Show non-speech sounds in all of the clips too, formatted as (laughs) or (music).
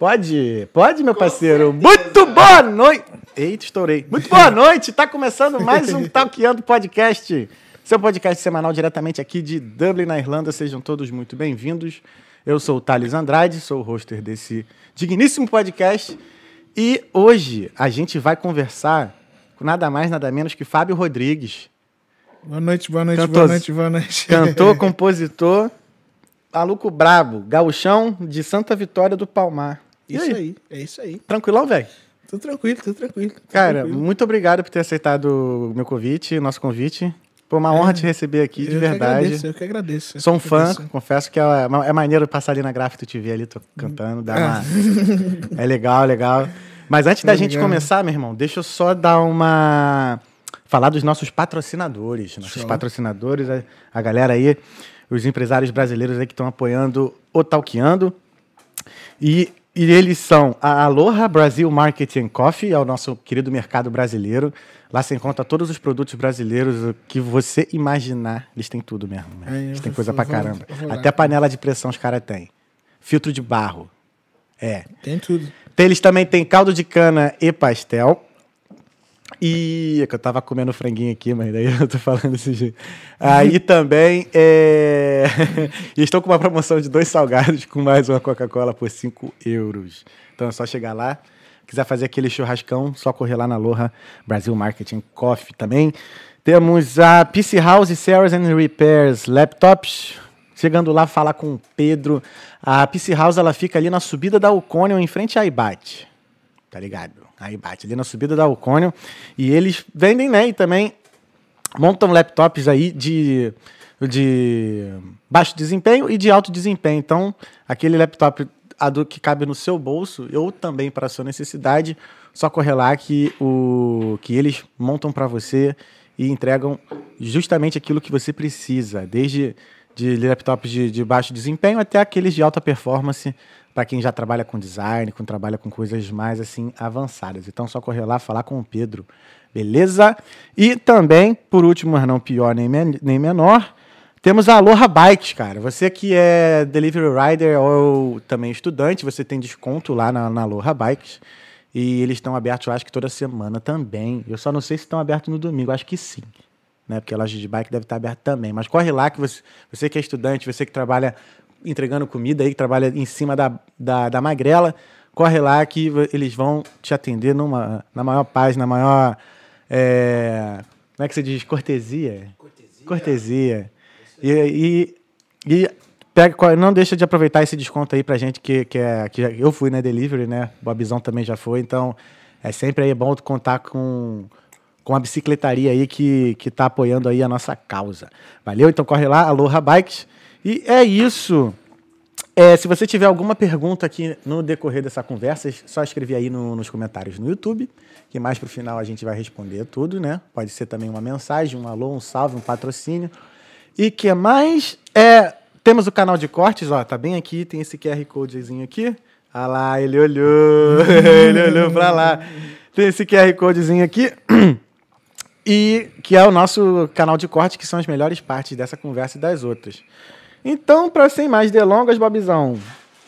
Pode, pode, meu parceiro. Muito boa noite. Eita, estourei. Muito boa noite. Tá começando mais um (laughs) Talkeando Podcast. Seu podcast semanal diretamente aqui de Dublin, na Irlanda. Sejam todos muito bem-vindos. Eu sou o Thales Andrade, sou o hoster desse digníssimo podcast. E hoje a gente vai conversar com nada mais, nada menos que Fábio Rodrigues. Boa noite, boa noite, Cantor- boa noite, boa noite. Cantor, (laughs) compositor, maluco brabo, gauchão de Santa Vitória do Palmar. Isso aí, é isso aí. Tranquilão, velho? Tudo tranquilo, tudo tranquilo. tudo Cara, tranquilo. muito obrigado por ter aceitado o meu convite, o nosso convite. Foi uma honra te receber aqui, de É, verdade. Que agradeço, eu que agradeço. eu Sou um fã, confesso que é, é maneiro passar ali na gráfica e te ver ali tô cantando, dá Ah. uma... É legal, legal. Mas antes da É gente legal. começar, meu irmão, deixa eu só dar uma... Falar dos nossos patrocinadores. Nossos Show. patrocinadores, a, a galera aí, os empresários brasileiros aí que estão apoiando o Talqueando. E, e eles são a Aloha Brasil Marketing Coffee, é o nosso querido mercado brasileiro. Lá você encontra todos os produtos brasileiros que você imaginar. Eles têm tudo mesmo. né? Eu Eles têm coisa vou- pra caramba. vou. Até panela de pressão os caras têm. Filtro de barro. É. Tem tudo. Eles também têm caldo de cana e pastel. E é eu tava comendo franguinho aqui, mas daí (laughs) eu tô falando desse jeito. Aí também é... (laughs) estou com uma promoção de dois salgados com mais uma Coca-Cola por 5 euros. Então é só chegar lá. Quiser fazer aquele churrascão, só correr lá na Loja Brasil Marketing Coffee também. Temos a PC House Sales and Repairs Laptops. Chegando lá, falar com o Pedro. A PC House ela fica ali na subida da Uconium, em frente à Ibate. Tá ligado? Aí bate ali na subida da Uconium. E eles vendem, né? E também montam laptops aí de, de baixo desempenho e de alto desempenho. Então, aquele laptop que cabe no seu bolso ou também para sua necessidade, só correr lá que, o, que eles montam para você e entregam justamente aquilo que você precisa, desde de laptops de, de baixo desempenho até aqueles de alta performance para quem já trabalha com design, com trabalha com coisas mais assim avançadas. Então só correr lá falar com o Pedro, beleza? E também, por último, mas não pior nem, men- nem menor, temos a Aloha Bikes, cara. Você que é delivery rider ou também estudante, você tem desconto lá na, na Aloha Bikes. E eles estão abertos, eu acho que toda semana também. Eu só não sei se estão abertos no domingo, acho que sim. Né? Porque a loja de bike deve estar aberta também. Mas corre lá que você, você que é estudante, você que trabalha entregando comida aí, que trabalha em cima da, da, da magrela, corre lá que eles vão te atender numa, na maior paz, na maior. é, como é que se diz? Cortesia? Cortesia. E, e, e pega, não deixa de aproveitar esse desconto aí pra gente, que, que, é, que eu fui na Delivery, né? O Bobizão também já foi, então é sempre aí bom contar com, com a bicicletaria aí que, que tá apoiando aí a nossa causa. Valeu? Então corre lá, Aloha Bikes. E é isso. É, se você tiver alguma pergunta aqui no decorrer dessa conversa, é só escrever aí no- nos comentários no YouTube, que mais pro final a gente vai responder tudo, né? Pode ser também uma mensagem, um alô, um salve, um patrocínio. E que mais? É, temos o canal de cortes, ó, tá bem aqui, tem esse QR Codezinho aqui. Ah lá, ele olhou, (laughs) ele olhou pra lá. Tem esse QR Codezinho aqui. (clears throat) E que é o nosso canal de corte, que são as melhores partes dessa conversa e das outras. Então, para sem mais delongas, Bobizão,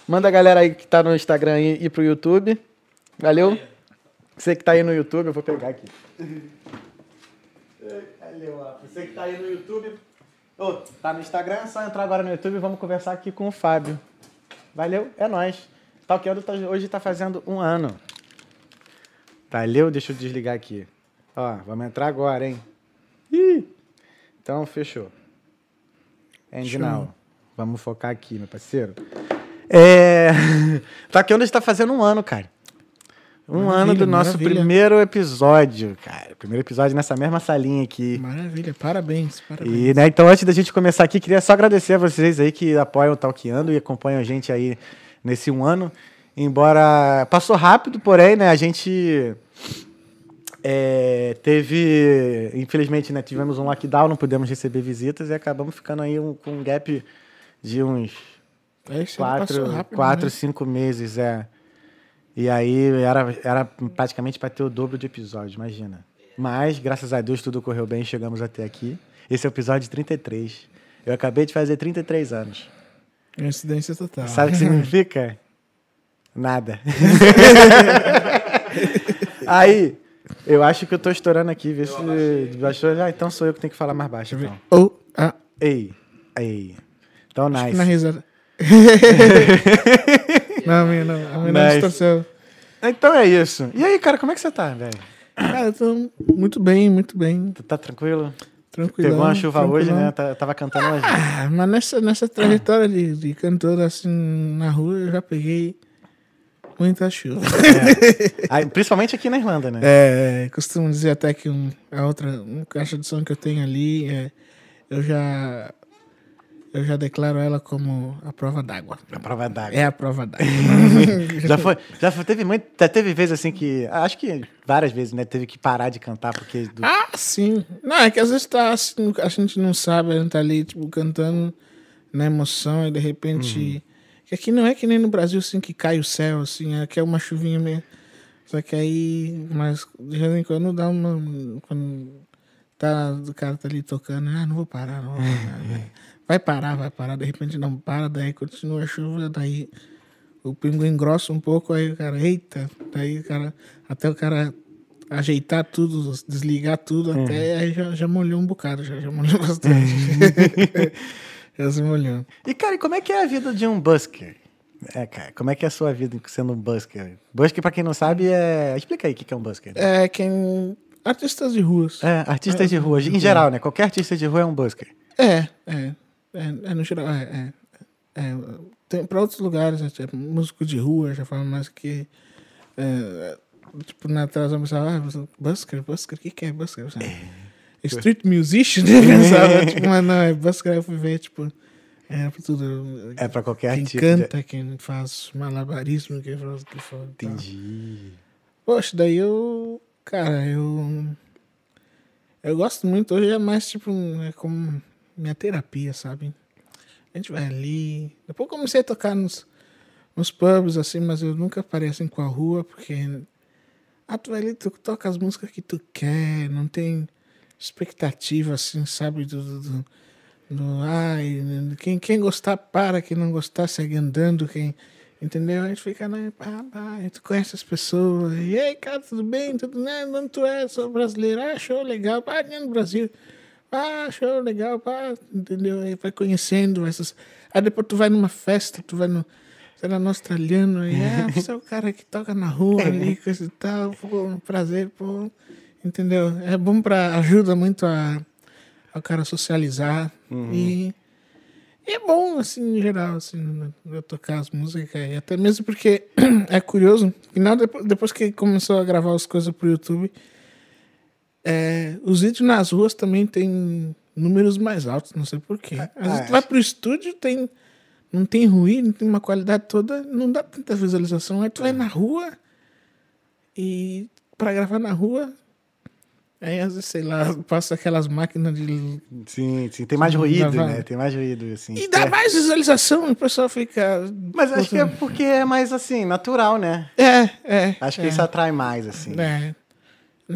manda a galera aí que tá no Instagram aí ir pro YouTube. Valeu? Você que tá aí no YouTube, eu vou pegar aqui. Valeu. Você que tá aí no YouTube, ô, tá no Instagram, é só entrar agora no YouTube e vamos conversar aqui com o Fábio. Valeu, é nóis. Talkeando tá, hoje tá fazendo um ano. Valeu, deixa eu desligar aqui. Ó, vamos entrar agora, hein? Ih! Então, fechou. End Show. now. Vamos focar aqui, meu parceiro. É... (laughs) Taqueando está fazendo um ano, cara. Um Maravilha, ano do nosso maravilha. primeiro episódio, cara. Primeiro episódio nessa mesma salinha aqui. Maravilha, parabéns, parabéns. E, né, então, antes da gente começar aqui, queria só agradecer a vocês aí que apoiam o Talkeando e acompanham a gente aí nesse um ano. Embora passou rápido, porém, né, a gente é, teve, infelizmente, né, tivemos um lockdown, não pudemos receber visitas e acabamos ficando aí um- com um gap de uns É, esse ano quatro, rápido, quatro né? cinco meses, é. E aí era, era praticamente para ter o dobro de episódios, imagina. Mas, graças a Deus, tudo correu bem e chegamos até aqui. Esse é o episódio 33. Eu acabei de fazer 33 anos. Coincidência total. Sabe o que (laughs) significa? Nada. (laughs) Aí, eu acho que eu tô estourando aqui, vê se baixou. Ah, então sou eu que tenho que falar mais baixo. Então. Ou, ah, Ei, ei. Então, nice. (laughs) não, minha não. A minha Nice. distorceu. Então é isso. E aí, cara, como é que você tá, velho? Cara, eu tô muito bem, muito bem. Tu tá tranquilo? Tranquilo. Pegou uma chuva hoje, né? Tá- Tava cantando hoje. Ah, mas nessa, nessa trajetória de, de cantor assim na rua, eu já peguei muita chuva. Aí, principalmente aqui na Irlanda, né? É, costumo dizer até que um, a outra um caixa de som que eu tenho ali, é, eu já eu já declaro ela como a prova d'água. A prova d'água. É a prova d'água. (laughs) Já foi, já foi, teve muito, já teve vezes assim que, acho que várias vezes, né, teve que parar de cantar porque do, ah, sim. Não, é que às vezes tá assim, a gente não sabe, a gente tá ali, tipo, cantando na emoção e de repente. Que aqui não é que nem no Brasil, assim, que cai o céu, assim, aqui é uma chuvinha mesmo. Só que aí, mas de vez em quando dá uma. Quando tá, o cara tá ali tocando, ah, não vou parar, não vou parar. (laughs) né? Vai parar, vai parar, de repente não para, daí continua a chuva, daí o pingo engrossa um pouco, aí o cara, eita, daí o cara, até o cara ajeitar tudo, desligar tudo, até aí já, já molhou um bocado, já, já molhou (laughs) bastante. (laughs) já se molhou. E, cara, e como é que é a vida de um busker? É, cara, como é que é a sua vida sendo um busker? Busker, pra quem não sabe, é... Explica aí o que é um busker. É quem. Artistas de ruas. É, artistas de rua, em geral, né? Qualquer artista de rua é um busker. É, é. É, é no geral, é. é, é tem, pra outros lugares, é, tipo, músico de rua, já fala mais que. É, tipo, na tradução, eu pensava, ah, busker, busker, o que, que é busker? Street musician, (laughs) né? Pensava, tipo, mas não, é busker, eu fui ver, tipo, é pra tudo. É pra qualquer Quem artista. canta, quem faz malabarismo, quem faz o que for. tal. Entendi. Poxa, daí eu. Cara, eu. Eu gosto muito. Hoje é mais tipo. É como minha terapia, sabe? A gente vai ali. Depois comecei a tocar nos, nos pubs, assim, mas eu nunca assim com a rua, porque. Ah, tu vai ali, tu toca as músicas que tu quer, não tem expectativa, assim, sabe? Do. do, do- do- ai, quem, quem gostar, para, quem não gostar, segue andando, quem. Entendeu? A gente fica, né? Pá, e tu conhece as pessoas. E aí, cara, tudo bem? Tudo, né? Não, tu é, sou brasileiro. Ah, show legal. Né, no Brasil. Ah, show legal. Pá, entendeu? Aí vai conhecendo essas. Aí depois tu vai numa festa, tu vai no. Sei lá, no australiano. E, ah, (laughs) você é o cara que toca na rua ali, coisa e tal. Pô, um prazer, pô. Entendeu? É bom pra. ajuda muito a, a cara socializar. E. E é bom, assim, em geral, assim, eu tocar as músicas. E até mesmo porque (clears throat) é curioso. Depois, depois que começou a gravar as coisas pro YouTube, é, os vídeos nas ruas também tem números mais altos, não sei porquê. Às vezes Ah, tu vai pro estúdio, tem, não tem ruído, não tem uma qualidade toda, não dá tanta visualização. Aí tu vai na rua e pra gravar na rua, aí às vezes, sei lá, passa aquelas máquinas de Sim, sim. Tem mais ruído, Dá- né? Tem mais ruído, assim. E dá É. mais visualização, o pessoal fica. Mas acho que é porque é mais, assim, natural, né? É, é. Acho que é, isso atrai mais, assim. É.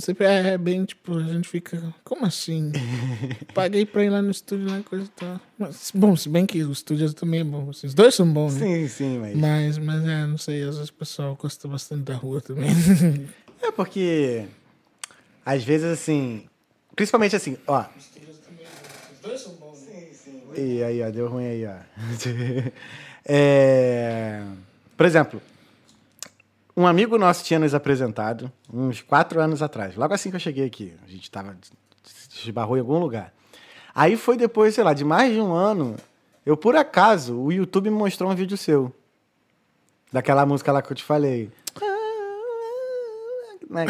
Sei, é, é bem tipo, a gente fica. Como assim? (laughs) Paguei pra ir lá no estúdio lá e coisa e tal. Mas, bom, se bem que o estúdio também é bom. assim, os dois são bons, né? Sim, sim, mas... Mas, mas é, não sei, às vezes o pessoal gosta bastante da rua também. (laughs) É porque, às vezes, assim... Principalmente assim, ó... Os dois são bons, né? E aí, ó, deu ruim aí, ó. (laughs) É, Por exemplo, um amigo nosso tinha nos apresentado uns quatro anos atrás. Logo assim que eu cheguei aqui. A gente tava... Se esbarrou em algum lugar. Aí foi depois, sei lá, de mais de um ano... Eu, por acaso, o YouTube me mostrou um vídeo seu. Daquela música lá que eu te falei. Né?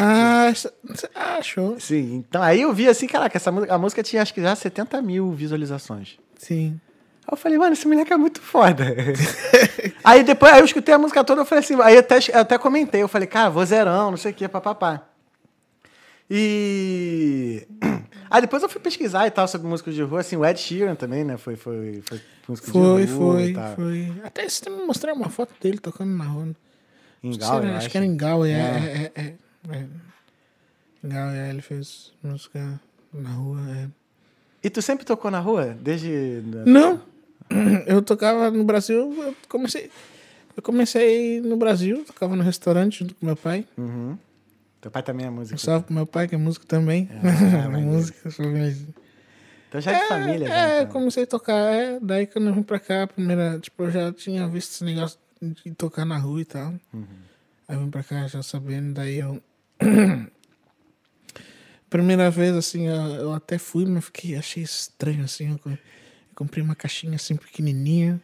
Ah, show. Sim, então aí eu vi assim, caraca, essa música, a música tinha acho que já 70 mil visualizações. Sim. Aí eu falei, mano, esse moleque é muito foda. (laughs) aí depois aí eu escutei a música toda, eu falei assim, aí até, eu até comentei, eu falei, cara, vozeirão, não sei o que, papapá. E. (clears throat) Aí depois eu fui pesquisar e tal sobre músicos de rua, assim, o Ed Sheeran também, né? Foi, foi, foi músico Foi, de rua foi, e tal. foi. Até você me mostrar uma foto dele tocando na rua. Em Galway, era- eu acho acho. que era em Galway, é. É. é, é, é, é. Em Galway, é, ele fez música na rua, é. E tu sempre tocou na rua? Desde. Não, (clears throat) eu tocava no Brasil, eu comecei... Eu comecei no Brasil, tocava no restaurante junto com meu pai. Uhum. Teu pai também é Um músico. salve pro meu pai, que é músico também. Ah, (laughs) maneiro. música, família. Então já é de família, já. É, eu então. comecei a tocar, é, daí quando eu vim pra cá, a primeira, tipo, eu já tinha visto esse negócio de tocar na rua e tal. Uhum. Aí eu vim pra cá já sabendo, daí eu. (clears throat) primeira vez, assim, eu, eu até fui, mas fiquei, achei estranho, assim. Eu comprei uma caixinha assim pequenininha.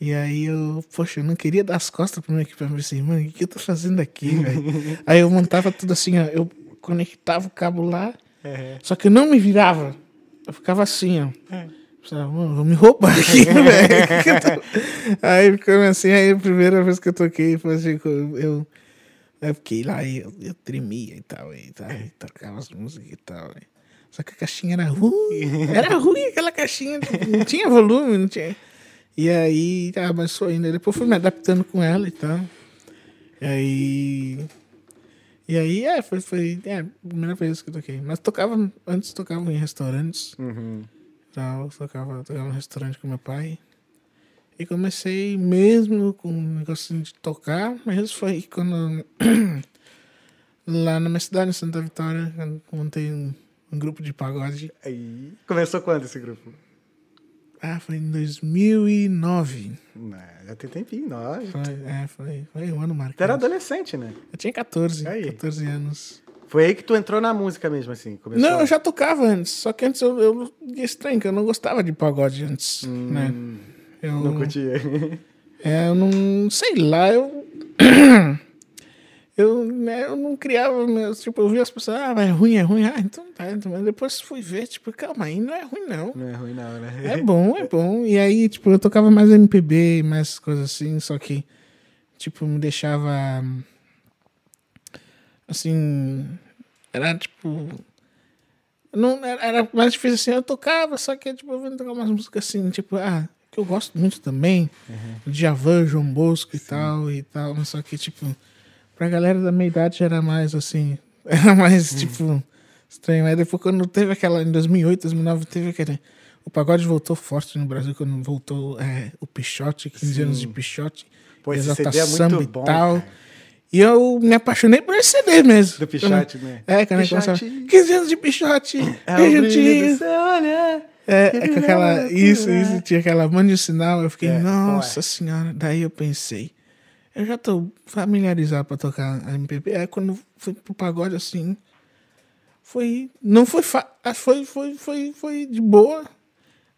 E aí eu, poxa, eu não queria dar as costas pro meu equipamento. Eu pensei, mano, o que, eu tô fazendo aqui, (laughs) velho? aí eu montava tudo assim, ó. Eu conectava o cabo lá, É. só que eu não me virava. Eu ficava assim, ó. É. Pensava, mano, vou me roubar aqui, (laughs) velho. (laughs) Aí ficou assim, aí a primeira vez que eu toquei, foi assim, eu, eu, eu fiquei lá e eu, eu tremia e tal, e, tal, e tocava as músicas e tal. e- Só que a caixinha era ruim, era ruim aquela caixinha, não tinha volume, não tinha. E aí, ah, mas foi ainda. Depois fui me adaptando com ela e tal. E aí. E aí, é, foi, foi é, a primeira vez que eu toquei. Mas tocava, antes tocava em restaurantes. Uhum. Tal, tocava, tocava no restaurante com meu pai. E comecei mesmo com um negócio de tocar, mas foi quando (clears throat) lá na minha cidade, em Santa Vitória, montei um, um grupo de pagode. Aí. Começou quando esse grupo? Ah, foi em 2009. Não, já tem tempinho, nós. Foi, é, foi, foi um ano Tu era marcado. adolescente, né? Eu tinha 14, Aí. 14 anos. Foi aí que tu entrou na música mesmo, assim. Começou Não, a- eu já tocava antes, só que antes eu, eu estranho, que eu não gostava de pagode antes, Hum, né? Eu, Não curtia. É, eu não sei lá, eu. (coughs) eu, né, eu não criava, meus, tipo, eu via as pessoas, ah, mas é ruim, é ruim, ah, então tá, então, mas depois fui ver, tipo, calma aí, não é ruim não. Não é ruim, não, né? É bom, é bom. E aí, tipo, eu tocava mais MPB, mais coisas assim, só que, tipo, me deixava. Assim. Era tipo. Não, era, mais difícil assim, eu tocava, só que, tipo, eu vim tocar umas músicas assim, tipo, ah, que eu gosto muito também, Djavan, João Bosco e tal, e tal, mas só que, tipo, pra galera da minha idade era mais assim, (laughs) era mais, tipo, estranho. Aí depois, quando teve aquela, em 2008, 2009, teve aquele. O pagode voltou forte no Brasil quando voltou é, o Pichote, 15 anos de Pichote. Pô, esse Exalta CD é muito Samba e bom, tal. cara. E eu me apaixonei por esse CD mesmo. Do Pichote, né? É, quando começava. 15 anos de Pichote. É o brilho do seu olhar. É, é com aquela. Isso, isso. Tinha aquela mande o sinal. Eu fiquei, É, nossa senhora. Daí eu pensei, eu já tô familiarizado pra tocar a MPB. Aí quando fui pro pagode assim, foi. Não foi. Ah, Foi, foi, foi, foi de boa.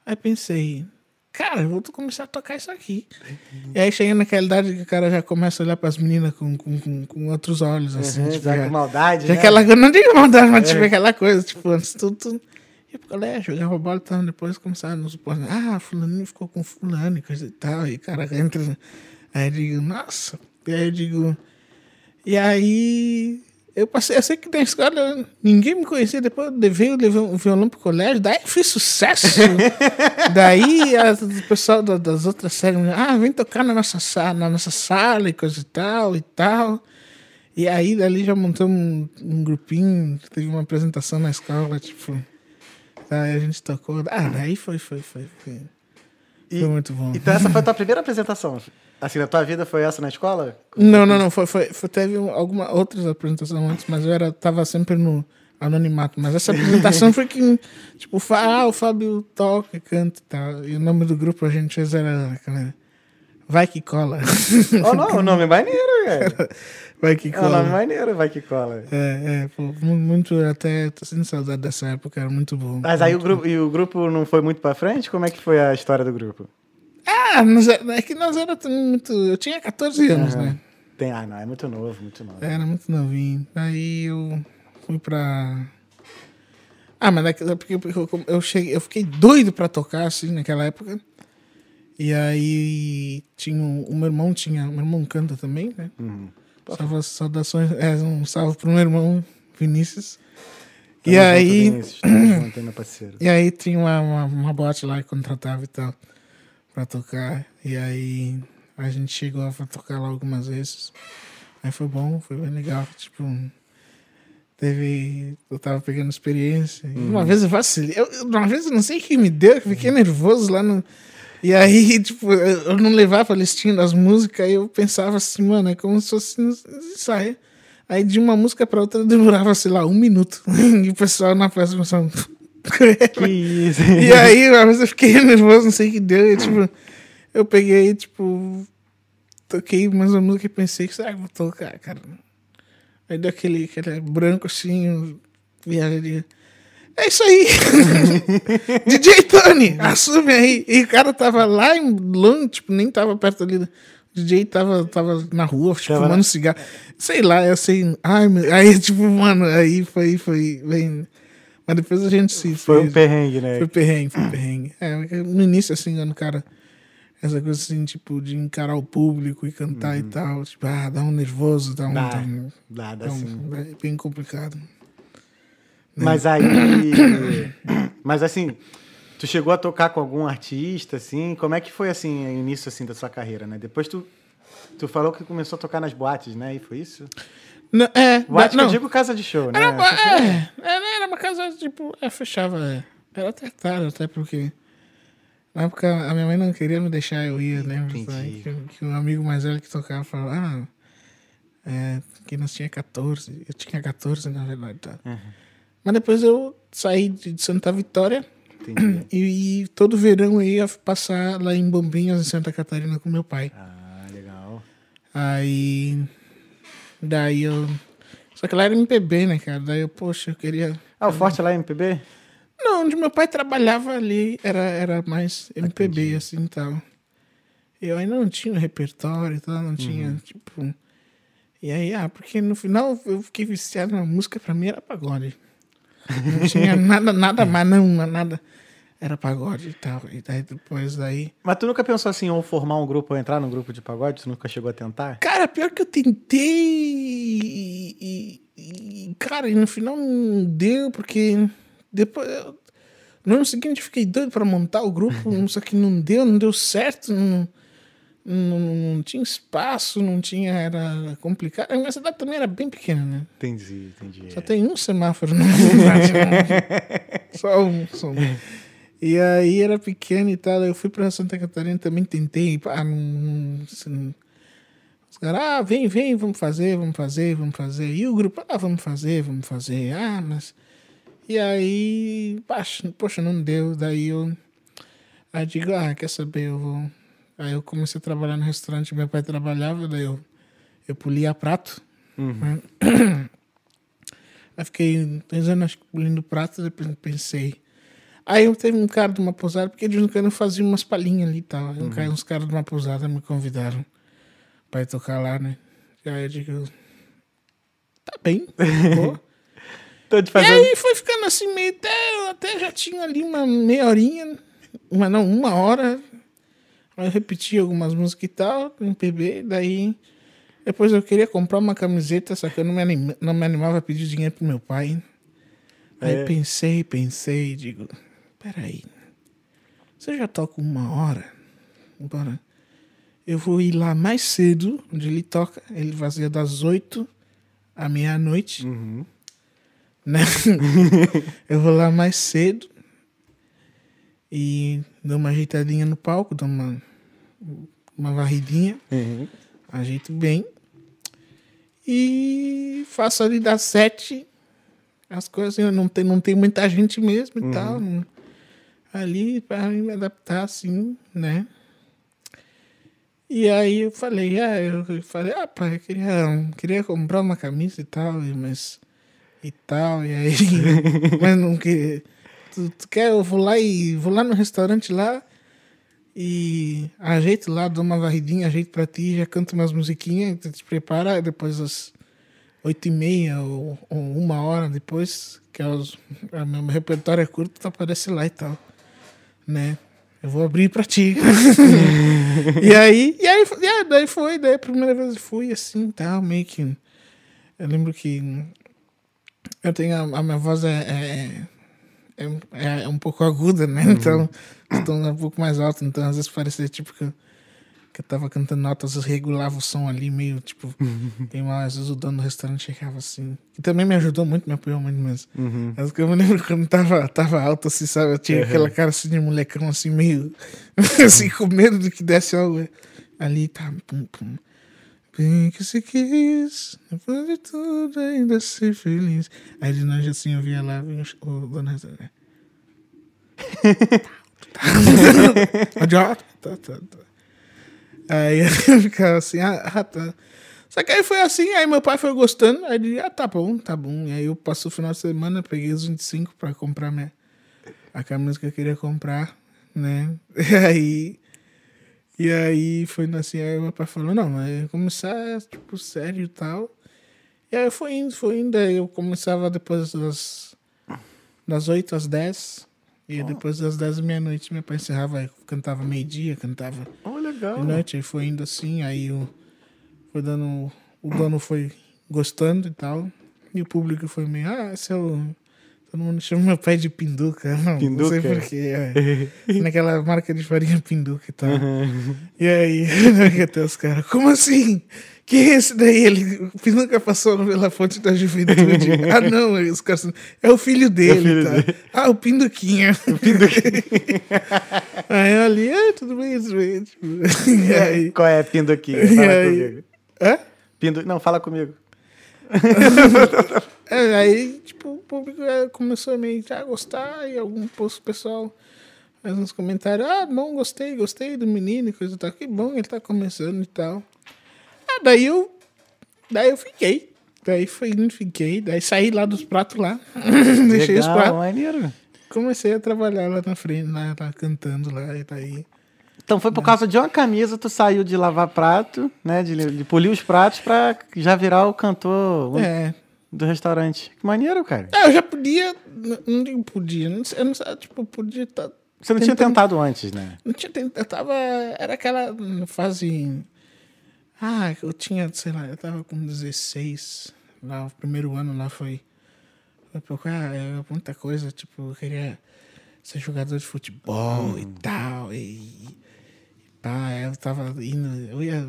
Aí pensei, cara, eu vou começar a tocar isso aqui. e aí cheguei naquela idade que o cara já começa a olhar pras meninas com, com, com, com outros olhos, assim. Uhum, tipo, já com maldade, já né? aquela, não digo maldade, mas tipo aquela coisa, tipo, antes tudo, tudo. Ia pro colégio, jogava bola e tal, depois começaram nos suportes. Ah, fulaninho ficou com fulano e coisa e tal. E cara entra. Aí eu digo, nossa. Aí eu digo. E aí. Eu passei, eu sei que na escola ninguém me conhecia, depois eu levei, eu levei um violão pro colégio, daí eu fiz sucesso. (laughs) daí as- o pessoal da- das outras séries, ah, vem tocar na nossa, sala, na nossa sala e coisa e tal e tal. E aí dali já montamos um, um grupinho, teve uma apresentação na escola, tipo. Aí a gente tocou. Ah, daí foi, foi, foi. Foi, E- foi muito bom. Então essa foi a tua primeira apresentação? Assim, na tua vida foi essa na escola? Não, não, não. Foi, foi, foi- teve um- algumas outras apresentações antes, mas eu era, tava sempre no anonimato. Mas essa apresentação foi que, tipo, ah, o Fábio toca, canta e tal. E o nome do grupo a gente fez era. cara, Vai que cola. Oh, não, o nome é maneiro, (laughs) cara. Vai que É um nome cola. maneiro, vai que cola. É, é, pô, mu- muito, até tô sentindo saudade dessa época, era muito bom. Mas aí o grupo, e o grupo não foi muito pra frente? Como é que foi a história do grupo? Ah, nós, é é que nós era muito. Eu tinha 14 anos, Aham. né? Tem, ah, não, é muito novo, muito novo. Era muito novinho. Aí eu fui pra. Ah, mas daqui, porque porque eu, eu cheguei, eu fiquei doido pra tocar, assim, naquela época. E aí tinha um, o meu irmão tinha. O meu irmão canta também, né? Uhum. Salva, saudações. É, um salve pro meu irmão, Vinícius. E aí. Vinícius. (clears throat) E aí tinha uma, uma, uma boate lá que contratava e tal pra tocar. E aí a gente chegou a tocar lá algumas vezes. Aí foi bom, foi bem legal. Tipo, teve. Eu tava pegando experiência. E Uma vez eu vacilei. Eu, eu- uma vez eu não sei o que me deu, eu fiquei nervoso lá no. E aí, (laughs) tipo, eu não levava a listinha das músicas, aí eu pensava assim, mano, é como se fosse ensaio. Aí de uma música pra outra (laughs) demorava, sei lá, um minuto. (laughs) E o pessoal na festa começava. Que isso. E aí, uma vez eu fiquei nervoso, não sei o que deu. E, tipo, eu peguei, tipo, toquei mais uma música e pensei que será que eu vou tocar, cara? Aí deu aquele, aquele branco assim, viagem. É isso aí! (laughs) DJ Tony, assume aí. E o cara tava lá em longe, tipo, nem tava perto ali. O DJ tava, tava na rua, tipo, Tava fumando cigarro. Sei lá, eu sei. Ai, meu- aí, (laughs) tipo, mano, aí foi, foi, bem. Mas depois a gente se. Foi um perrengue, né? foi perrengue, foi perrengue. É, no início, assim, quando o cara. Essa coisa assim, tipo, de encarar o público e cantar e tal. Tipo, ah, dá um nervoso, dá um. Uhum. Dá, dá dá, dá um- sim. é bem complicado. Mas aí. (coughs) Mas assim, tu chegou a tocar com algum artista, assim? Como é que foi assim, o início assim, da sua carreira, né? Depois tu. Tu falou que começou a tocar nas boates, né? E foi isso? Não, é, Boate que não. eu digo casa de show, né? Era, uma, foi- é, era, era uma casa, tipo, é, fechava. é. Era até tarde, até porque. Na época a minha mãe não queria me deixar eu sabe? Que, que um amigo mais velho que tocava falou, ah, é, que nós tinha 14. Eu tinha 14, na verdade. Tá? Uhum. Mas depois eu saí de Santa Vitória Entendi. (clears throat) e, e todo verão eu ia passar lá em Bombinhas, em Santa Catarina, com meu pai. Ah, legal. Aí. Daí eu. Só que lá era MPB, né, cara? Daí eu, poxa, eu queria. Ah, o Forte lá é MPB? Não, onde meu pai trabalhava ali era, era mais MPB, assim e tal. Eu ainda não tinha repertório e tal, não tinha, tipo. E aí, ah, porque no final eu fiquei viciado na música, pra mim era pagode. Não tinha (laughs) nada, nada mais, não, nada. Era pagode e tal. E daí depois daí. Mas tu nunca pensou assim, ou formar um grupo, ou entrar num grupo de pagode? Tu nunca chegou a tentar? Cara, pior que eu tentei e, e- cara, e no final não deu, porque depois, eu- no ano seguinte eu fiquei doido pra montar o grupo, (laughs) só que não deu, não deu certo, não, não, não tinha espaço, não tinha, era complicado. A minha cidade também era bem pequena, né? Entendi, entendi. Só tem um semáforo na (laughs) cidade. só um, só um. E aí era pequeno e tal. Eu fui pra Santa Catarina também tentei. Pá, não, não, assim, os caras, ah, vem, vem, vamos fazer, vamos fazer, vamos fazer. E o grupo, ah, vamos fazer, vamos fazer. Ah, mas. E aí, poxa, não deu. Daí eu. Aí digo, ah, quer saber, eu vou. Aí eu comecei a trabalhar no restaurante, meu pai trabalhava, daí eu, eu polia prato. né? (clears throat) Aí fiquei dois anos acho que, polindo prato, depois pensei. Aí eu teve um cara de uma pousada, porque de vez em quando eu fazia umas palhinhas ali e tal. Aí um cara- uns caras de uma pousada me convidaram pra ir tocar lá, né? E aí eu digo, tá bem, vou. (laughs) Tô te E fazendo. aí foi ficando assim, meio até, até já tinha ali uma meia horinha, uma não, uma hora. Aí eu repeti algumas músicas e tal, MPB, daí depois eu queria comprar uma camiseta, só que eu não me, anima, não me animava a pedir dinheiro pro meu pai. Aí É. pensei, pensei, digo, peraí, você já toca uma hora? Bora. Eu vou ir lá mais cedo, onde ele toca, ele fazia das oito à meia-noite Uhum. né? (laughs) eu vou lá mais cedo e dou uma ajeitadinha no palco, dou uma, uma varridinha, Uhum. ajeito bem e faço ali das sete as coisas, assim, não tem, não tem muita gente mesmo e tal. não- ali para me adaptar assim, né? E aí eu falei, ah, eu falei, ah, pai, eu queria, queria comprar uma camisa e tal, mas e tal, e aí, (laughs) mas não que tu, tu quer, eu vou lá e vou lá no restaurante lá e ajeito lá, dou uma varridinha, ajeito pra ti, já canto umas musiquinhas, tu te prepara, depois às oito e meia ou, ou uma hora depois, que é os, o meu repertório é curto, tu aparece lá e tal, né? Eu vou abrir pra ti. (laughs) e aí, e aí, aí, daí foi, daí a primeira vez fui assim, tal, meio que. Eu lembro que eu tenho a, a minha voz é, é, é, é um pouco aguda, né? Então, então é um pouco mais alto, então às vezes parecia tipo que eu que eu tava cantando notas, eu regulava o som ali, meio tipo. tem uma, às vezes o dono do restaurante chegava assim. E também me ajudou muito, me apoiou muito mesmo. Mas que eu me lembro quando tava, tava alto, assim, sabe? Eu tinha aquela cara assim de molecão, assim, meio. (laughs) assim, com medo de que desse algo ali, tá. Pum, pum. Bem que se quis, depois de tudo ainda ser feliz. Aí de longe assim eu via lá, vinha o o dono do restaurante. Tá, tá, tá, tá. Aí (laughs) eu ficava assim, ah, ah, tá. Só que aí foi assim, aí meu pai foi gostando, aí ele, ah, tá bom, tá bom. E aí eu passei o final de semana, peguei os 25 pra comprar minha, a camisa que eu queria comprar, né? (laughs) E aí, e aí foi assim, aí meu pai falou, não, mas começar, tipo, sério e tal. E aí foi indo, foi indo, aí eu começava depois das, das 8 às 10. E depois das 10 da meia-noite, meu pai encerrava, cantava meio-dia, cantava Oh, legal. de noite, aí foi indo assim, aí o, foi dando. O dono foi gostando e tal. E o público foi meio, ah, esse é o. Todo mundo chama meu pai de Pinduca. (laughs) Não, não sei Pinduca? porquê. É. (laughs) Naquela marca de farinha Pinduca e tal. E aí, (laughs) até os caras, como assim? Quem é esse daí? Ele, o Pinduca passou pela fonte da juventude. ah, não, os caras, é o filho dele. filho tá? dele. Ah, o Pinduquinha. aí eu ali, ah, tudo bem, tudo bem. Tipo, aí, Qual é? E Fala aí? comigo. hã? Pindo... Não, fala comigo. É, aí, tipo, o público é, começou a meio a gostar e algum posto pessoal faz uns comentários, ah, bom, gostei, gostei do menino e coisa e tal. Que bom, ele tá começando e tal. Ah, daí eu, daí eu fiquei. Daí fui fiquei. Daí saí lá dos pratos lá. (laughs) Deixei os pratos. maneiro. Comecei a trabalhar lá na frente, lá, lá cantando lá e daí... Então foi por causa de uma camisa, tu saiu de lavar prato, né? De, de polir os pratos pra já virar o cantor É, do restaurante. Que maneiro, cara. É, eu já podia, não, digo podia, não sei, eu não sei, tipo, podia estar Você não tinha Tentando- tentado antes, né? Não tinha tentado, eu tava. Era aquela fase. Ah, eu tinha, sei lá, eu tava com 16. Lá, o primeiro ano lá foi. Foi pouco, ah, é muita coisa, tipo, eu queria ser jogador de futebol e tal. E, pá, eu tava indo, eu ia.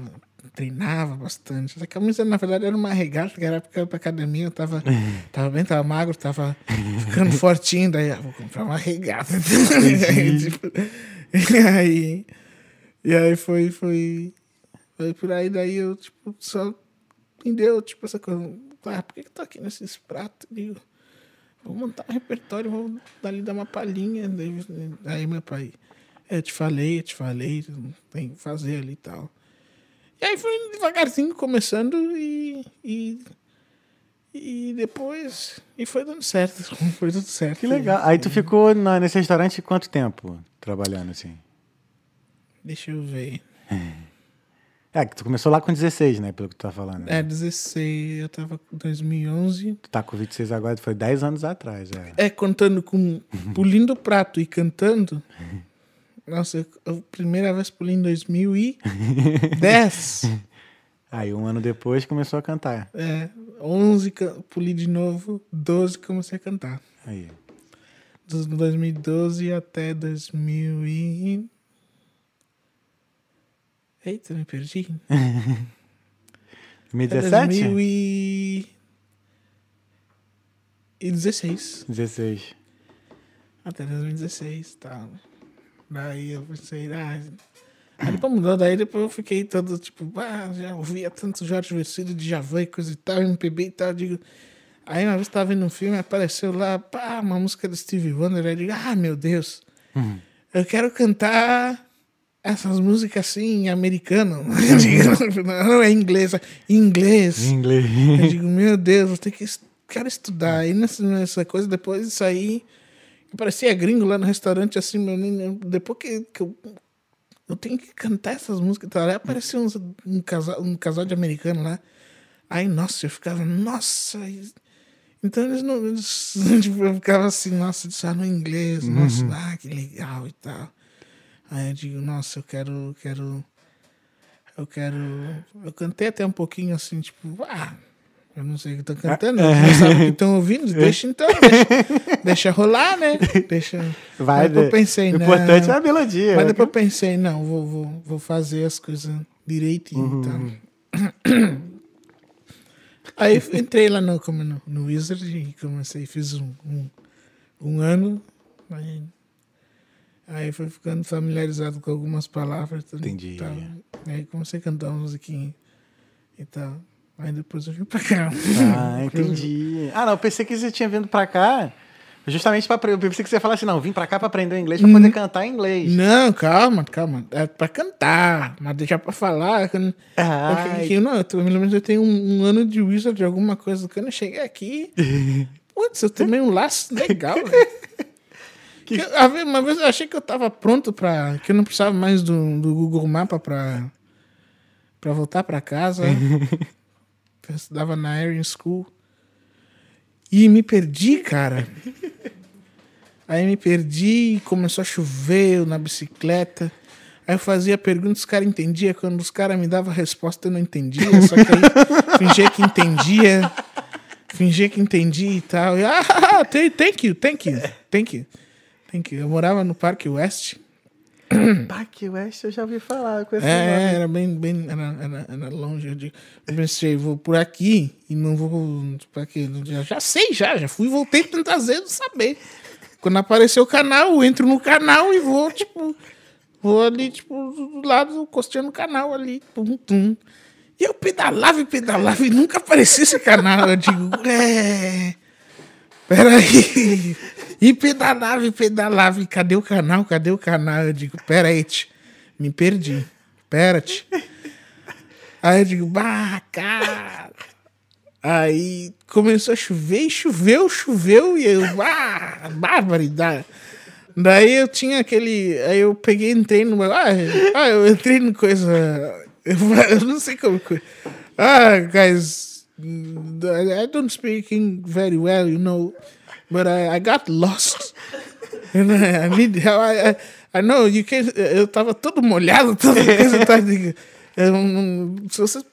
Treinava bastante. Essa camisa, na verdade, era uma regata, que era época pra academia. Eu tava, (laughs) tava bem, tava magro, tava ficando (laughs) fortinho. Daí, ah, vou comprar uma regata. (laughs) e aí, tipo, e aí, e aí foi, foi, foi por aí. Daí eu, tipo, só me deu, tipo, essa coisa. Ah, por que que tá aqui nesses pratos? Eu digo, vou montar um repertório, vou dali dar uma palhinha. Daí, aí meu pai, "É, eu te falei, eu te falei, tem que fazer ali e tal. E aí foi devagarzinho começando e, e, e depois. E foi dando certo. (laughs) Foi tudo certo. Que legal. Aí tu ficou na- nesse restaurante quanto tempo trabalhando assim? Deixa eu ver. (laughs) É, que tu começou lá com 16, né? Pelo que tu tá falando. É, 16, eu tava com 2011. Tu tá com 26 agora, foi 10 anos atrás, é. É, contando com. Pulindo o prato e cantando. (laughs) Nossa, eu, a primeira vez pulei em 2010. (laughs) Aí um ano depois começou a cantar. É, 11 ca- puli de novo, 12 comecei a cantar. Aí. Dos 2012 até 2000 e... Eita, me perdi. Até 2017? 2016. 16. Até 2016, tá. Daí eu pensei, ah... Aí depois mudou, daí depois eu fiquei todo tipo, ah, já ouvia tanto Jorge Versilo de Javan e coisa e tal, MPB e tal, eu digo... Aí uma vez tava vendo um filme, apareceu lá, pá, uma música do Stevie Wonder, aí eu digo, ah, meu Deus, eu quero cantar essas músicas assim, em americano. (laughs) Eu digo, não é inglês, é inglês. Eu digo, meu Deus, eu tenho que quero estudar. Aí nessa, nessa coisa, depois disso aí, parecia gringo lá no restaurante, assim, meu, nem- depois que, que eu, eu tenho que cantar essas músicas. Tá? Aí apareceu uns- um, casal, um casal de americano lá. Aí, nossa, eu ficava, nossa. Então eles não. Eles, (laughs) tipo, eu ficava assim, nossa, eles falam inglês, nossa, ah, que legal e tal. Aí eu digo, nossa, eu quero, quero. Eu quero. Eu cantei até um pouquinho assim, tipo, ah, Eu não sei o que tô cantando, eles não sabem o que estão ouvindo, (laughs) deixa então, deixa, deixa rolar, né? Deixa. Vai, Mas depois né? eu pensei, O não. importante é a melodia. Mas né? depois eu pensei, não, vou, vou, vou fazer as coisas direitinho. Então. (coughs) Aí entrei lá no, como no, no Wizard e comecei, fiz um, um, um ano. Aí, aí fui ficando familiarizado com algumas palavras. tudo Entendi. tal. Aí comecei a cantar uma musiquinha e tal. Aí depois eu vim pra cá. Ah, entendi. Ah, não, eu pensei que você tinha vindo pra cá justamente pra. Eu pensei que você ia falar assim, não, vim pra cá pra aprender inglês pra poder cantar em inglês. Não, calma, calma. É pra cantar, mas deixar pra falar. Quando, Ai. porque, não, eu, tô- pelo menos eu tenho um, um ano de Wizard de alguma coisa. Quando eu cheguei aqui, (laughs) putz, eu tomei um laço legal, (laughs) velho. Que eu- Uma vez eu achei que eu tava pronto pra. que eu não precisava mais do, do Google Mapa pra, pra voltar pra casa. (laughs) eu estudava na Aaron School. E me perdi, cara. Aí me perdi, começou a chover eu na bicicleta. Aí eu fazia perguntas, os caras entendiam. Quando os caras me davam resposta, eu não entendia. Só que aí (laughs) fingia que entendia. Fingia que entendia e tal. E, ah, (laughs) thank thank you, thank you, thank you. Thank you. Eu morava no Parque West. (clears throat) Parque West eu já ouvi falar com esse É, nome. era bem, bem era, era, era longe. Eu, digo- eu pensei, vou por aqui e não vou para aqui. Já, já sei, já, já fui e voltei tantas vezes saber. Quando aparecer o canal, eu entro no canal e vou, tipo, vou ali, tipo, do lado, costeando o canal ali, tum, tum. E eu pedalava e pedalava e nunca aparecia esse canal. Eu digo, é. Peraí. E pedalava e pedalava. E cadê o canal? Cadê o canal? Eu digo, peraí, tch, me perdi. Pera-te. Aí eu digo, bah, cara. Aí começou a chover e choveu, choveu e eu, ah, barbaridade. Daí eu tinha aquele. Aí eu peguei entrei no. Ah, ah, eu entrei no coisa. Eu, eu não sei como. Ah, guys, I don't speak very well, you know, but I, I got lost. (laughs) And I, I need help. I, I, I know you can. Eu tava todo molhado, (laughs) toda coisa. Tá, se vocês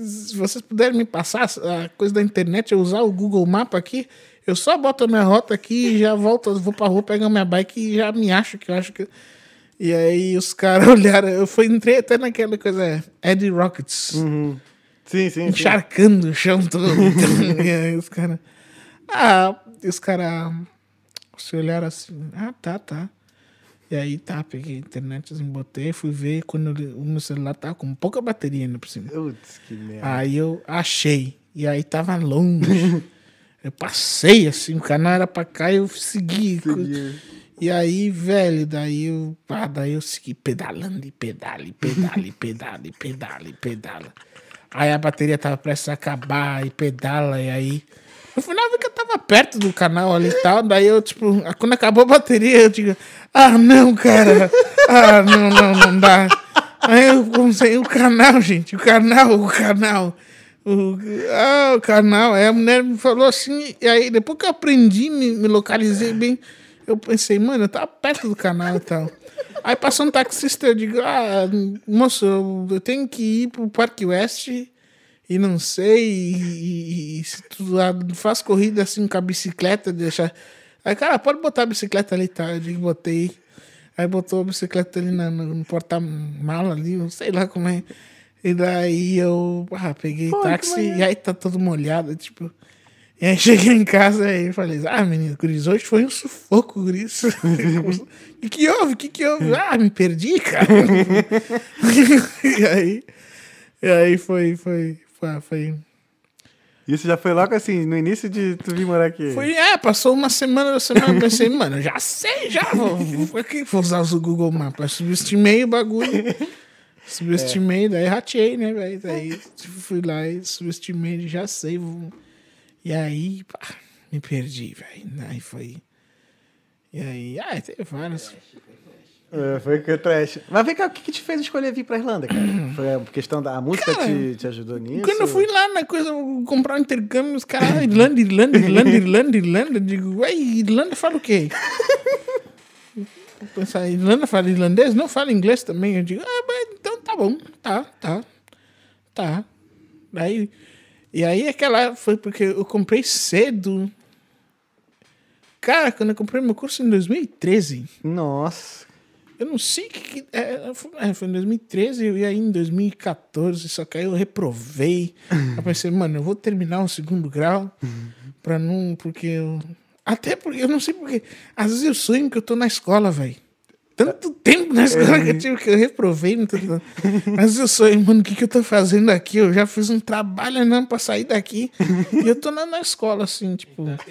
se vocês puderem me passar a coisa da internet, eu usar o Google Mapa aqui, eu só boto a minha rota aqui e já volto, vou pra rua, pego a minha bike e já me acho que eu acho que. E aí os caras (laughs) olharam, eu fui, entrei até naquela coisa, Eddie Rockets, Sim, sim, sim. encharcando o chão todo. e aí os caras. Ah, e os caras se olharam assim, ah, tá, tá. E aí tá, peguei a internet, assim, botei, fui ver quando eu- o meu celular tava com pouca bateria ainda por cima. Putz, que merda. Aí eu achei. E aí tava longe. (laughs) eu passei assim, o canal era pra cá e eu segui. E aí, velho, daí eu, ah, daí eu segui pedalando e pedala, e pedala, e pedala, e pedala, e pedala. Aí a bateria tava prestes a acabar e pedala, e aí. No final vi que eu tava perto do canal ali e tal. Daí eu, tipo, quando acabou a bateria, eu digo, ah, não, cara. Ah, não, não, não dá. Aí eu comecei o canal, gente, o canal, o canal. O, ah, o canal. Aí a mulher me falou assim, e aí depois que eu aprendi, me, me localizei bem, eu pensei, mano, eu tava perto do canal e tal. Aí passou um taxista, eu digo, ah, moço, eu- eu tenho que ir pro Parque Oeste e não sei, e, e- e se tu faz corrida assim com a bicicleta, deixar. Aí, cara, pode botar a bicicleta ali, tá? Eu digo, botei. Aí botou a bicicleta ali na- no, no porta-mala ali, eu sei lá como é. E daí eu ah, peguei Pô, táxi e aí tá todo molhado, tipo. E aí (laughs) cheguei em casa e falei, ah, menino, Guris, hoje foi um sufoco, Guris. (laughs) O que, que houve? O que, que houve? Ah, me perdi, cara. (laughs) e aí, e aí foi, foi, foi, foi, Isso já foi logo assim, no início de tu vir morar aqui. foi, é, passou uma semana, uma semana, eu pensei, mano, já sei, já, vou, vou, vou usar o Google Maps, subestimei o bagulho, subestimei, daí ratei, né, velho, daí fui lá e subestimei, já sei, vou... e aí, pá, me perdi, velho, aí foi, e aí, ah, teve várias, É, foi que trash. Mas vem cá, o que, que te fez escolher vir pra Irlanda, cara? (clears throat) Foi a questão da a música Cara, te, te ajudou nisso? Quando eu fui lá na coisa, comprar um intercâmbio, os caras, ah, Irlanda, Irlanda, Irlanda, (laughs) Irlanda, Irlanda. Eu digo, ué, Irlanda fala o quê? Pensar, Irlanda fala irlandês? Não fala inglês também. Eu digo, ah, mas então tá bom, tá, tá, tá. Daí, E aí aquela foi porque eu comprei cedo. Cara, quando eu comprei meu curso em 2013, Nossa. Eu não sei o que. que- é, foi- é, foi em 2013 e aí em 2014, só que aí eu reprovei. eu pensei, mano, eu vou terminar o segundo grau pra não. Porque eu. Até porque eu não sei porque. Às vezes eu sonho que eu tô na escola, velho. Tanto tempo na escola que eu tive que eu reprovei. Não tô... Às vezes eu sonho, mano, o que, que eu tô fazendo aqui? Eu já fiz um trabalho não pra sair daqui. (laughs) e eu tô na, na escola, assim, tipo. Tá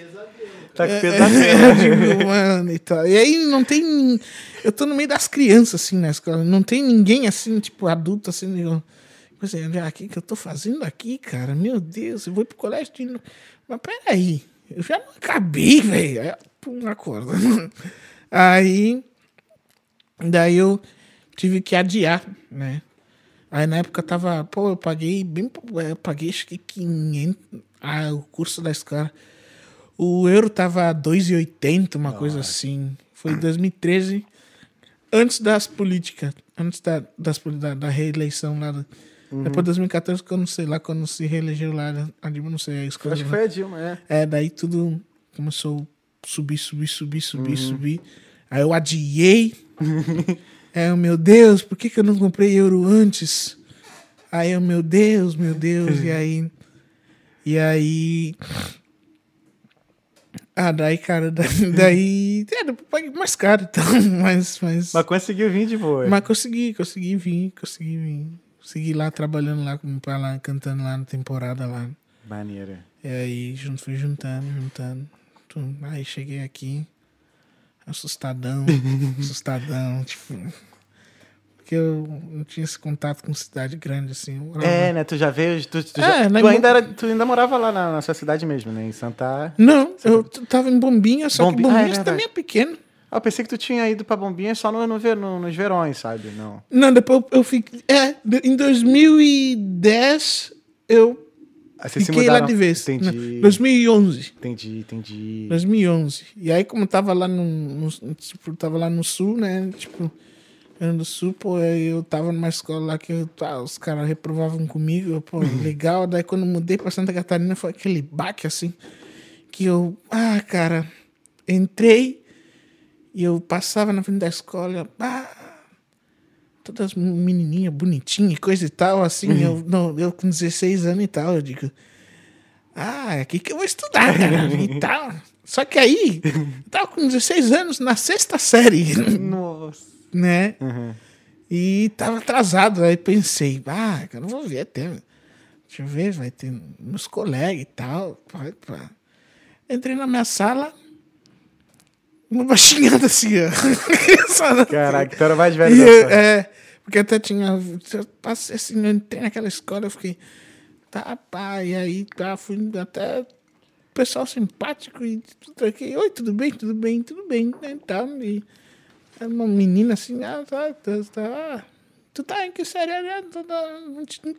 com É, pesadelo. (laughs) eu digo, mano, e tal. E aí não tem. Eu tô no meio das crianças, assim, na escola. Não tem ninguém assim, tipo, adulto, assim, digo, tipo assim, o que, que eu tô fazendo aqui, cara? Meu Deus, eu vou pro colégio de novo. Mas peraí, eu já não acabei, velho. Aí, pum, acorda. (laughs) Aí. Daí eu tive que adiar, né? Aí na época eu tava, pô, eu paguei bem, eu paguei acho que 500, ah, o curso da escola. O euro tava 2,80, uma coisa assim. Foi em 2013, antes das políticas, antes da, das, da, da reeleição lá. do- Depois de 2014, que eu não sei lá, quando se reelegeu lá, a Dilma, não sei, a escola. Acho que foi a Dilma, é. É, daí tudo começou a subir, subir, subir, subir, subir. Aí eu adiei. (laughs) é, meu Deus, por que, que eu não comprei euro antes? Aí eu, meu Deus, meu Deus, (laughs) e aí. E aí. Ah, daí, cara, (laughs) daí. é, paguei mais caro, então, (laughs) mas. Mas, Mas conseguiu vir de boa. mas consegui, consegui vir, consegui vir. Consegui lá trabalhando lá com o pai lá, cantando lá na temporada lá. Maneira. E aí junto, fui juntando, juntando. Aí cheguei aqui, assustadão, (laughs) assustadão, tipo. Porque eu não tinha esse contato com cidade grande, assim. É, né? Tu já veio. Tu, tu, É, já- tu ainda, era, tu ainda morava lá na, na sua cidade mesmo, né? Em Santa. Não, eu tava em Bombinha, só Bombi- que Ah, é Bombinhas verdade. também é pequeno. Ah, eu pensei que tu tinha ido pra Bombinha só no, no, no- nos verões, sabe? Não. Não, depois eu, eu fiquei. É, em 2010 eu Aí vocês se fiquei lá de vez. Entendi. Não, 2011. Entendi, entendi. 2011. E aí, como tava lá no, no- tipo, tava lá no sul, né? Tipo, Rio do Sul, pô, eu tava numa escola lá que eu- tá, os caras reprovavam comigo, pô, legal. Daí quando mudei pra Santa Catarina foi aquele baque assim, que eu, ah, cara, entrei e eu passava na frente da escola, ah, todas menininhas bonitinhas, e coisa e tal, assim, eu, não, eu com 16 anos e tal, eu digo, ah, é aqui que eu vou estudar, cara, e (laughs) tal. Só que aí, eu tava com 16 anos na sexta série, Nossa. Né? Uhum. E tava atrasado. Aí pensei, ah, cara, não vou ver até. Deixa eu ver, vai ter meus colegas e tal. Vai, pá. Entrei na minha sala, uma baixinhada assim, ó. (laughs) Criançada. Caraca, tu era mais velho E eu, é, porque até tinha. Eu passei assim, eu entrei naquela escola, eu fiquei. Tá, pá, e aí tá, fui até pessoal simpático e tudo aqui. Oi, tudo bem? Tudo bem? Tudo bem? Então, e era uma menina assim, ah, tá, tá, tá. ah, Tu tá em que série? Ah, Tu, tá-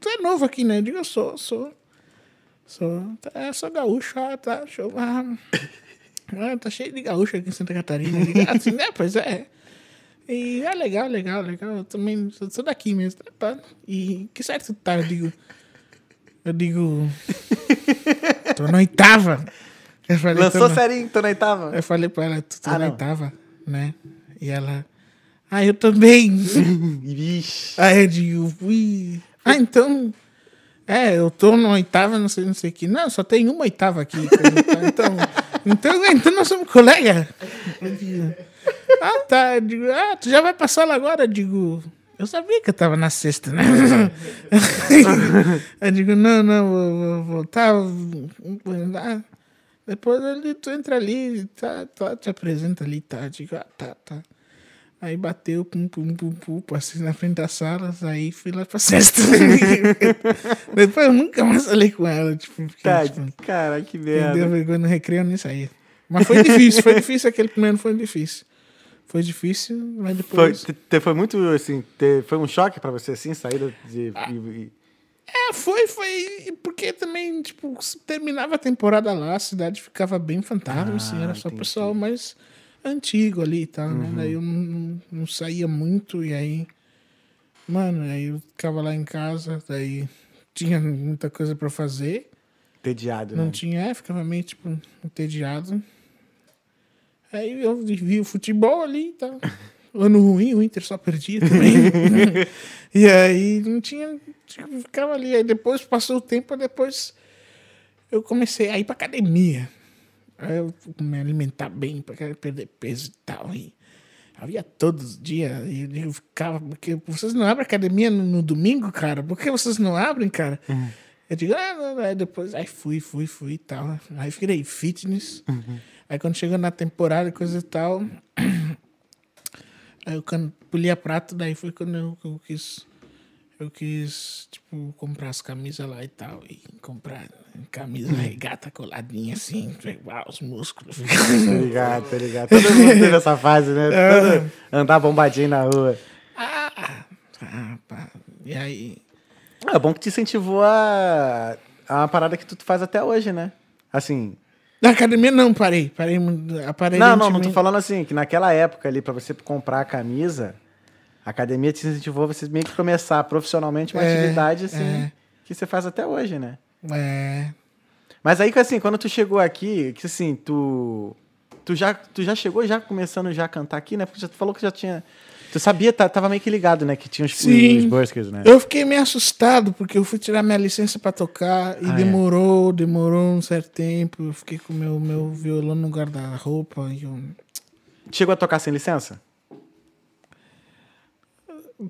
tu é novo aqui, né? Eu digo, eu sou, sou. Sou, tá, é, sou gaúcho, ah, tá, show. Ah, (coughs) ah, tá cheio de gaúcho aqui em Santa Catarina. Digo, ah, assim, né? Pois é. E é legal, legal, legal. Eu também sou, daqui mesmo. Tá, tá. E que série tu tá? Eu digo. Eu digo. (laughs) tô na oitava. Eu falei, tô Lançou na- serinho, tu na oitava? eu falei pra ela, tu tá Ah, na não. oitava, né? E ela. Ah, eu também. (laughs) Vixe. Aí eu digo, ui. Ah, então. É, eu tô na oitava, não sei, não sei o que. Não, só tem uma oitava aqui. (laughs) Então, então, então nós somos colega. Digo, (laughs) ah, tá. Eu digo, ah, tu já vai passar lá agora? Eu digo, eu sabia que eu tava na sexta, né? eu digo, não, não, vou, vou voltar. Depois ali, tu entra ali, tá, tá, te apresenta ali, tá? Eu digo, ah, tá, tá. Aí bateu, pum, pum, pum, pum, passei na frente das salas, aí fui lá pra (laughs) sexta. Depois eu nunca mais falei com ela, tipo, porque, Tá, tipo, cara, que quem deu merda. vergonha no recreio, eu nem saía. Mas foi difícil, foi difícil, aquele primeiro foi difícil. Foi difícil, mas Foi, depois... te- te- foi muito, assim, te- foi um choque pra você, assim, sair de... Ah. e- É, foi, foi, porque também, tipo, terminava a temporada lá, a cidade ficava bem fantasma, assim, era só entendi. pessoal mais antigo ali e tal, né? Daí eu não, não, não saía muito, e aí, mano, aí eu ficava lá em casa, daí tinha muita coisa pra fazer, entediado, Não né? tinha, é, ficava meio, tipo, entediado. Aí eu vi o futebol ali e tal. (laughs) Ano ruim, o Inter só perdia também. (laughs) e aí não tinha. Ficava ali. Aí depois passou o tempo, depois eu comecei a ir pra academia. Aí eu me alimentar bem, pra perder peso e tal. E havia todos os dias. E eu ficava. Porque vocês não abrem academia no, no domingo, cara? Por que vocês não abrem, cara? Eu digo, ah, não, não. Aí depois, aí fui, fui, fui e tal. Aí virei fitness. Aí quando chegou na temporada coisa e tal. (clears throat) Aí eu quando polia prato, daí foi quando eu, eu quis. Eu quis, tipo, comprar as camisas lá e tal. E comprar camisa (laughs) regata coladinha assim, igual os músculos. Tá ligado, tá ligado. Todo mundo teve essa fase, né? (laughs) É. Todo- Andar bombadinho na rua. ah, ah, pá. E aí. É bom que te incentivou a, a uma parada que tu faz até hoje, né? Assim. Na academia não, parei. Parei. Não, não, não tô falando assim, que naquela época ali, pra você comprar a camisa, a academia te incentivou você meio que começar profissionalmente uma É, atividade assim, é. que você faz até hoje, né? É. Mas aí, assim, quando tu chegou aqui, que assim, tu. Tu já, tu já chegou já começando já a cantar aqui, né? Porque já tu falou que já tinha. Tu sabia, tá- tava meio que ligado, né? Que tinha os, Sim. os buskers, né? Eu fiquei meio assustado, porque eu fui tirar minha licença pra tocar e Ah, é? demorou, demorou um certo tempo. Eu fiquei com meu, meu violão no guarda-roupa eu Chegou a tocar sem licença?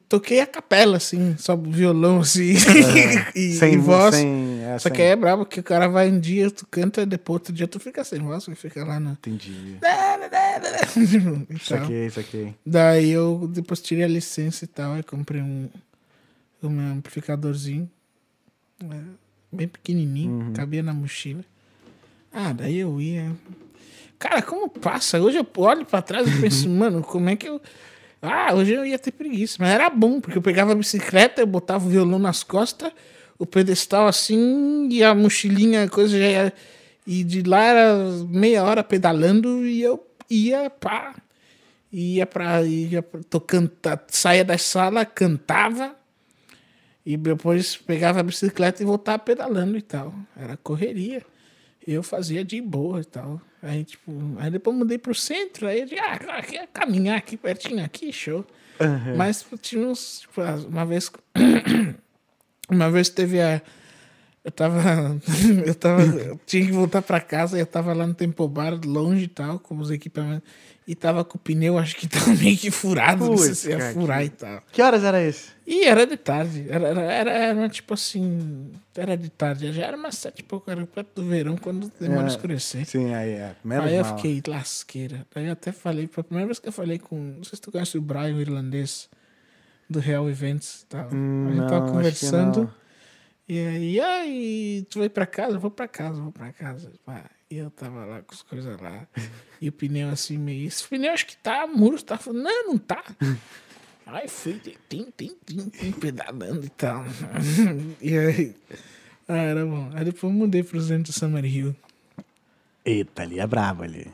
Toquei a capela, assim, só violão, assim, (laughs) e, sem e voz. Sem, é, Só sem- que aí é brabo, que o cara vai um dia, tu canta, depois outro dia tu fica sem voz, tu fica lá no... Entendi. (laughs) E aqui, isso aqui. Daí eu depois tirei a licença e tal, aí comprei um, um amplificadorzinho, né, bem pequenininho, cabia na mochila. Ah, daí eu ia. Cara, como passa? Hoje eu olho pra trás e penso, (laughs) mano, como é que eu. Ah, hoje eu ia ter preguiça, mas era bom, porque eu pegava a bicicleta, eu botava o violão nas costas, o pedestal assim, e a mochilinha, coisa já ia. E de lá era meia hora pedalando e eu ia pá. Ia pra. Ia pra tô canta, saía da sala, cantava. E depois pegava a bicicleta e voltava pedalando e tal. Era correria. Eu fazia de boa e tal. Aí, tipo, aí depois mudei pro centro, aí eu disse, ah, aqui é caminhar aqui pertinho aqui, show. Mas tinha uns, tipo, uma vez. (coughs) Uma vez teve a. Eu tava. (laughs) Eu tava. eu tinha que voltar pra casa e eu tava lá no Tempo Bar, longe e tal, com os equipamentos. E tava com o pneu, acho que (laughs) tava meio que furado, não sei se ia cara, furar que- e tal. Que horas era isso? E era de tarde. Era, era, era, era tipo assim. Era de tarde. Já era umas sete e pouco, era perto do verão, quando demora a É, escurecer. Sim, aí é. Menos Aí eu mal. fiquei lasqueira. Aí eu até falei, foi a primeira vez que eu falei com. Não sei se tu conhece o Brian, o irlandês, do Real Events. Tá? Hum, a gente não, tava conversando. E aí, aí, tu vai pra casa? Eu vou pra casa, vou pra casa. Pá. E eu tava lá com as coisas lá. e o pneu assim, meio. Esse pneu acho que tá muro, tá falando, não, não tá. Aí fui, tim, tim, tim, tim, pedalando e tal. (laughs) e aí. Ah, era bom. Aí depois eu mudei pro centro do Summer Hill. Eita, ali é brabo ali.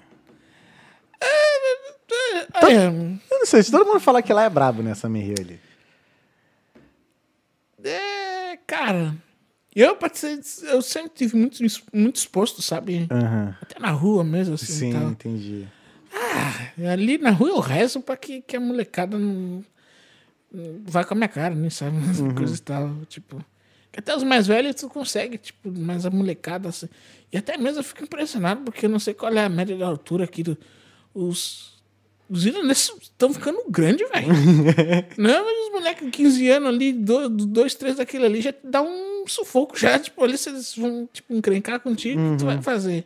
Ah, é, Eu não sei, se todo mundo falar que lá é brabo nessa Merrill ali. é, cara, eu, pra ser- eu sempre tive muito, muito exposto, sabe? Aham. Até na rua mesmo, assim. Sim, e tal. entendi. Ah, ali na rua eu rezo pra que, que a molecada não, não vai com a minha cara, nem sabe? (laughs) Coisa e tal, tipo. Até os mais velhos tu consegue, tipo, mas a molecada, assim. E até mesmo eu fico impressionado, porque eu não sei qual é a média da altura aqui do. Os. Irlandeses estão ficando grandes, velho. (laughs) não, mas os moleques de 15 anos ali, do- do- dois, três daquele ali, já te dá um sufoco já. Tipo, ali vocês vão, tipo, encrencar contigo, o que tu vai fazer?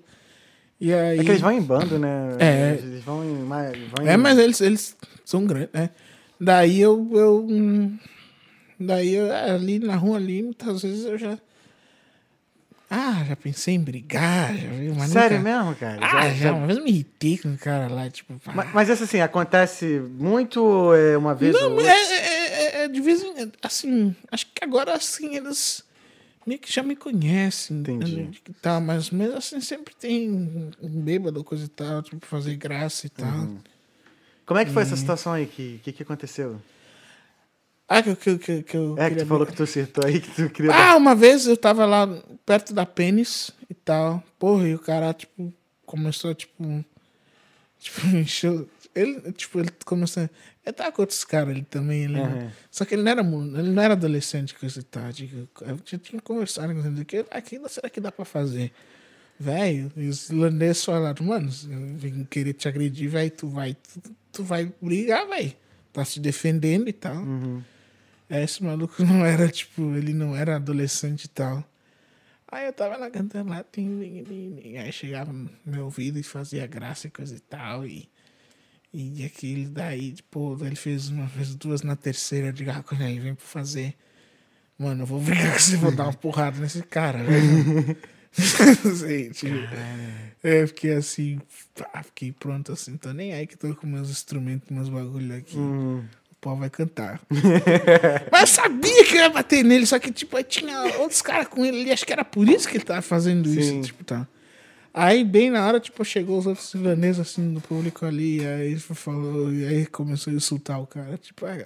E aí... É que eles vão em bando, né? É. Eles vão em. Vão É, em- mas eles, eles são grandes, né? Daí eu, eu. hum, Daí eu, é, ali na rua ali, muitas vezes eu já. Ah, já pensei em brigar, já vi Sério nunca- mesmo, cara? Ah, Já- já, uma vez eu me irritei com o cara lá, tipo. Mas, mas isso assim, acontece muito é, uma vez ou Não, outra? é, é, é- é de vez em assim, acho que agora assim eles meio que já me conhecem. Entendi. né, Que tal, mas mesmo assim sempre tem um bêbado, coisa e tal, tipo, fazer graça e tal. Uhum. Como é que foi essa situação aí? O que, que, que aconteceu? Ah, que, que, que, que eu É que tu falou que tu acertou aí, que tu queria. Ah, uma vez eu tava lá perto da Pênis e tal. Porra, e o cara, tipo, começou, tipo. (laughs) Tipo, encheu. Ele, tipo, ele começou. Ele tava com outros caras ali também. Ele, Uhum. Só que ele não era ele não era adolescente com esse tal. Eu tinha, tinha conversado com ele. Que aquilo será que dá pra fazer? Velho, e os irlandeses falaram, mano, se eu vim querer te agredir, velho, tu vai, tu, tu vai brigar, velho. Tá se defendendo e tal. Uhum. É, esse maluco (laughs) não era, tipo, ele não era adolescente e tal. Aí eu tava lá cantando lá, tim, tim, tim, aí chegava no meu ouvido e fazia graça e coisa e tal. E, e aquilo daí, tipo, ele fez uma vez, duas na terceira, eu digo, ah, quando ele vem pra fazer. Mano, eu vou brigar com você, vou dar uma porrada nesse cara, velho. (laughs) Sei, tipo, eu fiquei assim, pá, fiquei pronto assim, tô nem aí que tô com meus instrumentos, meus bagulho aqui. Uhum. Pau vai cantar. (laughs) Mas eu sabia que eu ia bater nele, só que, tipo, aí tinha outros caras com ele ali, acho que era por isso que ele tava fazendo Sim. isso, tipo, tá. Aí, bem na hora, tipo, chegou os outros irlandeses, assim, do público ali, aí falou, e aí começou a insultar o cara, tipo, ah,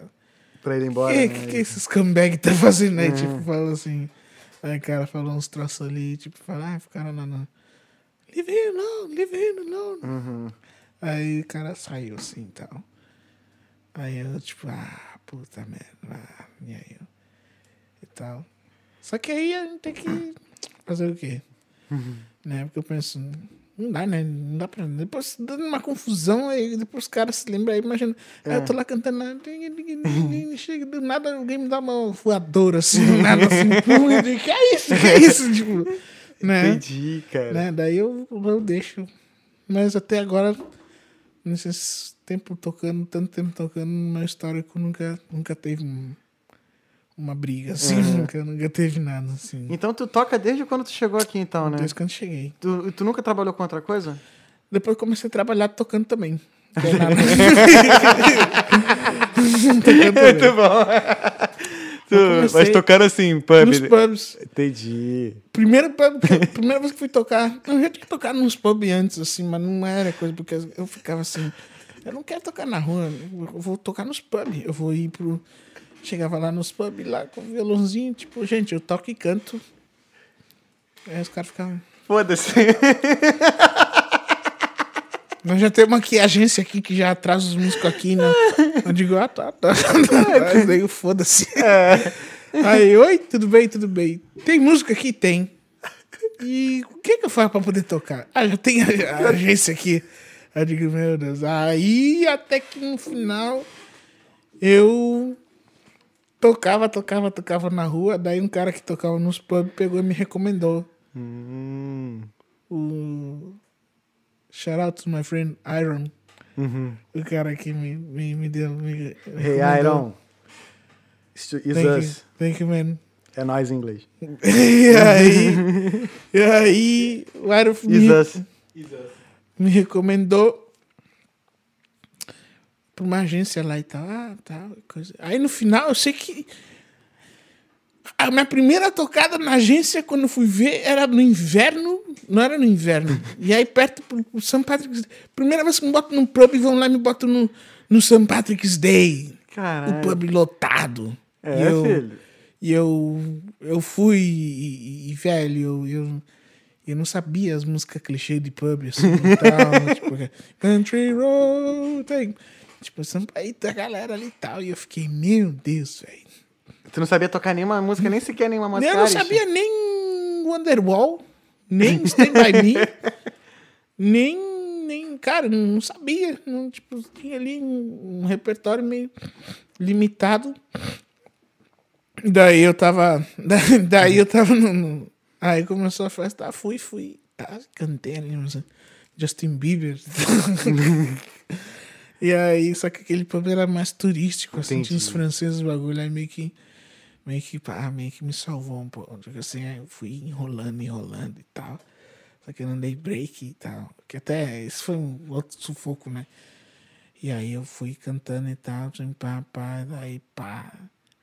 Pra ele ir embora. que, né? que, que esse scumbag tá fazendo aí? Tipo, falou assim. Aí o cara falou uns troços ali, tipo, fala, ah, ficaram lá no. Leave him alone, leave him alone. Uhum. Aí o cara saiu assim e tal. Aí eu, tipo, ah, puta merda, ah, e aí eu. E tal. Só que aí a gente tem que fazer o quê? Né? Porque eu penso, não dá, né? Não dá pra. Depois dando uma confusão, aí depois os caras se lembram aí, imagina. Aí eu tô lá cantando, lá, (laughs) chega do nada, alguém me dá uma voadora assim, do nada assim, (laughs) pum, que é isso? Que é isso? (laughs) Tipo, né? Entendi, cara. né? Daí eu, eu deixo. Mas até agora, nesse tempo tocando, tanto tempo tocando, no meu histórico nunca, nunca teve um- uma briga, assim, nunca, nunca teve nada, assim. Então tu toca desde quando tu chegou aqui, então, né? Desde quando cheguei. Tu, tu nunca trabalhou com outra coisa? Depois comecei a trabalhar tocando também. Que (laughs) tocando (laughs) também. Muito bom. (laughs) mas tocando assim, pub. Nos pubs. Entendi. Primeiro pub, primeira vez que fui tocar, eu já tinha tocado nos pubs antes, assim, mas não era coisa, porque eu ficava assim, eu não quero tocar na rua, eu vou tocar nos pubs, eu vou ir pro. Chegava lá nos pubs, lá com o violãozinho, tipo, gente, eu toco e canto. Aí os caras ficavam. Foda-se. (laughs) Nós já temos aqui a agência aqui que já traz os músicos aqui, né? Eu digo, ah, tá, tá. (laughs) Aí daí foda-se. Aí, oi, tudo bem, tudo bem. Tem música aqui? Tem. E o que que eu faço pra poder tocar? Ah, já tem a, a (laughs) agência aqui. Eu digo, meu Deus. Aí, até que no final, eu tocava, tocava, tocava na rua. Daí um cara que tocava nos pubs pegou e me recomendou. Hum. O... Shout out to my friend Iron. Uhum. O cara que me, me, me deu. Me Hey. Iron. Is Thank us. you, thank you, man. É nós em inglês. (laughs) e aí, (laughs) e aí, o Iron me, us. me recomendou pra uma agência lá e tal. Ah, tal, coisa. Aí no final, eu sei que a minha primeira tocada na agência, quando eu fui ver, era no inverno. Não era no inverno. E aí, perto pro, St. Patrick's Primeira vez que me botam no pub e vão lá e me botam no, no St. Patrick's Day. O Caralho. pub lotado. É, e eu, filho. E eu, eu fui, e, e, velho, eu, eu, eu não sabia as músicas clichê de pub, assim, e tal. (laughs) tipo, Country Road, tem, tipo, aí a galera ali e tal. E eu fiquei, meu Deus, velho. Tu não sabia tocar nenhuma música, nem sequer nenhuma música. Eu não sabia nem Wonderwall, nem Stand By Me, nem, nem, cara, não sabia. Não, tipo, tinha ali um, um repertório meio limitado. Daí eu tava. (laughs) da- Daí eu tava no. no- aí começou a festa, ah, fui, fui. Tá, cantei ali, mas, Justin Bieber. (laughs) e aí, só que aquele pub era mais turístico, assim, tinha os franceses, o bagulho, aí meio que. Meio que, pá, meio que me salvou um pouco. Tipo Assim, eu fui enrolando, enrolando e tal. Só que eu não dei break e tal. Que até isso foi um outro sufoco, né? E aí eu fui cantando e tal, assim, pá, pá, daí pá.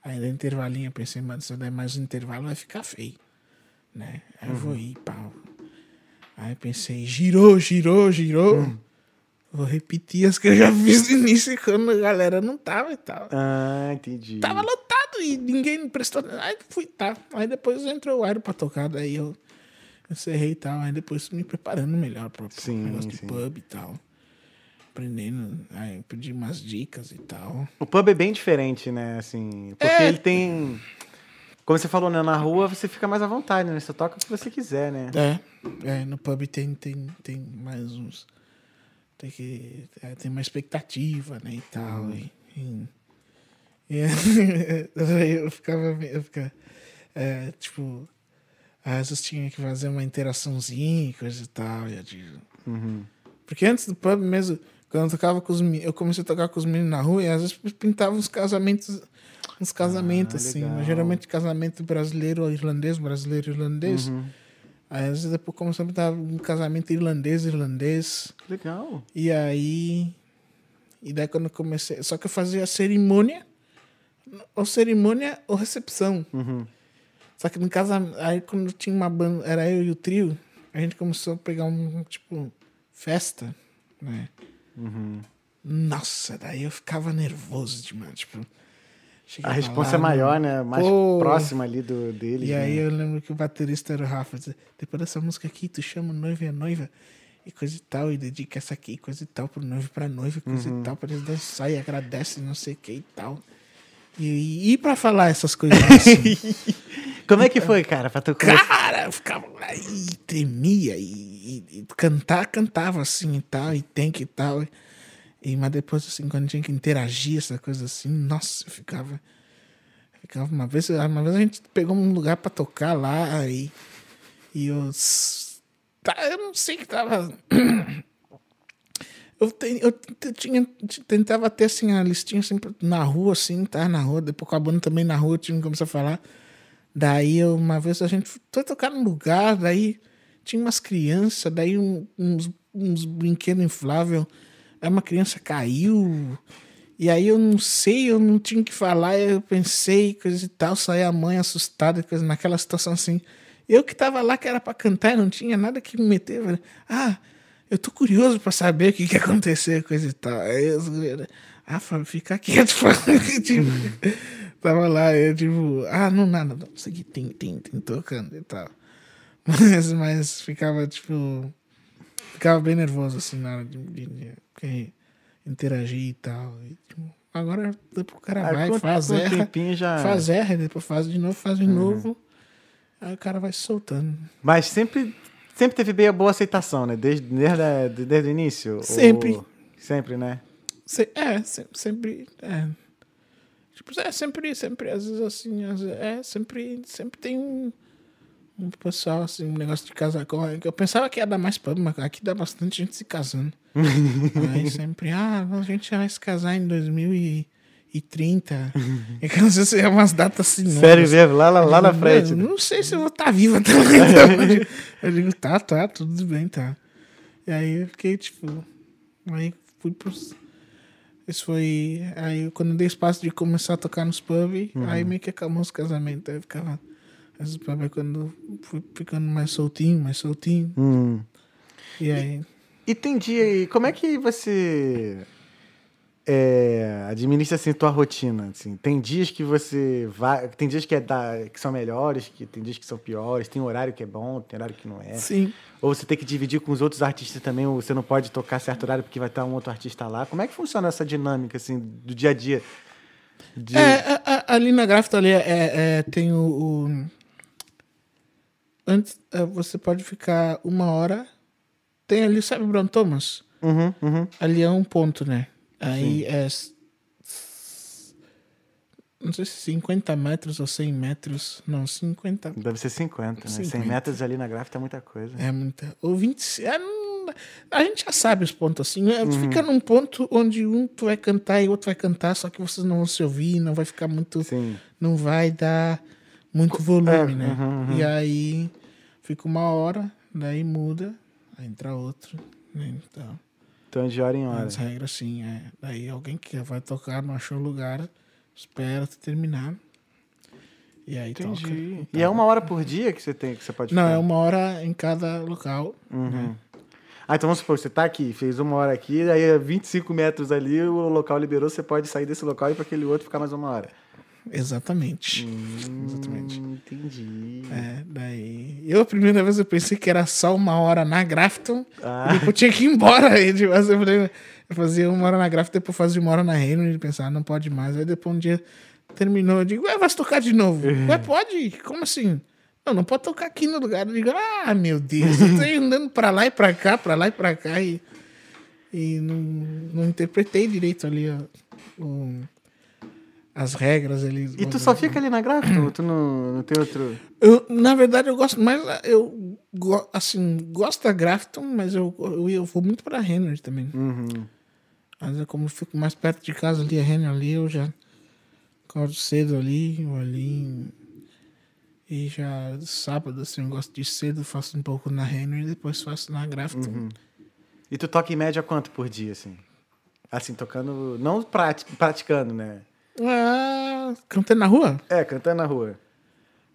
Aí deu intervalinho, eu pensei, mano, se eu der mais um intervalo vai ficar feio, né? Aí eu vou ir, pá. Aí pensei, girou, girou, girou. Vou repetir as que eu já (laughs) fiz no início quando a galera não tava e tal. Ah, entendi. Tava lotado e ninguém prestou. Aí fui, tá. Aí depois entrou o Aero pra tocar, daí eu. encerrei e tal. Aí depois me preparando melhor para o Sim, negócio de sim. pub e tal. Aprendendo, aí pedi umas dicas e tal. O pub é bem diferente, né? Assim, porque É. ele tem. Como você falou, né? Na rua você fica mais à vontade, né? Você toca o que você quiser, né? É, é no pub tem, tem, tem mais uns. Tem que. é, tem uma expectativa, né? E tal. E, e- (laughs) e- aí eu ficava. Eu ficava é, tipo. Às vezes tinha que fazer uma interaçãozinha, e coisa e tal. E digo, Uhum. Porque antes do pub mesmo, quando eu tocava com os eu comecei a tocar com os meninos na rua e às vezes pintava uns casamentos, uns casamentos Ah, assim, geralmente casamento brasileiro ou irlandês, brasileiro irlandês. Uhum. Aí às vezes depois começou a pintar um casamento irlandês, irlandês. Legal. E aí. E daí quando eu comecei. Só que eu fazia cerimônia, ou cerimônia ou recepção. Uhum. Só que no casamento. Aí quando tinha uma banda, era eu e o trio, a gente começou a pegar um, tipo, festa, né? Uhum. Nossa, daí eu ficava nervoso demais. Tipo, A chegava resposta é maior, né? Mais Pô. próxima ali do, deles. E aí né? eu lembro que o baterista era o Rafa. dizia, Depois dessa música aqui, tu chama o noivo e a noiva. E coisa e tal, e dedica essa aqui, coisa e tal, pro noivo e pra noiva, coisa Uhum. e tal, pra eles dançar e agradece, não sei o que e tal. E, e pra falar essas coisas assim, (laughs) Como é que foi, cara? Pra tu cara, eu ficava lá e tremia, e, e- e cantar, cantava assim e tal, e tem que e tal. E, mas depois, assim, quando tinha que interagir, essa coisa assim, nossa, eu ficava. Ficava uma vez, uma vez a gente pegou um lugar pra tocar lá e, e eu. Tá, eu não sei que tava. (coughs) Eu, te, eu tinha, tentava ter assim, a listinha sempre na rua, assim, tá na rua, depois com a banda também na rua, tinha começou a falar. Daí eu, uma vez a gente foi tocar num lugar, daí tinha umas crianças, daí um- uns, uns brinquedos infláveis. Aí uma criança caiu. E aí eu não sei, eu não tinha o que falar, eu pensei, coisa e tal, saí a mãe assustada, coisa, naquela situação assim. Eu que tava lá, que era pra cantar, não tinha nada que me meter. falei, ah, eu tô curioso pra saber o que que aconteceu, coisa e tal. Aí eu, ah, Fábio, fica quieto, tipo, tava lá, eu tipo, ah, não, nada, não, isso aqui tem, tem, tem, tocando e tal. Mas, mas ficava, tipo, ficava bem nervoso, assim, na hora de, de, de- de interagir e tal. E, tipo, agora, o cara Ah, vai, com- faz erra, já- faz erra, depois faz de novo, faz de novo. Aí o cara vai se soltando. Mas sempre, sempre teve bem a boa aceitação, né? Desde, desde, desde o início? Sempre. Ou- Sempre, né? Se- é, se- sempre. É. Tipo, é sempre, sempre, às vezes assim, às vezes, é, sempre, sempre tem um, um pessoal, assim, um negócio de casar com. Eu pensava que ia dar mais pub, mas aqui dá bastante gente se casando. (laughs) Aí sempre, ah, a gente vai se casar em 2030. E que às vezes é umas datas assim. Sério novas. mesmo, lá, lá, lá na frente. "Mano, Não sei se eu vou estar viva também. então, (laughs) eu digo, tá, tá, tudo bem, tá. E aí eu fiquei, tipo. Aí fui pros. Isso foi. Aí quando eu dei espaço de começar a tocar nos pubs, Uhum. aí meio que acabou os casamentos. Aí eu ficava. Mas aí quando fui ficando mais soltinho, mais soltinho. Hum. E aí. E tem dia aí, como é que você é, administra assim tua rotina? Assim? Tem dias que você vai, tem dias que, é da, que são melhores, que tem dias que são piores, tem horário que é bom, tem horário que não é. Sim. Ou você tem que dividir com os outros artistas também, ou você não pode tocar certo horário porque vai estar um outro artista lá. Como é que funciona essa dinâmica assim do dia a dia? De- É, a- a- ali na gráfica ali é, é, tem o, o- Antes é, você pode ficar uma hora. Tem ali, sabe Brown Thomas? Uhum, uhum. Ali é um ponto, né? Aí é. s- s- Não sei se 50 metros ou 100 metros. Não, 50. Deve ser 50, né? 100 50. metros ali na gráfica é muita coisa. É muita. Ou 20. É, a gente já sabe os pontos assim. é, Fica num ponto onde um tu vai cantar e outro vai cantar, só que vocês não vão se ouvir, não vai ficar muito. Sim. Não vai dar muito volume, é, né? uhum, uhum. E aí fica uma hora, daí muda, aí entra outro. Né? Então, Então de hora em hora. as regras assim, é. Daí alguém que vai tocar, não achou lugar, espera terminar. E aí Entendi. toca. E é uma hora por dia que você tem, que você pode Não, ficar? é uma hora em cada local. Uhum. Ah, então vamos supor, você tá aqui, fez uma hora aqui, aí é 25 metros ali, o local liberou, você pode sair desse local e ir para aquele outro ficar mais uma hora. Exatamente. Hum, Exatamente. Entendi. É, daí. Eu, a primeira vez, eu pensei que era só uma hora na Grafton. Ah. E depois eu tinha que ir embora. (laughs) Aí, tipo, eu, falei, eu fazia uma hora na Grafton, depois fazia uma hora na Henry. E pensava, ah, não pode mais. Aí depois um dia terminou. Eu digo, ué, vai tocar de novo. Ué, pode? Como assim? Não, não pode tocar aqui no lugar. Eu digo, ah, meu Deus, eu tô (laughs) andando pra lá e pra cá, pra lá e pra cá. E, e não, não interpretei direito ali ó, o- as regras ali. E tu só fica ali na Grafton? ou tu não, não tem outro. Eu, na verdade, eu gosto mais. Eu assim, gosto da Grafton, mas eu, eu, eu vou muito pra Henry também. Uhum. Mas é como eu fico mais perto de casa ali, a Henry ali, eu já acordo cedo ali, vou ali. E já sábado, assim, eu gosto de cedo, faço um pouco na Henry e depois faço na Grafton. E tu toca em média quanto por dia, assim? Assim, tocando. Não prati- praticando, né? Ah, cantando na rua? É, cantando na rua.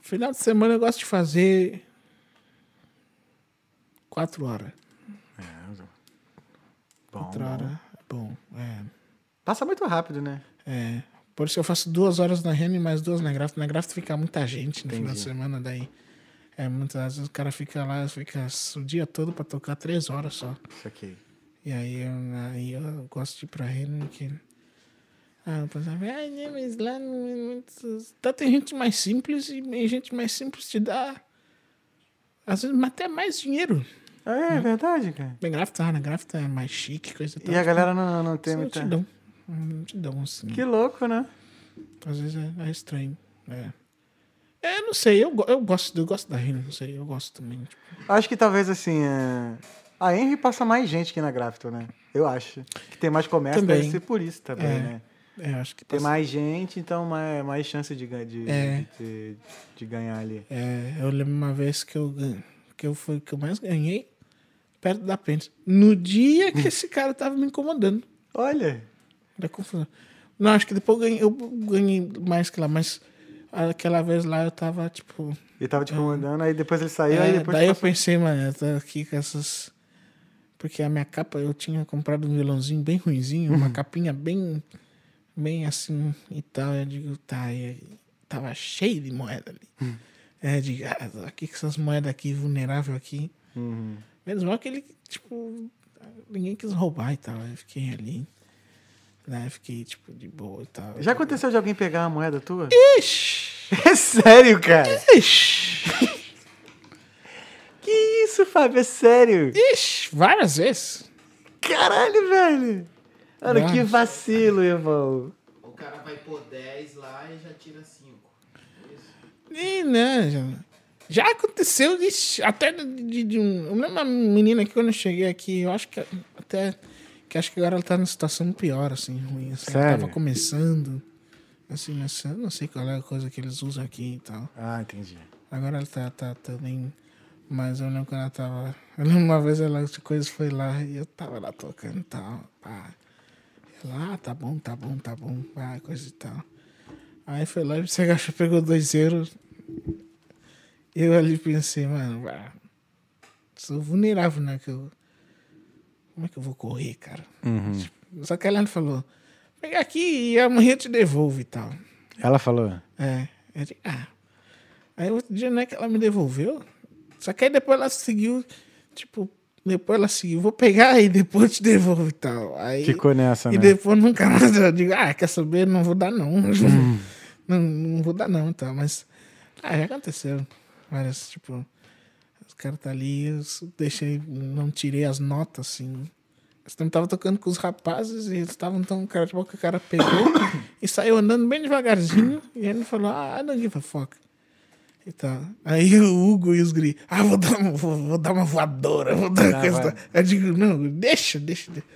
Final de semana eu gosto de fazer quatro horas. Bom, Quatro bom. horas é bom. É. Passa muito rápido, né? É. Por isso eu faço duas horas na Rene e mais duas na Grafton. Na Grafton fica muita gente no final de Entendi. semana, daí. É, muitas vezes o cara fica lá, fica o dia todo pra tocar três horas só. Isso aqui. E aí eu, aí eu gosto de ir pra Rene que. Ah, o pessoal fala, né, mas lá não é muito. Tá, tem gente mais simples e e gente mais simples te dá. Às vezes até mais dinheiro. É, é verdade, cara. Na Grafton, ah, na Grafton é mais chique, coisa E a galera não, não tem muita. te dão. Hum, Te dão, assim. Que louco, né? Às vezes é, é estranho. É. É, não sei, eu, eu gosto, eu gosto da Rina, não sei, eu gosto também. tipo. Acho que talvez assim. É... A Henry passa mais gente que na Grafton, né? Eu acho. Que tem mais comércio, Também. deve ser por isso também, É. né? É, acho que Tem passa- mais gente, então mais, mais chance de, de, É. de, ter- de ganhar ali. É, eu lembro uma vez que eu, que eu fui que eu mais ganhei perto da Pentes. No dia que esse cara tava me incomodando. Olha. Era confusão. Não, acho que depois eu ganhei, eu ganhei mais que lá, mas aquela vez lá eu tava, tipo. Ele tava te incomodando, aí depois ele saiu, é, aí depois. daí eu pensei, mano, eu tô aqui com essas. Porque a minha capa, eu tinha comprado um violãozinho bem ruinzinho, uma capinha bem. Bem assim e tal. Eu digo, tá, e tava cheio de moeda ali. É, eu digo, ah, aqui com essas moedas aqui, vulnerável aqui. Uhum. Menos mal que ele, tipo, ninguém quis roubar e tal. Eu fiquei ali. Né, fiquei, tipo, de boa e tal. Já aconteceu de alguém pegar uma moeda tua? Ixi! (laughs) É sério, cara? Ixi! (laughs) Que isso, Fábio? É sério? Ixi! Várias vezes. Caralho, velho. Mano, que vacilo, irmão. O cara vai pôr 10 lá e já tira 5. E, né, já, já aconteceu ixi, até de, de um. Eu lembro uma menina que quando eu cheguei aqui, eu acho que até. Que acho que agora ela tá numa situação pior, assim, ruim. Assim, ela Sério? tava começando. Assim, mas eu não sei qual é a coisa que eles usam aqui e tal. Ah, entendi. Agora ela tá, tá também. Mas eu lembro quando ela tava. Eu lembro uma vez ela de coisas foi lá e eu tava lá tocando e tal. Pá. Ah, tá bom, tá bom, tá bom. Pá, coisa e tal. Aí foi lá e você agachou, pegou dois euros. Eu ali pensei, mano, sou vulnerável, né? Que eu, como é que eu vou correr, cara? Só que ela falou, pega aqui e amanhã eu te devolvo e tal. Ela falou. É. Eu digo, ah. Aí outro dia não é que ela me devolveu. Só que aí depois ela seguiu, tipo, depois ela seguiu, vou pegar e depois te devolvo e tal. Aí, Ficou nessa, E né? depois nunca mais eu digo, ah, quer saber? Não vou dar não. (laughs) não, não vou dar não, tá? Mas, ah, já aconteceu. Várias, tipo, os caras tá ali, eu deixei, não tirei as notas, assim. Eu tava tocando com os rapazes e eles estavam tão cara de boca que o cara pegou (coughs) e saiu andando bem devagarzinho e ele falou, ah, I don't give a fuck. E tal. Aí o Hugo e os gris, ah, vou dar, uma- vou, vou dar uma voadora, vou dar Ah, coisa. vai. Eu digo, não, deixa, deixa. deixa.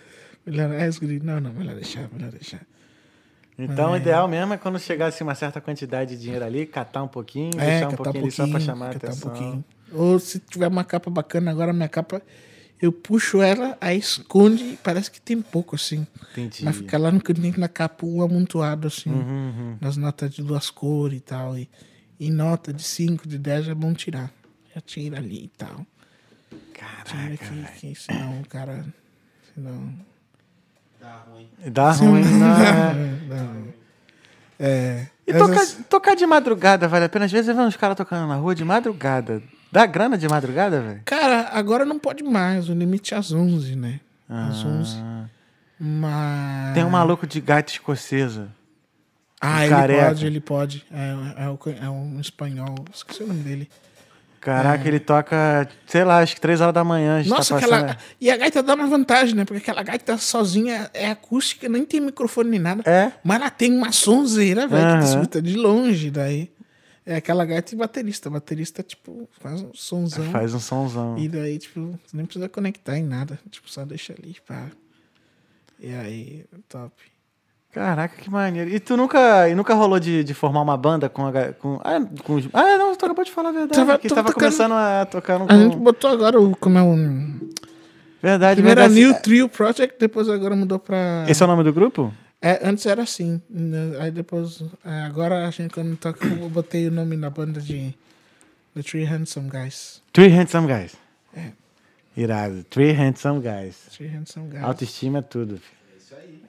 Melhor, aí os gris, não, não, melhor deixar, melhor deixar. Então, o ideal mesmo é quando chegasse uma certa quantidade de dinheiro ali, catar um pouquinho, deixar um pouquinho ali só pra chamar a atenção. Ou se tiver uma capa bacana, agora minha capa, eu puxo ela, aí esconde parece que tem pouco, assim. Entendi. Vai ficar lá no cantinho na capa um amontoado, assim. Uhum, uhum. Nas notas de duas cores e tal. E, e nota de 5, de 10 é bom tirar. Já tira ali e tal. Tira Caraca, velho. que, que senão o cara. Senão. Dá ruim. Dá ruim, né? (laughs) Não. É. E Mas tocar, as- tocar de madrugada vale a pena? Às vezes eu vejo uns caras tocando na rua de madrugada. Dá grana de madrugada, velho? Cara, agora não pode mais. O limite é às 11, né? Às 11. Ah, Mas. Tem um maluco de gaita escocesa. Ah, ele careca. pode, ele pode. É, é, o- é um espanhol. Esqueci o nome dele. Caraca, ele toca, sei lá, acho que três horas da manhã. a gente Nossa, tá passando... aquela. E a gaita dá uma vantagem, né? Porque aquela gaita sozinha é acústica, nem tem microfone nem nada. É? Mas ela tem uma sonzeira, velho, que Aham. tu escuta de longe. Daí. É aquela gaita e baterista. Baterista, tipo, faz um sonzão. Faz um somzão. E daí, tipo, nem precisa conectar em nada. Tipo, só deixa ali, pá. E aí, top. Caraca, que maneiro. E tu nunca, e nunca rolou de, de formar uma banda com, a, com, ah, com os- ah, não, tu acabou de falar a verdade. Tava- que tava tocando- começando a tocar no... A gente botou agora o. Como é o. Verdade, Primeiro era verdade. New Trio Project, depois agora mudou pra. Esse é o nome do grupo? É, antes era assim. né, Aí depois. é, agora a gente, quando toca, eu botei o nome na banda de. The Three Handsome Guys. Three Handsome Guys. É. Irado. Three Handsome Guys. Three Handsome Guys. Autoestima é tudo. filho.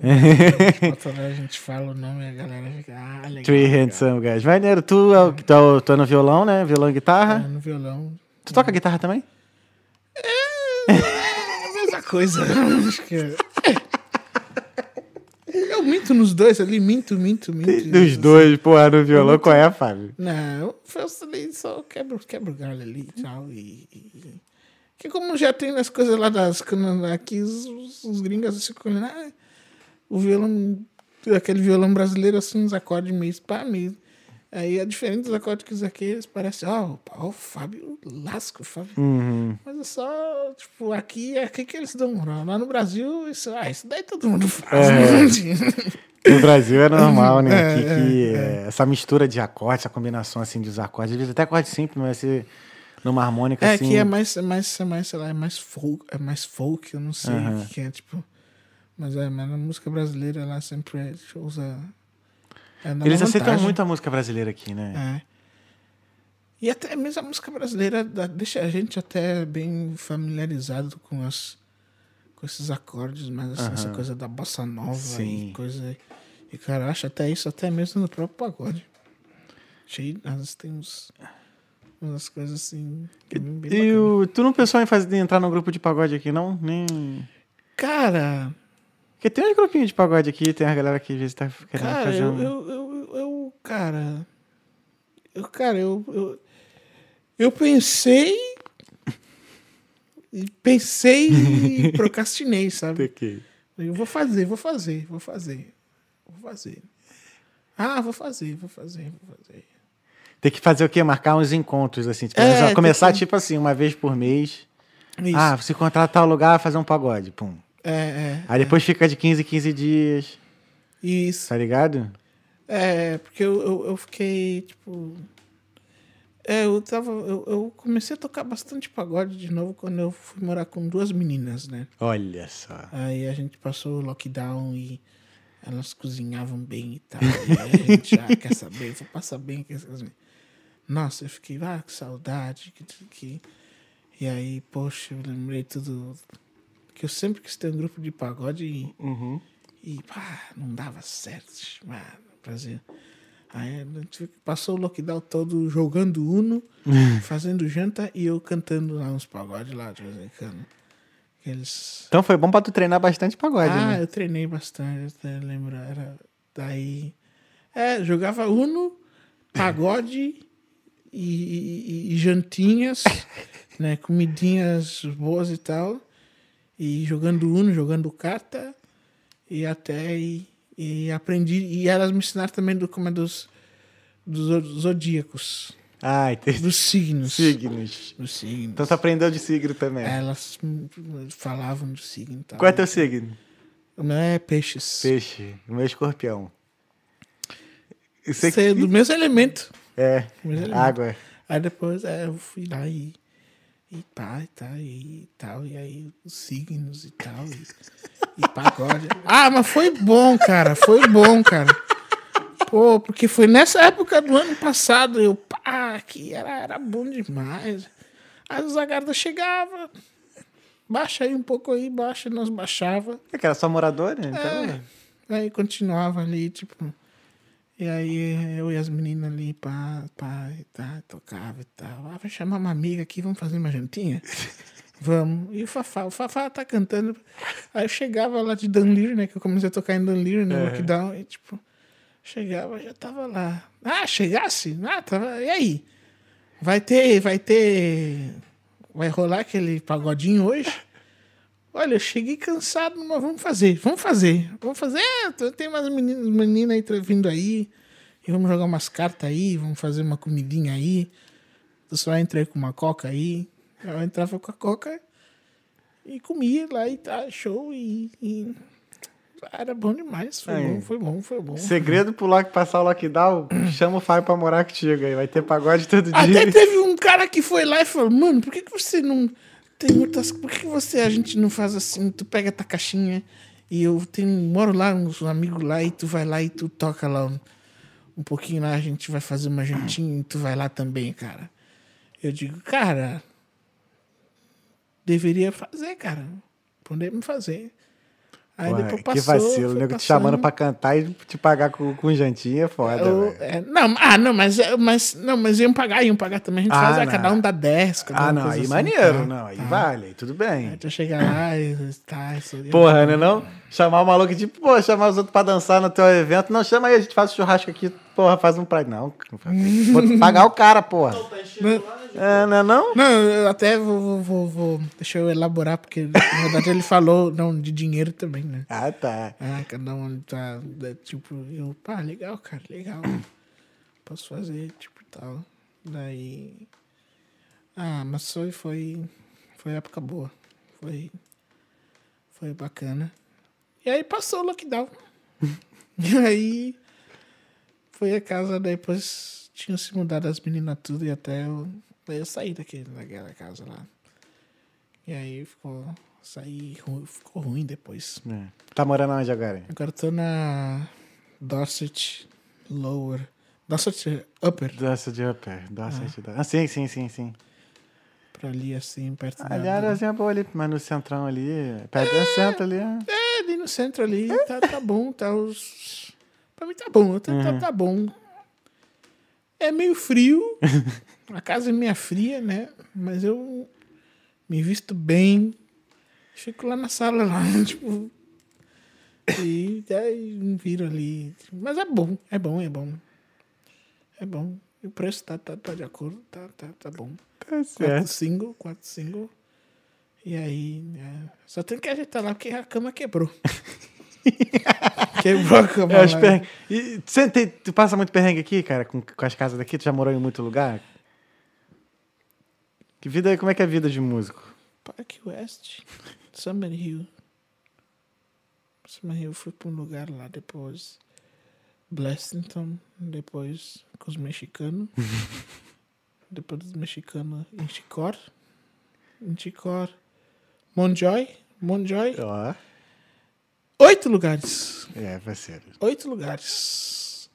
Lá, (laughs) a gente fala o nome e a galera fica. Ah, legal. Three legal. Handsome Guys. Maneiro, tu, é tu, é o- tu é no violão, né? Violão e É, guitarra. no violão. Tu toca guitarra também? É a mesma coisa. (laughs) Acho que. é. Eu minto nos dois ali, minto, minto, minto. Dos dois, porra, no violão, qual é, Fábio? Não, eu ali, só quebro, quebro galho ali e tal. E, e- Que como já tem as coisas lá das. Aqui os, os- os gringos ficam olhando. Ah, o violão. Aquele violão brasileiro, assim, uns acordes meio meio. Aí é diferente dos acordes que os aqui, eles parecem, ó, ó, o Fábio lasco, o Fábio. Uhum. Mas é só, tipo, aqui é aqui que eles dão. Lá no Brasil, isso, ah, isso daí todo mundo faz. É. No Brasil é normal, né? É, que, que, é, é, essa mistura de acordes, essa combinação assim dos acordes, às vezes até acorde simples, mas ser numa harmônica É assim. que é mais, é mais, é mais, sei lá, é mais folk, é mais folk, eu não sei o que é, tipo. Mas é, mas na música brasileira lá sempre é, usa. É Eles aceitam muito a música brasileira aqui, né? É. E até mesmo a música brasileira deixa a gente até bem familiarizado com as com esses acordes, mas assim, essa Aham. coisa da bossa nova Sim. e coisa. E cara, acha até isso até mesmo no próprio pagode. Cheio, às vezes tem uns, umas coisas assim. bem E o, tu não pensou em, fazer, em entrar no grupo de pagode aqui, não? Nem. Cara, Porque tem uns grupinhos de pagode aqui, tem a galera que às vezes tá querendo Cara, fazer eu, um. eu, eu, eu- cara, eu, cara, eu, eu, eu pensei, pensei e (laughs) procrastinei, sabe? Eu vou fazer, vou fazer, vou fazer, vou fazer. Ah, vou fazer, vou fazer, vou fazer. Tem que fazer o quê? Marcar uns encontros, assim. Tipo, É, começar, que- tipo assim, uma vez por mês. Isso. Ah, se encontrar tal lugar, fazer um pagode. Pum. É, é, Aí depois fica de 15 em 15 dias. isso. Tá ligado? É, porque eu, eu, eu fiquei, tipo. É, eu tava. Eu, eu comecei a tocar bastante pagode de novo quando eu fui morar com duas meninas, né? Olha só. Aí a gente passou o lockdown e elas cozinhavam bem e tal. (laughs) E aí a gente já quer saber, vou passar bem com essas. Nossa, eu fiquei, ah, que saudade. Que, que... E aí, poxa, eu lembrei tudo. Que eu sempre quis ter um grupo de pagode e, Uhum. e pá, não dava certo. Mano, Brasil. Aí passou o lockdown todo jogando Uno, (laughs) fazendo janta e eu cantando lá uns pagodes lá de vez em quando. Aqueles. Então foi bom pra tu treinar bastante pagode, Ah, né? eu treinei bastante, até lembro. Era daí. É, jogava Uno, pagode e, e- e jantinhas, (laughs) né? Comidinhas boas e tal. E jogando Uno, jogando carta. E até. E, e aprendi. E elas me ensinaram também do, como é dos, dos zo- zodíacos. Ai, tem Dos signos. signos. Dos signos. Então tu aprendeu de signo também. Elas falavam do signo tal. Qual é teu signo? O meu é peixes. Peixe. O meu é escorpião. Sei Sei, que... do mesmo elemento. É, Mas ele- água. Aí depois é, eu fui lá e. E pá, e tal, e tal, e aí os signos e tal, e, e pagode. Ah, mas foi bom, cara, foi bom, cara. Pô, porque foi nessa época do ano passado, eu, pá, que era, era bom demais. Aí os agardas chegava, baixa aí um pouco aí, baixa, nós baixava. É que era só morador, né? Então... É. Aí continuava ali, tipo. E aí eu e as meninas ali, pá, pá, e tá, tocava e tal. Ah, vai chamar uma amiga aqui, vamos fazer uma jantinha? (laughs) vamos. E o Fafá, o Fafá tá cantando. Aí eu chegava lá de Dunleary, né? Que eu comecei a tocar em Dunleary, no lockdown. E tipo, chegava, já tava lá. Ah, chegasse? Ah, tava. E aí? Vai ter, vai ter. Vai rolar aquele pagodinho hoje? Olha, eu cheguei cansado, mas vamos fazer, vamos fazer, vamos fazer. É, tem umas meninas, menina aí vindo aí, e vamos jogar umas cartas aí, vamos fazer uma comidinha aí. Eu só entrei com uma coca aí, eu entrava com a coca e comia lá e tá, show, e, e- era bom demais, foi Aí. bom, foi bom, foi bom. Segredo pro lock, passar o lockdown, chama o Fábio pra morar contigo aí. Vai ter pagode todo Até dia. teve um cara que foi lá e falou, mano, por que, que você não. Tem outras. Por que, você a gente não faz assim? Tu pega tua caixinha e eu tenho, moro lá, uns amigos lá, e tu vai lá e tu toca lá um, um pouquinho lá, a gente vai fazer uma jantinha e tu vai lá também, cara. Eu digo, cara, deveria fazer, cara. Podemos fazer. Aí Ué, depois que passou. vacilo, o nego te chamando pra cantar e te pagar com, com jantinha é foda, Eu- é, não, ah, não, mas, mas, não, mas iam pagar, iam pagar também. A gente Ah, faz, ah, não. cada um dá 10. cada Ah, não, aí assim, maneiro, tá, não, aí tá. vale, tudo bem. Aí tu chega lá e tá, isso. Porra, né não? Chamar o maluco, tipo, pô, chamar os outros pra dançar no teu evento. Não, chama aí, a gente faz o churrasco aqui, porra, faz um prato. Não, não faz. vou (laughs) pagar o cara, porra. Tá enchendo lá, gente. É, não é não? Não, eu até vou, vou, vou, vou- Deixa eu elaborar, porque na verdade ele falou não, de dinheiro também, né? Ah, tá. Ah, cada um tá. é, Tipo, eu, pá, legal, cara, legal. Posso fazer, tipo, tal. Daí. Ah, mas foi, foi. Foi época boa. Foi. Foi bacana. E aí passou o lockdown. (laughs) e aí. Foi a casa, depois tinham se mudado as meninas tudo e até eu. Eu saí daquele, daquela casa lá. E aí ficou. Saí, ficou ruim depois. É. Tá morando onde agora? Agora tô na Dorset Lower. Dorset Upper. De upper. Doce de Ah, sim, sim, sim, sim. Pra ali, assim, perto da... Ali a áreazinha boa ali, mas no centrão ali, perto do centro ali. é. É, ali no centro ali, tá, tá bom, tá os... Pra mim tá bom, tá, tá, tá bom. É meio frio, (laughs) a casa é meio fria, né? Mas eu me visto bem, fico lá na sala, lá, (laughs) tipo... E aí me viro ali. Mas é bom, é bom, é bom. É bom. E o preço tá, tá, tá de acordo, tá, tá, tá bom. Tá Quatro certo. single, quatro single. E aí, é, só tem que ajeitar lá porque a cama quebrou. (laughs) quebrou a cama. É. E você tem- tu passa muito perrengue aqui, cara, com, com as casas daqui? Tu já morou em muito lugar? Que vida, como é que é a vida de músico? Park West, Summer Hill. Summer Hill fui pra um lugar lá depois. Blessington, depois com os mexicanos. (laughs) depois dos mexicanos em Chicor. Em Chicor. Monjoy. Monjoy. Ó, Oito lugares. é, parceiro. Oito lugares.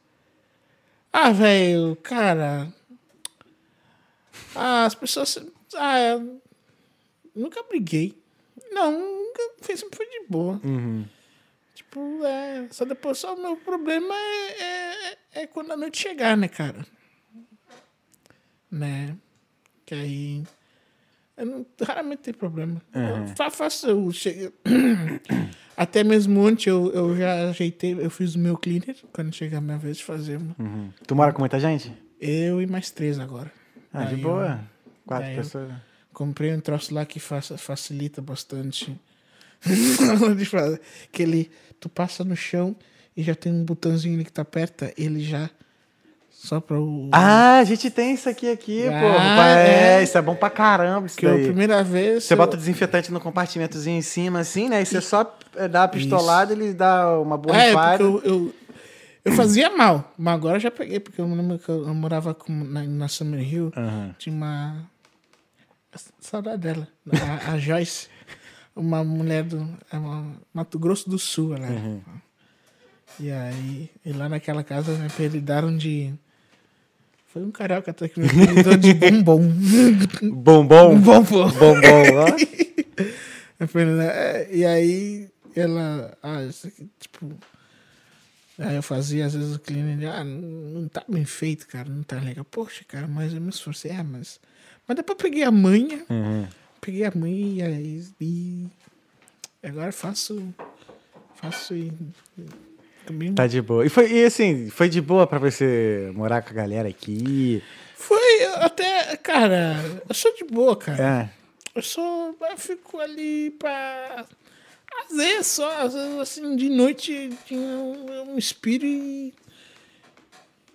Ah, velho, cara. Ah, as pessoas. Ah, eu nunca briguei. Não, nunca. Sempre foi de boa. Uhum. Tipo, é. Só depois, só o meu problema é, é, é quando a noite chegar, né, cara? Né? Que aí. Eu não, raramente tem problema. Eu fa- faço. Eu chego, (coughs) até mesmo ontem eu, eu já ajeitei, eu fiz o meu cleaner quando chegar a minha vez de fazer. uma. Uhum. Tu mora com muita gente? Eu e mais três agora. Ah, de boa. eu Quatro eu- pessoas. comprei um troço lá que faça, facilita bastante. (laughs) Que ele, tu passa no chão e já tem um botãozinho ali que tu aperta, ele já. Só pra o. Ah, a gente tem isso aqui, aqui, Ah, pô. É, é. isso é bom pra caramba isso que a daí. primeira vez. Você eu- bota o desinfetante no compartimentozinho em cima, assim, né? E você só é, dá a pistolada e ele dá uma É, borrifada. porque eu, eu, eu fazia mal, mas agora eu já peguei, porque eu, lembro que eu, morava com, na, na Summer Hill, Aham. tinha uma. Saudade dela, a, a Joyce, uma mulher do é uma, Mato Grosso do Sul, ela é. E aí, e lá naquela casa me apelidaram de. Foi um carioca até que me convidou de bombom. (laughs) bombom? Bombom. Bombom, ó. (laughs) Falei, né? É, e aí ela, ah, isso aqui, tipo. Aí eu fazia, às vezes o cliente, ah, não tá bem feito, cara, não tá legal. Poxa, cara, mas eu me esforcei, ah, mas. Mas depois peguei a manha, uhum. peguei a manha e. E agora faço. Faço e também Tá de boa. E, foi, e assim, foi de boa pra você morar com a galera aqui? Foi até, cara, eu sou de boa, cara. É. Eu sou. Eu fico ali pra. Às vezes só, às vezes assim, de noite tinha um, um espírito e.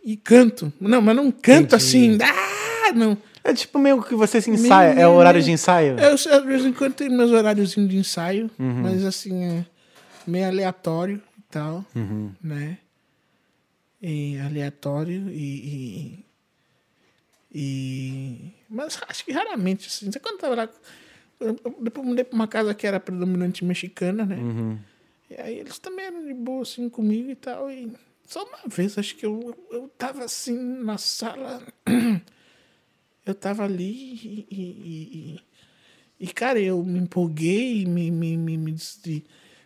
E canto. Não, mas não canto assim. Ah, não. É tipo meio que você se ensaia. É o horário de ensaio? Eu, de vez em quando tenho meus horários de ensaio, mas assim, é meio aleatório e tal, né? E aleatório e, e, e- Mas acho que raramente, assim. Você quando tava lá. eu- eu- Depois eu mudei pra uma casa que era predominante mexicana, né? E aí eles também eram de boa, assim, comigo e tal. E só uma vez, acho que eu, eu tava assim na sala. (clears throat) eu tava ali e, e, e- e, cara, eu me empolguei, me, me, me, me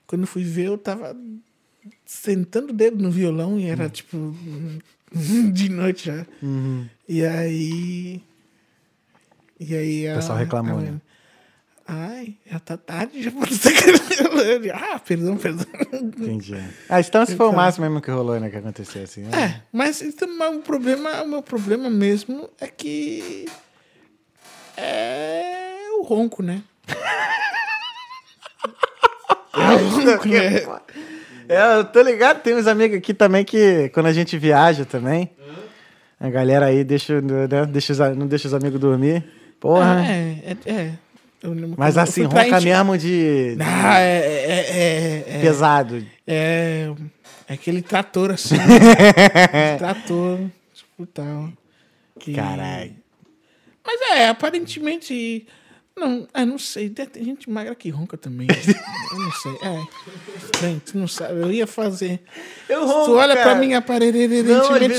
quando eu fui ver, eu tava sentando o dedo no violão e era tipo (laughs) de noite já. E aí. E aí. O pessoal reclamou, né? Ai, já tá tarde, já pode ser (laughs) que... Ah, perdão, perdão. Entendi. Ah, então se foi o Então. máximo mesmo que rolou, né? Que aconteceu assim. né? É, mas então, mas o problema, o meu problema mesmo é que é o ronco, né? (laughs) é o ronco, né? É, eu tô ligado, tem uns amigos aqui também que quando a gente viaja também, a galera aí deixa, né, deixa os, não deixa os amigos dormir. Porra. Ah, é, é, é. Lembro Mas assim, ronca mesmo de, Ah, é, é, é, é, pesado. é, é aquele trator assim. Esse (laughs) trator, tipo tal. que- Caralho. Mas é, aparentemente. Não, é, não sei. Tem gente magra que ronca também. (laughs) Eu não sei. É. Tu não sabe. Eu ia fazer. Eu Se tu olha pra mim, aparentemente,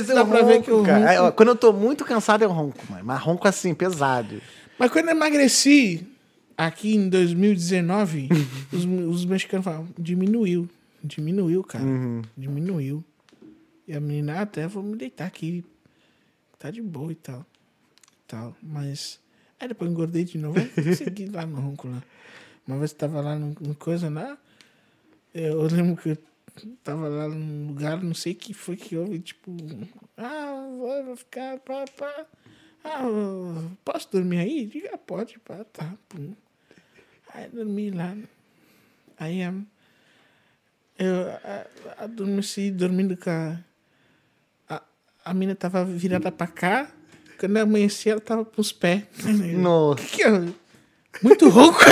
dá eu pra ver que eu ronco, cara. ronco. Ó, Quando eu tô muito cansado, eu ronco, mano. Mas ronco assim, pesado. Mas quando eu emagreci, aqui em 2019, (laughs) os, os mexicanos falam, diminuiu. Diminuiu, cara. Uhum. Diminuiu. E a menina, "Ah, até vou me deitar aqui. Tá de boa e tal. tal. Mas. Aí depois engordei de novo. Segui lá no ronco lá. Uma vez eu tava lá no, no coisa lá. Eu lembro que eu tava lá num lugar, não sei o que foi que houve, tipo. Ah, vou, vou ficar. Pá, pá. Ah, posso dormir aí? Diga, "Ah, pode, pá, tá. Pum. Aí dormi lá. Aí a, eu adormeci dormindo com a. A, a mina tava virada pra cá. Quando eu amanheci, ela tava com os pés. Nossa. (laughs) Que que é? Muito rouco. (laughs)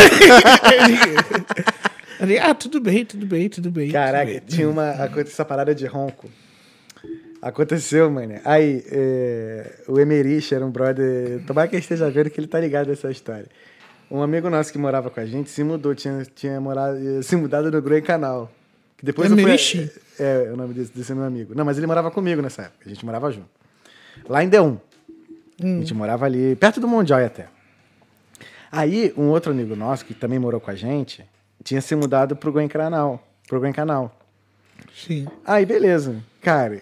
Digo, ah, tudo bem, tudo bem, tudo bem. Caraca, tudo bem. tinha uma. Aconteceu essa parada de ronco. Aconteceu, mano. Aí, é, o Emerich era um brother. Tomara que ele esteja vendo que ele tá ligado nessa história. Um amigo nosso que morava com a gente se mudou, tinha, tinha morado, se mudado no Groi Canal. Que depois Emerich? É, é o nome desse, desse meu amigo. Não, mas ele morava comigo nessa época. A gente morava junto. Lá em D1. A gente morava ali, perto do Mondial até. Aí, um outro amigo nosso, que também morou com a gente, tinha se mudado pro Gwen Canal. Pro Gwen Canal. Sim. Aí, beleza. Cara,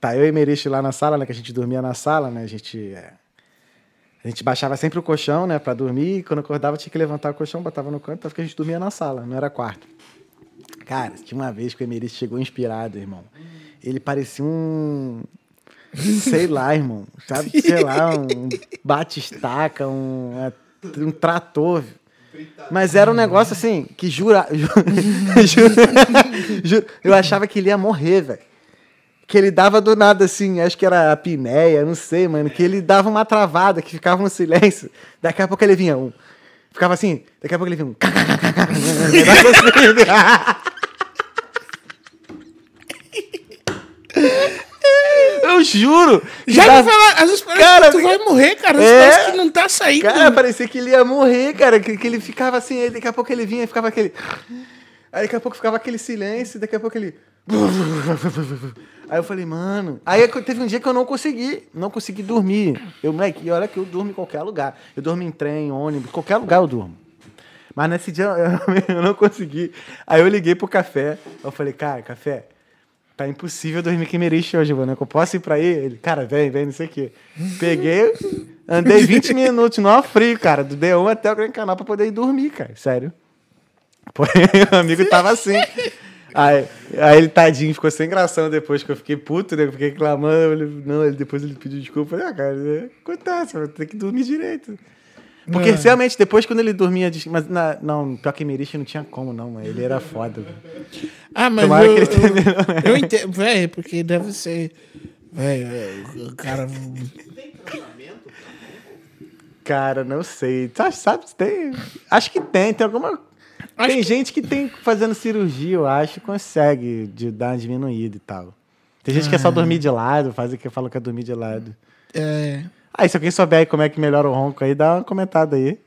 tá eu e Merich lá na sala, né? Que a gente dormia na sala, né? A gente. é, a gente baixava sempre o colchão, né? Pra dormir. E quando acordava, tinha que levantar o colchão, botava no canto, porque a gente dormia na sala, não era quarto. Cara, tinha uma vez que o Emerich chegou inspirado, irmão. Ele parecia um. Sei lá, irmão. Sabe? Sei lá, um bate-estaca, um, um trator. Mas era um negócio assim, que jura. (laughs) ju- ju- ju- eu achava que ele ia morrer, velho. Que ele dava do nada assim, acho que era a pinéia, não sei, mano. Que ele dava uma travada, que ficava um silêncio. Daqui a pouco ele vinha um. Ficava assim, daqui a pouco ele vinha um. (laughs) Um negócio assim. Eu juro! Já Dava- me às vezes parece Cara, que tu vai morrer, cara. É. parece que não tá saindo. Cara, parecia que ele ia morrer, cara. Que, que ele ficava assim, aí daqui a pouco ele vinha e ficava aquele. Aí daqui a pouco ficava aquele silêncio, daqui a pouco ele. Aí eu falei, mano. Aí teve um dia que eu não consegui, não consegui dormir. Eu, moleque, e olha que eu durmo em qualquer lugar. Eu durmo em trem, ônibus, qualquer lugar eu durmo. Mas nesse dia eu (laughs) não consegui. Aí eu liguei pro café. Eu falei, cara, café, Tá impossível dormir com Emerich hoje, mano. Eu posso ir pra aí? Ele, cara, vem, vem, não sei o quê. Peguei, andei 20 (laughs) minutos no frio, cara, do D1 até o Gran Canal pra poder ir dormir, cara. Sério. (laughs) Pô, o amigo tava assim. Aí, aí ele, tadinho, ficou sem gração depois que eu fiquei puto, né? Eu fiquei reclamando. Ele, não, ele, depois ele pediu desculpa. Eu falei, ah, cara, é, acontece, tenho que dormir direito. Porque É. realmente, depois quando ele dormia. Mas na- não, pior que Emerich não tinha como, não. Ele era foda. Ah, mas Tomara eu, que ele eu, termine, né? eu entendo, velho, porque deve ser. Velho, o cara. Tem tratamento? Cara, não sei. Sabe, sabe se tem. Acho que tem, tem alguma. tem gente que tem fazendo cirurgia, eu acho, consegue de dar uma diminuída e tal. Tem gente que é só dormir de lado, faz o que fala que é dormir de lado. É. Aí, se alguém souber aí como é que melhora o ronco aí, dá uma comentada aí.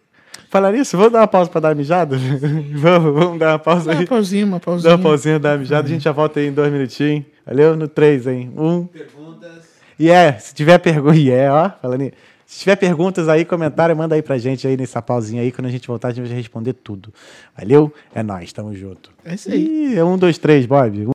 Falar nisso, vamos dar uma pausa pra dar uma mijada? (laughs) vamos, vamos dar uma pausa Uma aí. pausinha, uma Dá pausinha. uma pausinha, dar uma mijada, a gente já volta aí em dois minutinhos. Valeu? No três, hein? Um. Perguntas. E é, se tiver pergunta, (laughs) e é, ó, falando aí. Se tiver perguntas aí, comentário, manda aí pra gente aí nessa pausinha aí. Quando a gente voltar, a gente vai responder tudo. Valeu? É nóis, tamo junto. É isso aí. Ih, é um, dois, três, Bob.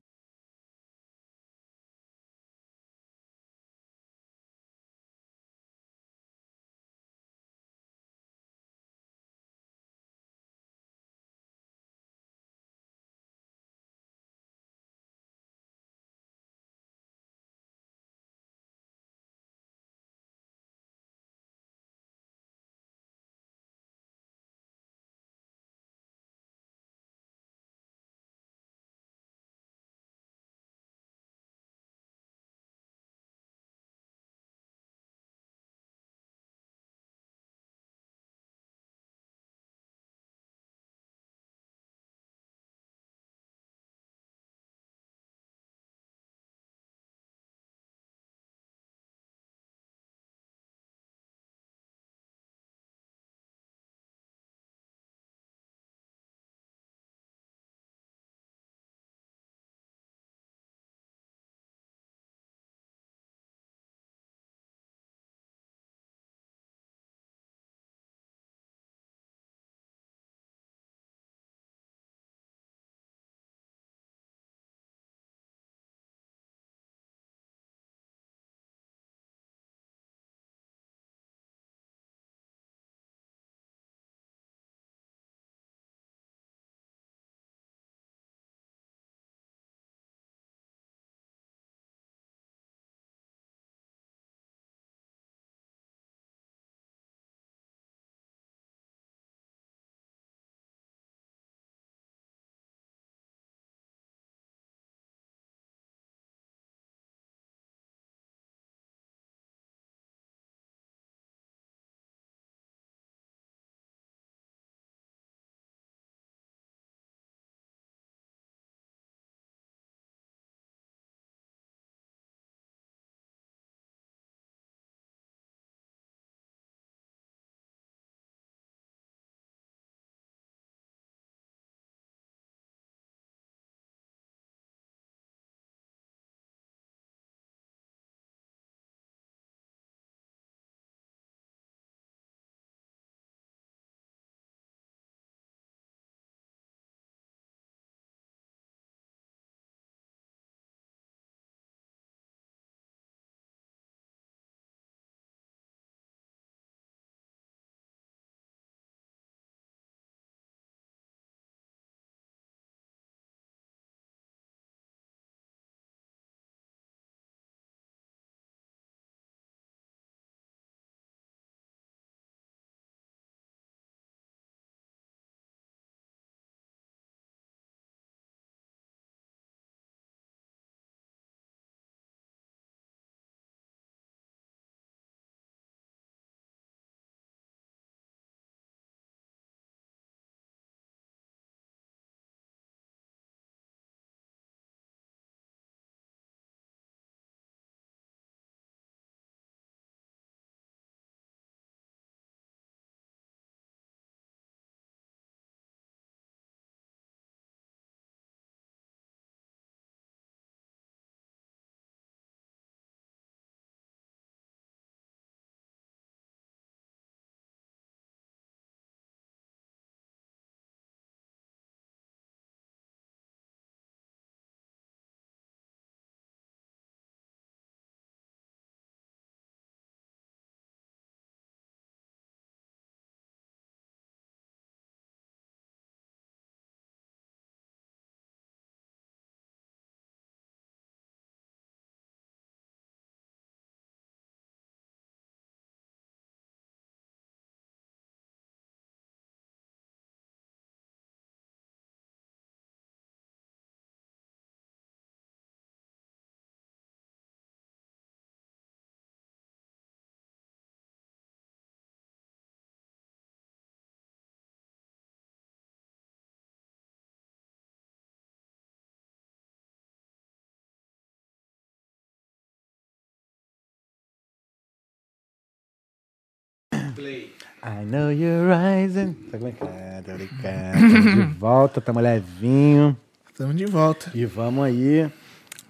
Play. I know you're rising. Tá como é que é? Tô brincando. Tamo de volta, tamo levinho. Estamos de volta. E vamos aí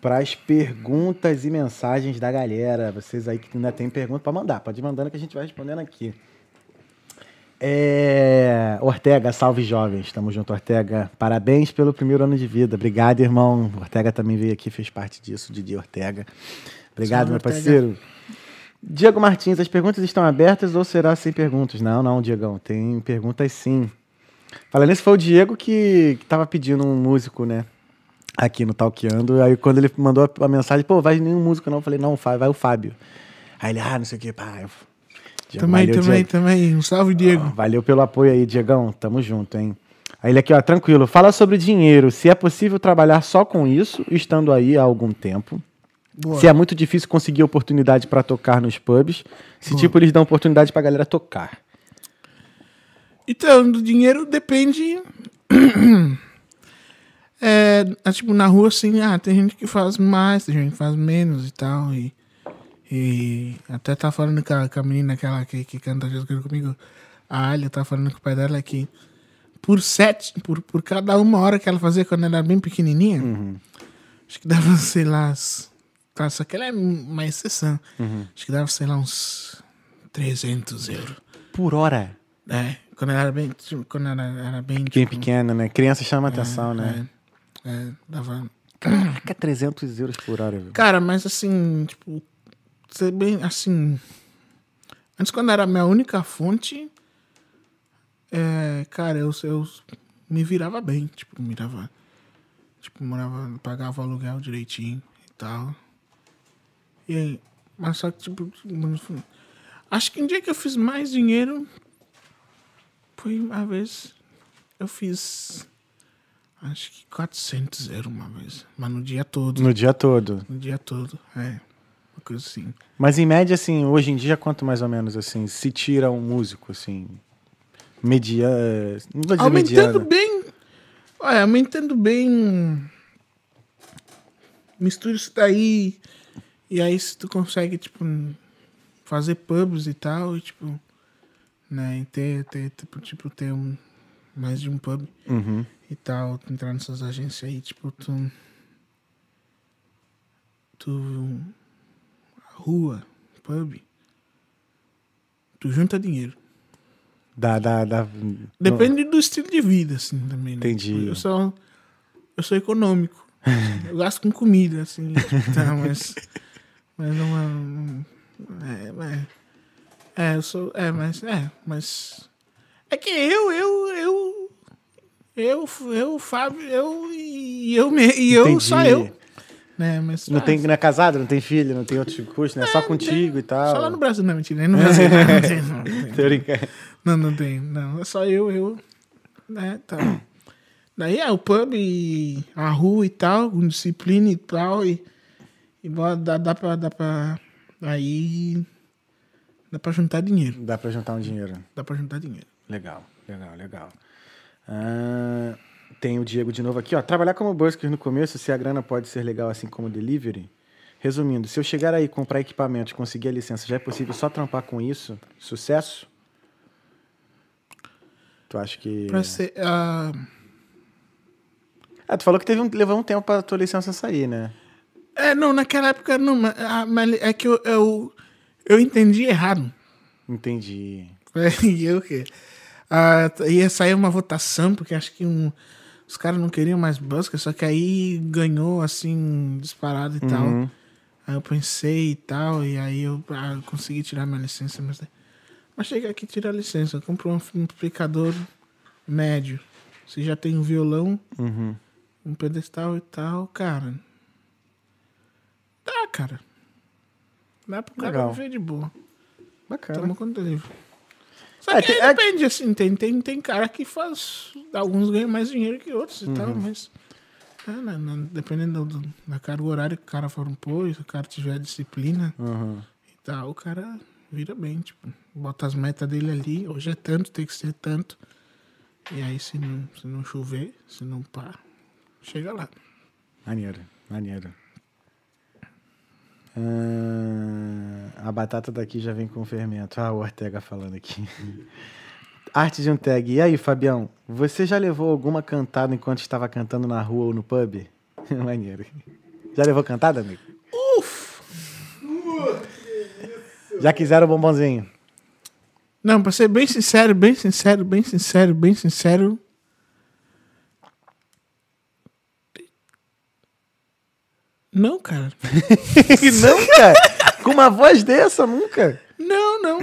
para as perguntas e mensagens da galera. Vocês aí que ainda tem pergunta, pode mandar. Pode ir mandando que a gente vai respondendo aqui. É... Ortega, salve jovens. Tamo junto, Ortega. Parabéns pelo primeiro ano de vida. Obrigado, irmão. Ortega também veio aqui, fez parte disso, Didi Ortega. Obrigado, meu Ortega. parceiro. Diego Martins, as perguntas estão abertas ou será sem perguntas? Não, não, Diegão. Tem perguntas sim. Falando nisso, foi o Diego que, que tava pedindo um músico, né? Aqui no Talkeando. Aí quando ele mandou a, a mensagem, pô, vai nenhum músico não. Eu falei, não, vai o Fábio. Aí ele, ah, não sei o que, pá. Diego, Também, valeu, também, Diego. também. Um salve, Diego. Valeu pelo apoio aí, Diegão. Tamo junto, hein? Aí ele aqui, ó, tranquilo. Fala sobre dinheiro. Se é possível trabalhar só com isso, estando aí há algum tempo. Boa. Se é muito difícil conseguir oportunidade pra tocar nos pubs. Se, tipo, eles dão oportunidade pra galera tocar. Então, do dinheiro depende. (clears throat) é, é, tipo, na rua, assim, ah, tem gente que faz mais, tem gente que faz menos e tal. E, e até tá falando com a, com a menina aquela que, que canta Jesus Cristo comigo, a Alia, tá falando com o pai dela que por sete, por, por cada uma hora que ela fazia quando ela era bem pequenininha, acho que dava, (laughs) sei lá, as- tá, só que ela é uma exceção. Acho que dava, sei lá, uns 300 euros. Por hora. É, quando ela era bem, tipo, quando ela era bem, Bem tipo, pequena, né? Criança chama atenção, né? é, é, dava... Caraca, 300 euros por hora, viu? Cara, mas assim, tipo, ser bem, assim, antes quando era a minha única fonte, é, cara, eu, eu me virava bem, tipo, me virava, tipo, morava, pagava aluguel direitinho e tal. E aí, mas só que, tipo, acho que um dia que eu fiz mais dinheiro foi uma vez, eu fiz, acho que 400 euros uma vez, mas no dia todo. No dia todo. O dia todo, é. Uma coisa assim. Mas em média, assim, hoje em dia, quanto mais ou menos, assim, se tira um músico, assim, mediano, não vou dizer Aumentando mediano. bem. Olha, aumentando bem. Mistura isso daí. E aí se tu consegue, tipo, fazer pubs e tal, e tipo. Né, e ter, ter, tipo, tipo, ter um, mais de um pub Uhum. e tal, entrar nessas agências aí, tipo, tu. Tu. Rua, pub. Tu junta dinheiro. Da, da, da... Depende do estilo de vida, assim, também. Né? Entendi. Tipo, Eu sou, eu sou econômico. (laughs) eu gasto com comida, assim. tá, mas. (laughs) Mas não é. É, mas- é, eu sou. É, mas. É, mas. É que eu, eu, eu. Eu, eu, Fábio, eu e eu, e eu Entendi. só eu. Né, mas, Não, ah, tem, não é casado, não tem filho, não tem outros custos, né? Só contigo e tal. Só lá no Brasil, não, mentira. No Brasil, (laughs) não, não tem, não, não tem. Brincando. Não, não tem. Não, é só eu, eu. Né, tá. Daí é o pub e a rua e tal, com disciplina e tal. E, e dá, dá pra. Dá pra. Aí. Dá pra juntar dinheiro. Dá pra juntar um dinheiro. Dá pra juntar dinheiro. Legal, legal, legal. Ah, tem o Diego de novo aqui, ó. Trabalhar como busker no começo, se a grana pode ser legal assim como delivery. Resumindo, se eu chegar aí, comprar equipamentos, conseguir a licença, já é possível só trampar com isso? Sucesso? Tu acha que. Pra ser. ah, Ah, tu falou que teve um, levou um tempo pra tua licença sair, né? É, não, naquela época não, mas, ah, mas é que eu, eu, eu entendi errado. Entendi. (laughs) E eu o quê? Ah, ia sair uma votação, porque acho que um, os caras não queriam mais busca, só que aí ganhou assim, disparado e tal. Uhum. Aí eu pensei e tal, e aí eu ah, consegui tirar minha licença, mas. Mas chega aqui e tira a licença. Comprou um amplificador médio. Você já tem um violão, Uhum. um pedestal e tal, cara. Dá, cara. Dá pro cara Legal. viver de boa. Bacana. Toma conta livre. Só É, que tem- é- depende, assim, tem, tem, tem cara que faz. Alguns ganham mais dinheiro que outros e Uhum. tal, mas. é, não- não- dependendo do- da carga horária que o cara for pôr, se o cara tiver disciplina Uhum. e tal, o cara vira bem, tipo, bota as metas dele ali, hoje é tanto, tem que ser tanto. E aí se não, se não chover, se não pá, chega lá. Maneiro, maneiro. Ah, A batata daqui já vem com fermento. Ah, o Ortega falando aqui. (laughs) Arte de um tag. E aí, Fabião, você já levou alguma cantada enquanto estava cantando na rua ou no pub? (laughs) Maneiro. Já levou cantada, amigo? Uf! Já quiseram bombonzinho? Não, pra ser bem sincero, bem sincero, bem sincero, bem sincero. Não, cara. (laughs) não, cara. Com uma voz dessa, nunca. Não, não.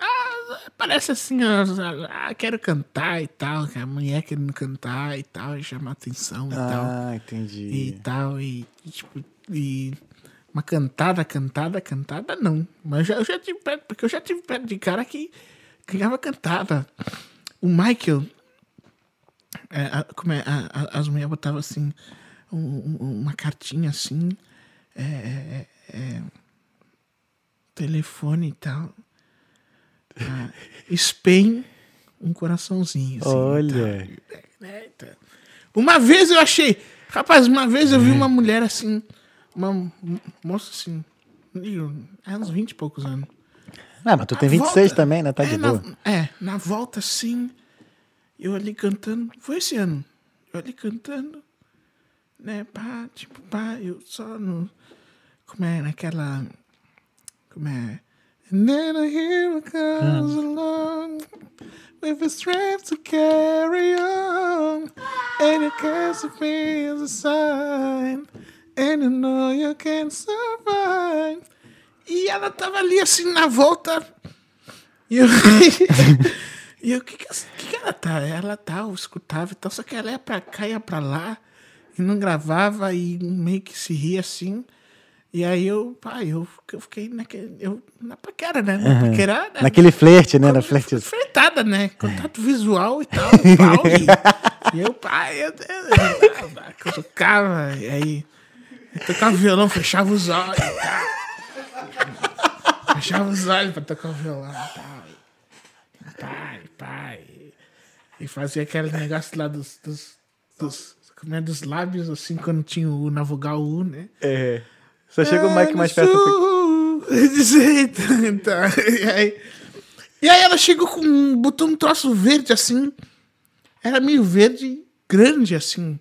Ah, parece assim, ah, quero cantar e tal, a mulher querendo cantar e tal, e chamar atenção e tal. Ah, E entendi. tal, e, e, tipo, e uma cantada, cantada, cantada, não. Mas eu já tive perto, porque eu já tive perto de cara que ganhava cantada. O Michael, é, a- como é, a- a- as mulheres botavam assim, um- um- uma cartinha assim, é, é, é, telefone e tal. Ah, (laughs) um coraçãozinho. Assim, Olha. Eita. Uma vez eu achei. Rapaz, uma vez eu vi uma mulher assim. Uma moça assim. É uns 20 e poucos anos. Ah, mas tu tem Na 26 volta- também, né? Tá de é, na, boa. é, na volta assim. Eu ali cantando. Foi esse ano. Eu ali cantando. Né, pá, tipo, pá, eu só no. Como é, naquela. Como é? And then a hero comes along with the strength to carry on. And you can be as a sign. And you know you can survive. E ela tava ali assim na volta. E eu. (laughs) e eu, o que, que, que, que ela tá? Ela tá, eu escutava e tal, só que ela ia pra cá, ia pra lá, e não gravava, e meio que se ria assim. E aí eu, pá, eu, eu fiquei naquele. Eu, na paquera, né? Na paquera. né? Naquele flerte, né? Na flerte. Flertada, né? Contato visual e tal. (laughs) pau, e, eu, pai, eu, eu, eu, tocava, e aí. Eu tocava violão, fechava os olhos tal. Fechava os olhos pra tocar o violão e tal. Pai, pai. E fazia aquele negócio lá dos. dos, dos como é, dos lábios, assim, quando tinha o na vogal U, né? É. Só chega o Mike mais perto. (laughs) Tá. E, aí, e aí ela chegou com. um- botou um troço verde assim. Era meio verde, grande assim.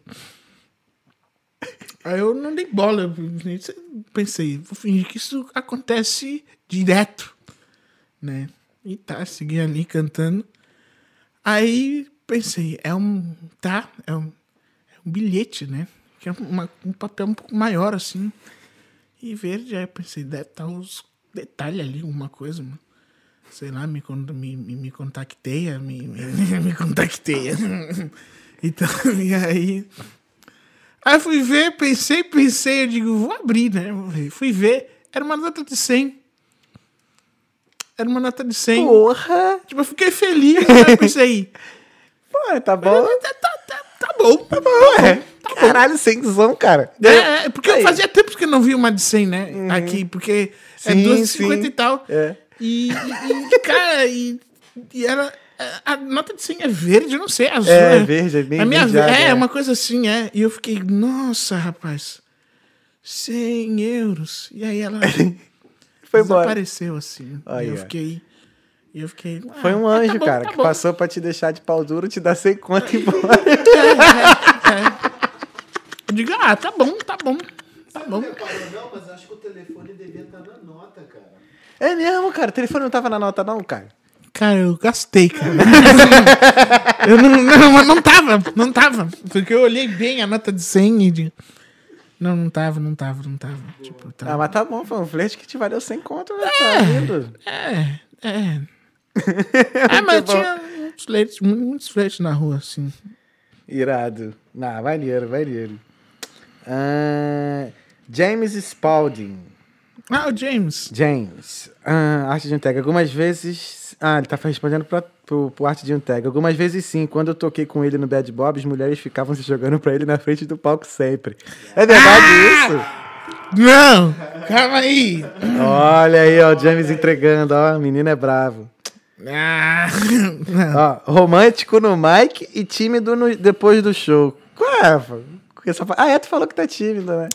Aí eu não dei bola. eu Pensei, vou fingir que isso acontece direto. Né? E tá, segui ali cantando. Aí pensei, é um. Tá, é um bilhete, né? Que é uma- um papel um pouco maior assim. E verde, aí eu pensei, deve estar uns detalhes ali, alguma coisa, mano. Sei lá, me, me, me, me contacteia, me, me, (laughs) me contacteia. (laughs) então, (laughs) e aí. Aí fui ver, pensei, pensei, eu digo, vou abrir, né? Fui ver, era uma nota de 100. Era uma nota de 100. Porra! Tipo, eu fiquei feliz, eu pensei, Pô, tá bom. tá, tá, tá, tá bom, tá bom. Ué, caralho, cenzão, cara. É, é, porque Aí. eu fazia tempo que eu não vi uma de 100, né? Aqui, porque é Sim, 250 sim. e tal. É. E, e- cara, e, e era. A nota de 100 é verde, eu não sei, azul. É, né? verde, é bem a minha, verdeada, É, é. uma coisa assim, é. E eu fiquei, nossa, rapaz, 100 euros. E aí ela (laughs) Foi embora. desapareceu, assim. Aí, e eu ó. fiquei. E eu fiquei. Foi ah, um ah, anjo, tá bom, cara, tá que bom. passou pra te deixar de pau duro, te dar 100 conto e embora. (laughs) Eu digo, ah, tá bom, tá bom. Tá bom. Não, mas acho que o telefone devia estar na nota, cara. É mesmo, cara. O telefone não tava na nota, não, cara. Cara, eu gastei, cara. (laughs) eu não, não, não tava, não tava. Porque eu olhei bem a nota de 100 e de... Não, não tava, não tava, não tava. Tipo, Ah, tava... mas tá bom, foi um flerte que te valeu 100 conto, né? Tá lindo. É, é. (laughs) É, mas tinha muitos mu- muitos fletes na rua, assim. Irado. Ah, maneiro, maneiro. Ah, James Spalding. Ah, o James. James. Ah, arte de um tag. Algumas vezes. Ah, ele tá respondendo pra, pro, pro arte de um tag. Algumas vezes sim. Quando eu toquei com ele no Bad Bob, as mulheres ficavam se jogando pra ele na frente do palco sempre. É verdade isso? Não, calma aí. Olha aí, ó, o James entregando, ó. O menino é bravo. Ah, (laughs) Ó, romântico no mic e tímido no- depois do show. Qual é? Essa... Ah, é, tu falou que tá tímido, né?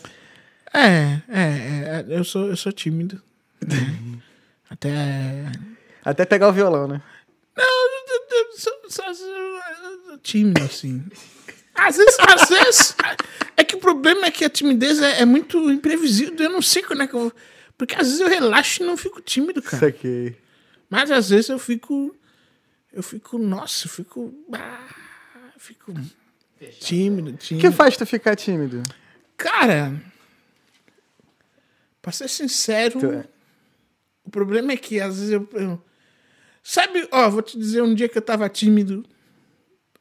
é, é, é, eu sou, eu sou tímido. (laughs) Até. Até pegar o violão, né? Não, eu- eu- sou- sou- sou tímido, assim. Às vezes, às vezes. É que o problema é que a timidez é, é muito imprevisível. Eu não sei quando é que eu. Porque às vezes eu relaxo e não fico tímido, Isso cara. aqui. Mas às vezes eu fico. Eu fico. Nossa, eu fico. Ah, fico. Tímido, O tímido. que faz tu ficar tímido? Cara. Pra ser sincero. Tu- é. O problema é que às vezes eu. eu- sabe, ó, vou te dizer um dia que eu tava tímido.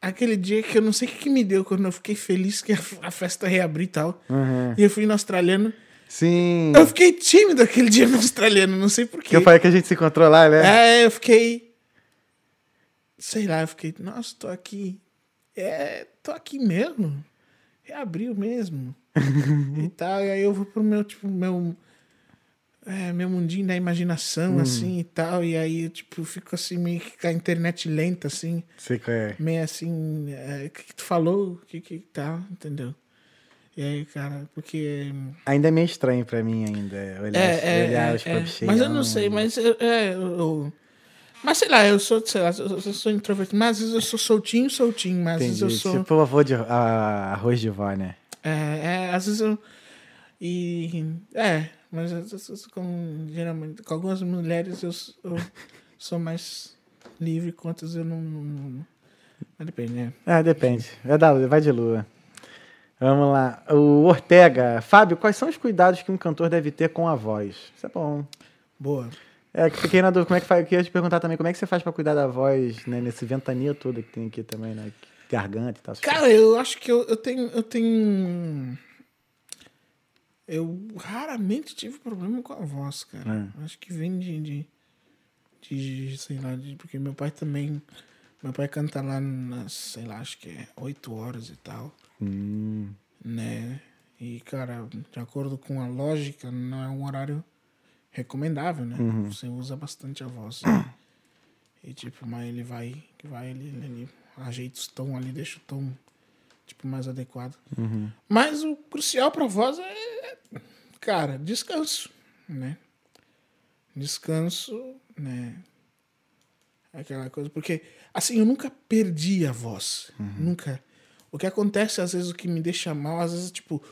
Aquele dia que eu não sei o que, que me deu, quando eu fiquei feliz que a, a festa reabriu e tal. Uhum. E eu fui no australiano. Sim. Eu fiquei tímido aquele dia no australiano, não sei porquê. Eu falei que a gente se encontrou lá, né? É, eu fiquei. Sei lá, eu fiquei. Nossa, tô aqui. É, tô aqui mesmo. Reabriu mesmo. (laughs) e tal. E aí eu vou pro meu, tipo, meu. É, meu mundinho da imaginação, assim e tal. E aí, eu, tipo, fico assim, meio que com a internet lenta, assim. Sei qual é. Meio assim. é, O que, que tu falou? O que que tal? Entendeu? E aí, cara, porque. Ainda é meio estranho pra mim ainda. Olhar, É, é, olhar é, os é. Mas eu não sei, mas eu, é, eu- Mas sei lá, eu sou, sei lá, eu, sou introvertido, mas às vezes eu sou soltinho, soltinho, mas às vezes Entendi. eu sou. Tipo avô de a- arroz de vó, né? É, é, às vezes eu. E. É, mas com, geralmente, com algumas mulheres eu, eu (laughs) sou mais livre, com outras eu não. não, não- mas depende, né? Ah, depende. Vai, dar, vai de lua. Vamos lá. O Ortega. Fábio, quais são os cuidados que um cantor deve ter com a voz? Isso é bom. Boa. É, que fiquei na dúvida, como é que faz? Eu queria te perguntar também, como é que você faz pra cuidar da voz, né? Nesse ventania todo que tem aqui também, né? Garganta e tal. Cara, eu acho que eu, eu tenho. Eu tenho. Eu raramente tive problema com a voz, cara. Acho que vem de, de, de, sei lá, de, porque meu pai também. Meu pai canta lá nas, sei lá, acho que é 8 horas e tal, Hum, né? E, cara, de acordo com a lógica, não é um horário recomendável, né? Você usa bastante a voz. (coughs) E, tipo, mas ele vai, vai ele, ele ajeita os tom ali, deixa o tom, tipo, mais adequado. Mas o crucial pra voz é, cara, descanso, né? Descanso, né? Aquela coisa, porque, assim, eu nunca perdi a voz, nunca. O que acontece, às vezes, o que me deixa mal, às vezes, tipo,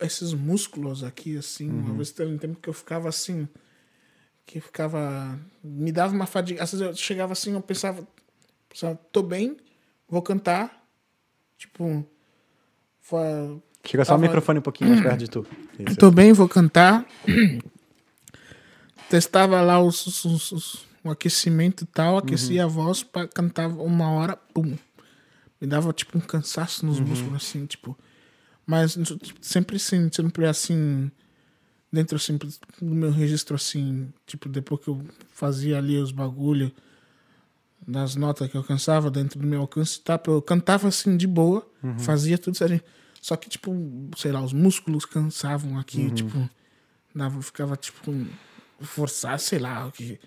esses músculos aqui, assim, uma vez teve um tempo que eu ficava assim, que ficava. Me dava uma fadiga. Às vezes eu chegava assim, eu pensava, pensava tô bem, vou cantar. Tipo. fa- Chega só o microfone um pouquinho mais perto de tu. (clears throat) Isso. Tô bem, vou cantar. (clears throat) Testava lá os, os- os- os- o aquecimento e tal, aquecia a voz pra cantar uma hora, pum. Me dava tipo um cansaço nos músculos, assim, tipo. Mas tipo, sempre assim, sempre assim, dentro assim, do meu registro assim, tipo, depois que eu fazia ali os bagulho das notas que eu alcançava dentro do meu alcance, tá? eu cantava assim de boa, fazia tudo certinho. Só que, tipo, sei lá, os músculos cansavam aqui, tipo, dava, ficava, tipo, forçar, sei lá, o que.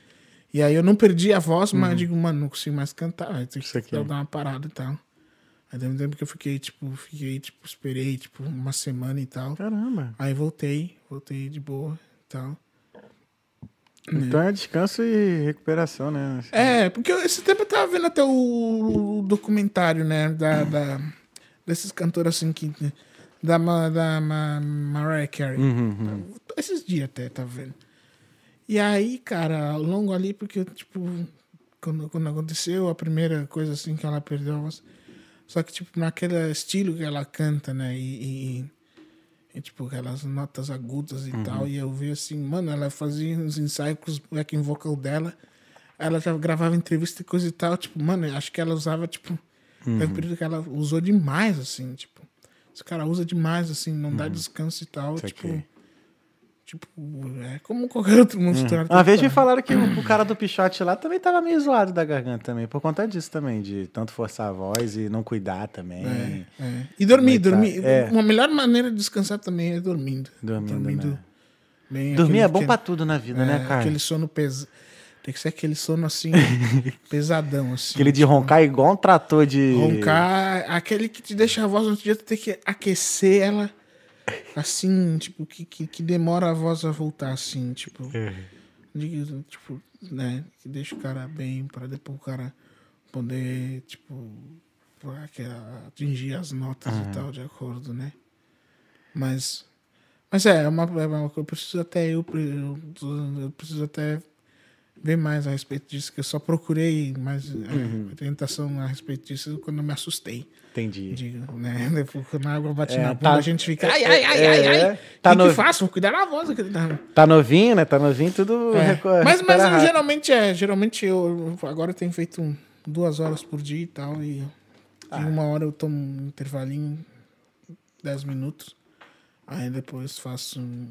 E aí eu não perdi a voz, mas eu digo, mano, não consigo mais cantar, tem que aqui. dar uma parada e tal. Aí teve um tempo que eu fiquei, tipo, fiquei, tipo, esperei, tipo, uma semana e tal. Caramba. Aí voltei, voltei de boa e tal. Então é descanso e recuperação, né? É, porque esse tempo eu tava vendo até o, documentário, né, da, da- desses cantores assim que. Da, da Ma- Mariah Carey. Uhum, Esses dias até, tava vendo. E aí, cara, longo ali, porque, tipo, quando, quando aconteceu a primeira coisa assim que ela perdeu a voz. Só que, tipo, naquele estilo que ela canta, né? E, e- e, tipo, aquelas notas agudas e tal. E eu vi assim, mano, ela fazia uns ensaios com os backing vocal dela. Ela já gravava entrevista e coisa e tal. Tipo, mano, acho que ela usava, tipo. Teve um período que ela usou demais, assim, tipo. Esse cara usa demais, assim, não dá descanso e tal. Saquei. Tipo. Tipo, é como qualquer outro monstro. Uma vez me falaram que o, o cara do Pichote lá também tava meio zoado da garganta também, por conta disso também, de tanto forçar a voz e não cuidar também. É, é. E dormir, é dormir. É. Uma melhor maneira de descansar também é dormindo. Dormindo, né? bem, Dormir é bom pra tudo na vida, é, né, cara? Aquele sono pesado. Tem que ser aquele sono assim, (laughs) pesadão, assim. Aquele de roncar igual um trator de. Roncar, aquele que te deixa a voz no outro dia, tu tem que aquecer ela assim, tipo, que, que, que demora a voz a voltar, assim, tipo. De, tipo, né, que deixa o cara bem para depois o cara poder, tipo, atingir as notas e tal, de acordo, né? Mas, mas é, é uma, é uma coisa, eu preciso até, eu, eu, eu preciso até ver mais a respeito disso, que eu só procurei mais é, orientação a respeito disso quando eu me assustei. Entendi. Digo, né? (laughs) Depois, quando a água bate É, na bunda, tá- a gente fica, ai, ai, ai, ai, é, ai. tá o que, no- que faço? Vou cuidar da voz. Não. Tá novinho, né? Tá novinho, tudo. É. reco- Mas, mas recupera eu, geralmente é, geralmente eu agora eu tenho feito duas horas por dia e tal, e Ah. uma hora eu tomo um intervalinho, dez minutos, aí depois faço um...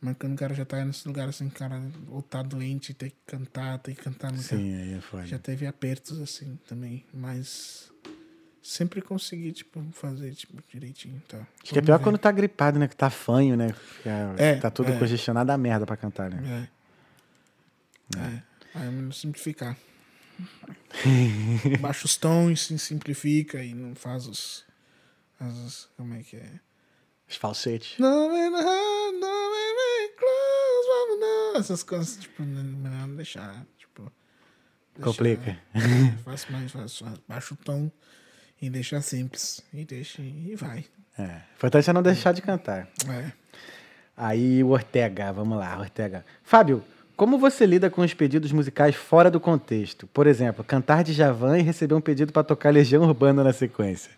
Mas quando o cara já tá nesse lugar assim, cara, ou tá doente, tem que cantar, tem que cantar no Sim, aí é foda. Já teve apertos assim também, mas sempre consegui, tipo, fazer, tipo, direitinho, tá? Acho que é pior quando tá gripado, né? Que tá fanho, né? Que é- É, tá tudo é. congestionado a merda pra cantar, né? É. É. Aí é melhor simplificar. (laughs) Baixa os tons, se simplifica e não faz os. As, como é que é? Os falsetes. Não não, não não. Essas coisas, tipo, melhor não deixar. Tipo, deixar- Complica. É, faz mais, faz, faz, baixa o tom e deixa simples. E deixa e vai. É. Importante é não deixar de cantar. É. Aí o Ortega, vamos lá, Ortega. Fábio, como você lida com os pedidos musicais fora do contexto? Por exemplo, cantar de Javan e receber um pedido pra tocar Legião Urbana na sequência.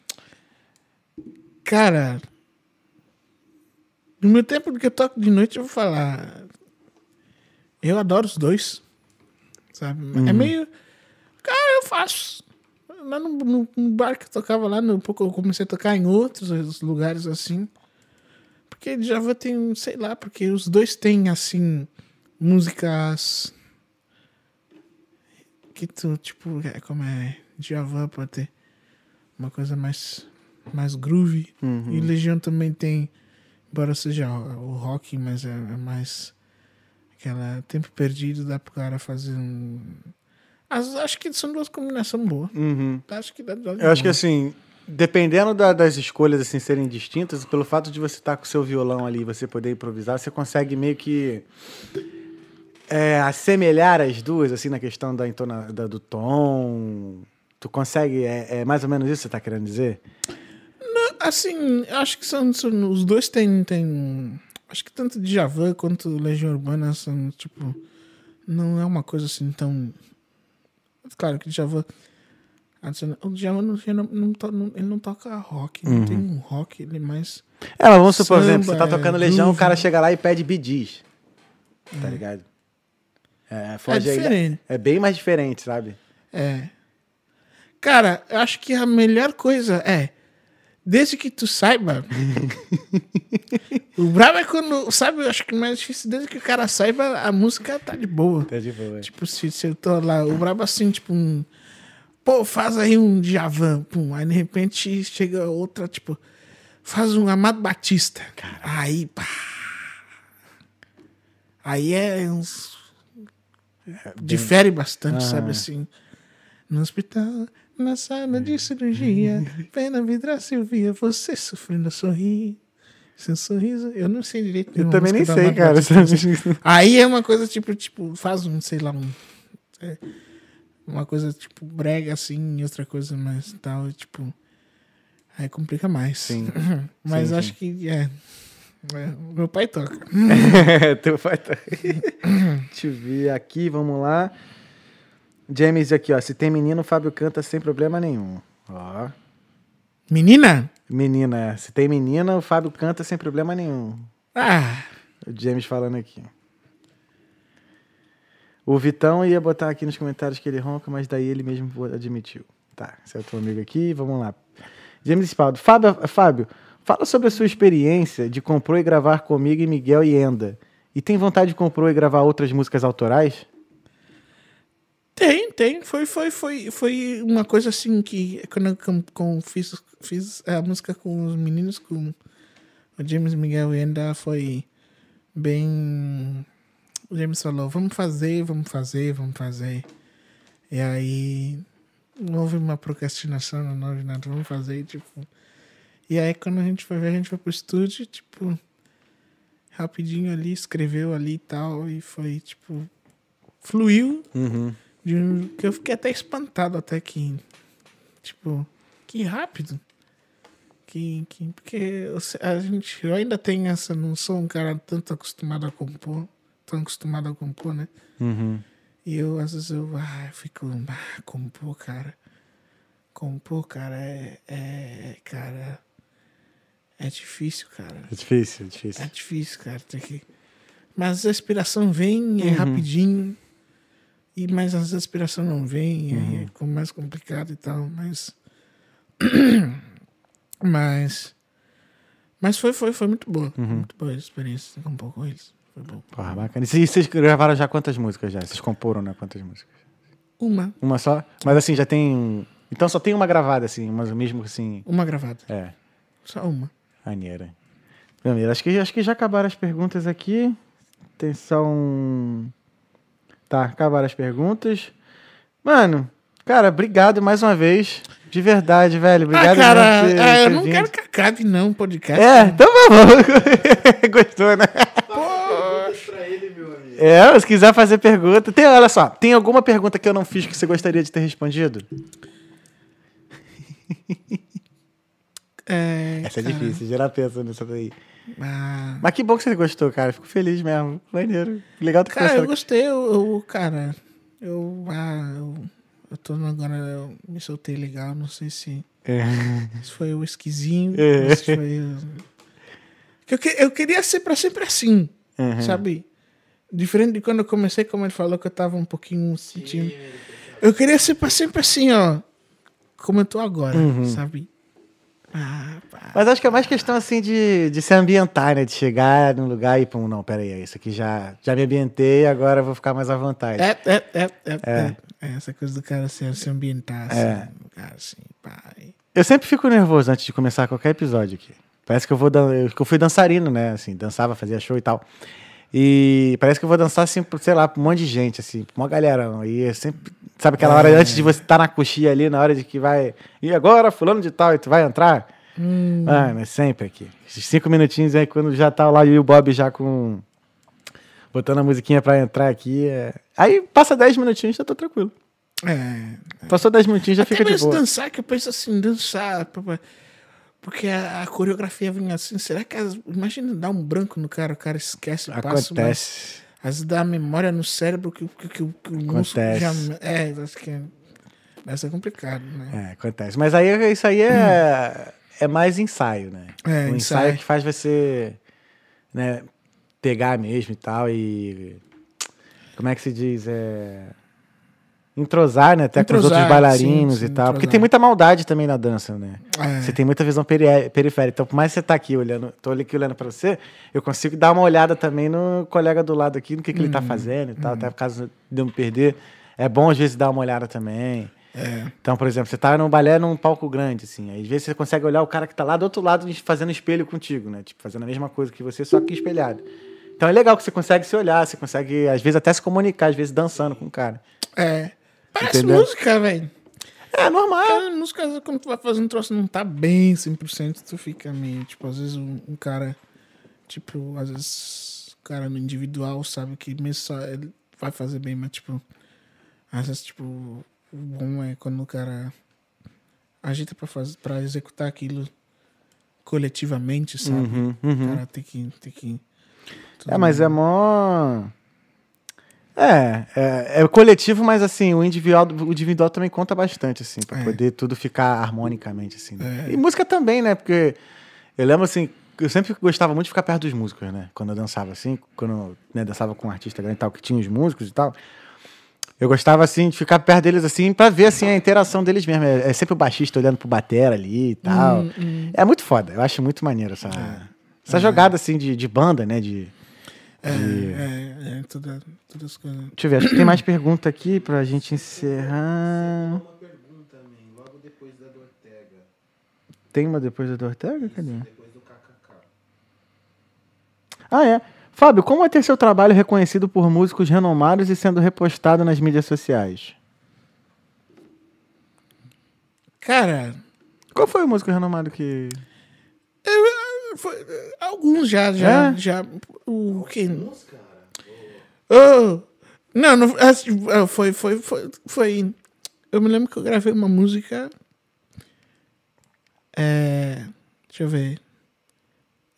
Cara, no meu tempo que eu toco de noite, eu vou falar. Eu adoro os dois. Sabe? É meio. Cara, eu faço. Lá no, no- no bar que eu tocava lá, no eu comecei a tocar em outros lugares assim. Porque Java tem, sei lá, porque os dois têm assim músicas que tu, tipo, é, como é, Djavan pode ter uma coisa mais mais groovy. E Legião também tem, embora seja o o rock, mas é, é mais aquela tempo perdido, dá pro cara fazer um. As- acho que são duas combinações boas. Acho que dá, dá Eu acho que assim, dependendo da- das escolhas assim serem distintas, pelo fato de você estar com o seu violão ali e você poder improvisar, você consegue meio que é, assemelhar as duas, assim, na questão da entona, da- do tom. Tu consegue, é, é mais ou menos isso que você tá querendo dizer? Assim, acho que são, são- os dois têm, têm. Acho que tanto Djavan quanto Legião Urbana são, tipo. Não é uma coisa assim tão. Claro que Djavan. adiciona- O Djavan não, não, não ele não toca rock, não tem um rock, ele é mais. É, mas vamos supor, por exemplo, você tá é, tocando Legião, o cara chega lá e pede bidis. Tá ligado? É, foge aí da- diferente. é bem mais diferente, sabe? É. Cara, eu acho que a melhor coisa é. Desde que tu saiba. (laughs) o brabo é quando. Sabe, eu acho que o mais difícil, desde que o cara saiba, a música tá de boa. Tá de boa. Tipo, se, se eu tô lá, o brabo assim, tipo, um. Pô, faz aí um Djavan, pum. Aí de repente chega outra, tipo, faz um Amado Batista. Aí, pá. Aí é uns. Difere bastante, sabe assim. No hospital, na sala de cirurgia, pena vidra Silvia, você sofrendo a sorrir. Seu sorriso, eu não sei direito. Eu também nem sei, cara. Aí é uma coisa tipo, tipo, faz um, sei lá, um. é, uma coisa tipo brega assim, outra coisa mais tal, tipo. Aí complica mais. Sim. (laughs) Mas Sim, acho sim. que é. é, Meu pai toca. (laughs) Teu pai tá... (laughs) Deixa eu ver aqui, vamos lá. James aqui, ó. Se tem menino, o Fábio canta sem problema nenhum. Ó. Menina? Menina, é. se tem menina, o Fábio canta sem problema nenhum. Ah, O James falando aqui. O Vitão ia botar aqui nos comentários que ele ronca, mas daí ele mesmo admitiu. Tá, esse é o teu amigo aqui, vamos lá. James Espaldo. Fábio, Fábio, fala sobre a sua experiência de compor e gravar comigo e Miguel e Enda. E tem vontade de compor e gravar outras músicas autorais? Tem, tem. Foi, foi, foi, foi uma coisa assim que quando eu com, com- fiz, fiz a música com os meninos, com o James Miguel e ainda foi bem. O James falou, vamos fazer, vamos fazer, vamos fazer. E aí não houve uma procrastinação, não houve nada, vamos fazer, tipo. E aí quando a gente foi ver, a gente foi pro estúdio, tipo. rapidinho ali, escreveu ali e tal, e foi, tipo, fluiu Uhum. De que eu fiquei até espantado até que, tipo, que rápido. Que, que, porque a gente, eu ainda tenho essa, não sou um cara tanto acostumado a compor, tão acostumado a compor, né? Uhum. E eu, às vezes, eu, ah, eu fico, ah, compor, cara. Compor, cara, é, é, cara, é difícil, cara. É difícil, é difícil. É difícil, cara, ter que... Mas a inspiração vem, Uhum. é rapidinho, e mas às vezes a inspiração não vem, Uhum. é com- mais complicado e tal, mas... (clears throat) mas... Mas foi, foi, foi muito boa, Uhum. muito boa a experiência com um pouco com eles. Foi bom. Porra, bacana. E vocês vocês gravaram já quantas músicas já? Vocês comporam, né? Quantas músicas? Uma, Uma só? Mas assim, já tem. Então só tem uma gravada, assim, mas mesmo assim. uma gravada, É, só uma. maneira. Primeiro, acho que, acho que já acabaram as perguntas aqui. Tem só um. Tá, acabaram as perguntas. Mano, cara, obrigado mais uma vez. De verdade, velho. Obrigado ah, cara, por ter- ah, eu ter não vindo. quero que acabe, não, o podcast. É, então vamos. (laughs) Gostou, né? Perguntas pra ele, meu amigo. É, se quiser fazer pergunta. Tem, olha só, tem alguma pergunta que eu não fiz que você gostaria de ter respondido? É, Essa é cara, difícil, geral pensa nisso daí. Ah, Mas que bom que você gostou, cara. Fico feliz mesmo. Maneiro. Legal tu cara, eu gostei, eu, eu- cara, eu, ah, eu, eu tô agora, eu me soltei legal, não sei se, É. se foi o esquisinho, É. se foi Eu, que- eu queria ser pra sempre assim, Uhum. sabe? Diferente de quando eu comecei, como ele falou, que eu tava um pouquinho sentindo. Eu queria ser pra sempre assim, ó. Como eu tô agora, Uhum. sabe? Mas acho que é mais questão assim de, de se ambientar, né? De chegar num lugar e, pum, não, pera aí, isso aqui já, já me ambientei, agora eu vou ficar mais à vontade. É, é, é, é, é. É essa coisa do cara se, se ambientar, assim, É. cara, assim, pai. Eu sempre fico nervoso antes de começar qualquer episódio aqui. Parece que eu vou dan- eu, fui dançarino, né? Assim, dançava, fazia show e tal. E parece que eu vou dançar assim, sei lá, pra um monte de gente, assim, pra uma galera. E é sempre. Sabe aquela hora antes de você estar na coxinha ali, na hora de que vai. E agora, fulano de tal, e tu vai entrar? Hum, Mano, é sempre aqui. Esses cinco minutinhos aí, quando já tá lá e o Bob já com. Botando a musiquinha pra entrar aqui. é- Aí passa dez minutinhos, já tô tranquilo. é. Passou dez minutinhos, já Até fica de boa. dançar, que eu penso assim, dançar. Porque a, a coreografia vem assim. Será que. As, imagina dar um branco no cara, o cara esquece o passo. mas Acontece. Às vezes dá a memória no cérebro que, que, que, que o músculo Acontece. já. É, acho que é, deve ser complicado, né? É, acontece. Mas aí isso aí é, é mais ensaio, né? É, o ensaio ensaio. que faz você né, pegar mesmo e tal. E. Como é que se diz? É, entrosar, né? Até com os Entrosar, outros bailarinos sim, sim, e tal. Porque entrosar. tem muita maldade também na dança, né? É. Você tem muita visão peri- periférica. Então, por mais que você tá aqui olhando, tô aqui olhando pra você, eu consigo dar uma olhada também no colega do lado aqui, no que, que ele tá Uhum. fazendo e tal, até caso de eu me perder. É bom às vezes dar uma olhada também. É. Então, por exemplo, você tá num balé num palco grande, assim. Aí, às vezes você consegue olhar o cara que tá lá do outro lado fazendo espelho contigo, né? Tipo, fazendo a mesma coisa que você, só que espelhado. Então é legal que você consegue se olhar, você consegue, às vezes, até se comunicar, às vezes dançando com o cara. É. Parece Entendeu? música, velho. É normal. Cara, música, quando tu vai fazer um troço não tá bem 100%, tu fica meio, tipo, às vezes um, um cara, tipo, às vezes o cara no individual sabe que mesmo só ele vai fazer bem, mas, tipo, às vezes, tipo, o bom é quando o cara agita pra, fazer, pra executar aquilo coletivamente, sabe? Uhum, O uhum. cara tem que... Tem que É, mas é mó. É, é, é coletivo, mas assim, o individual, o individual também conta bastante, assim, pra É. poder tudo ficar harmonicamente, assim. né? É. E música também, né? Porque eu lembro, assim, eu sempre gostava muito de ficar perto dos músicos, né? Quando eu dançava, assim, quando eu né, dançava com um artista grande e tal, que tinha os músicos e tal. Eu gostava, assim, de ficar perto deles, assim, pra ver, assim, a interação deles mesmo. É, é sempre o baixista olhando pro batera ali e tal. Hum, hum. É muito foda. Eu acho muito maneiro essa, essa jogada, assim, de, de banda, né? De, É, de- é, é, toda, todas as coisas. Deixa eu ver, acho que tem mais pergunta aqui pra gente encerrar. Uma pergunta, man, logo depois da do Ortega. Tem uma depois da do Ortega? Cadê? Depois do KKK. Ah, é. Fábio, como é ter seu trabalho reconhecido por músicos renomados e sendo repostado nas mídias sociais? Cara, Qual foi o músico renomado que. foi- alguns já, já, É? já. O que? Oh, não, não assim, ah, foi, foi, foi, foi. Eu me lembro que eu gravei uma música. É, deixa eu ver.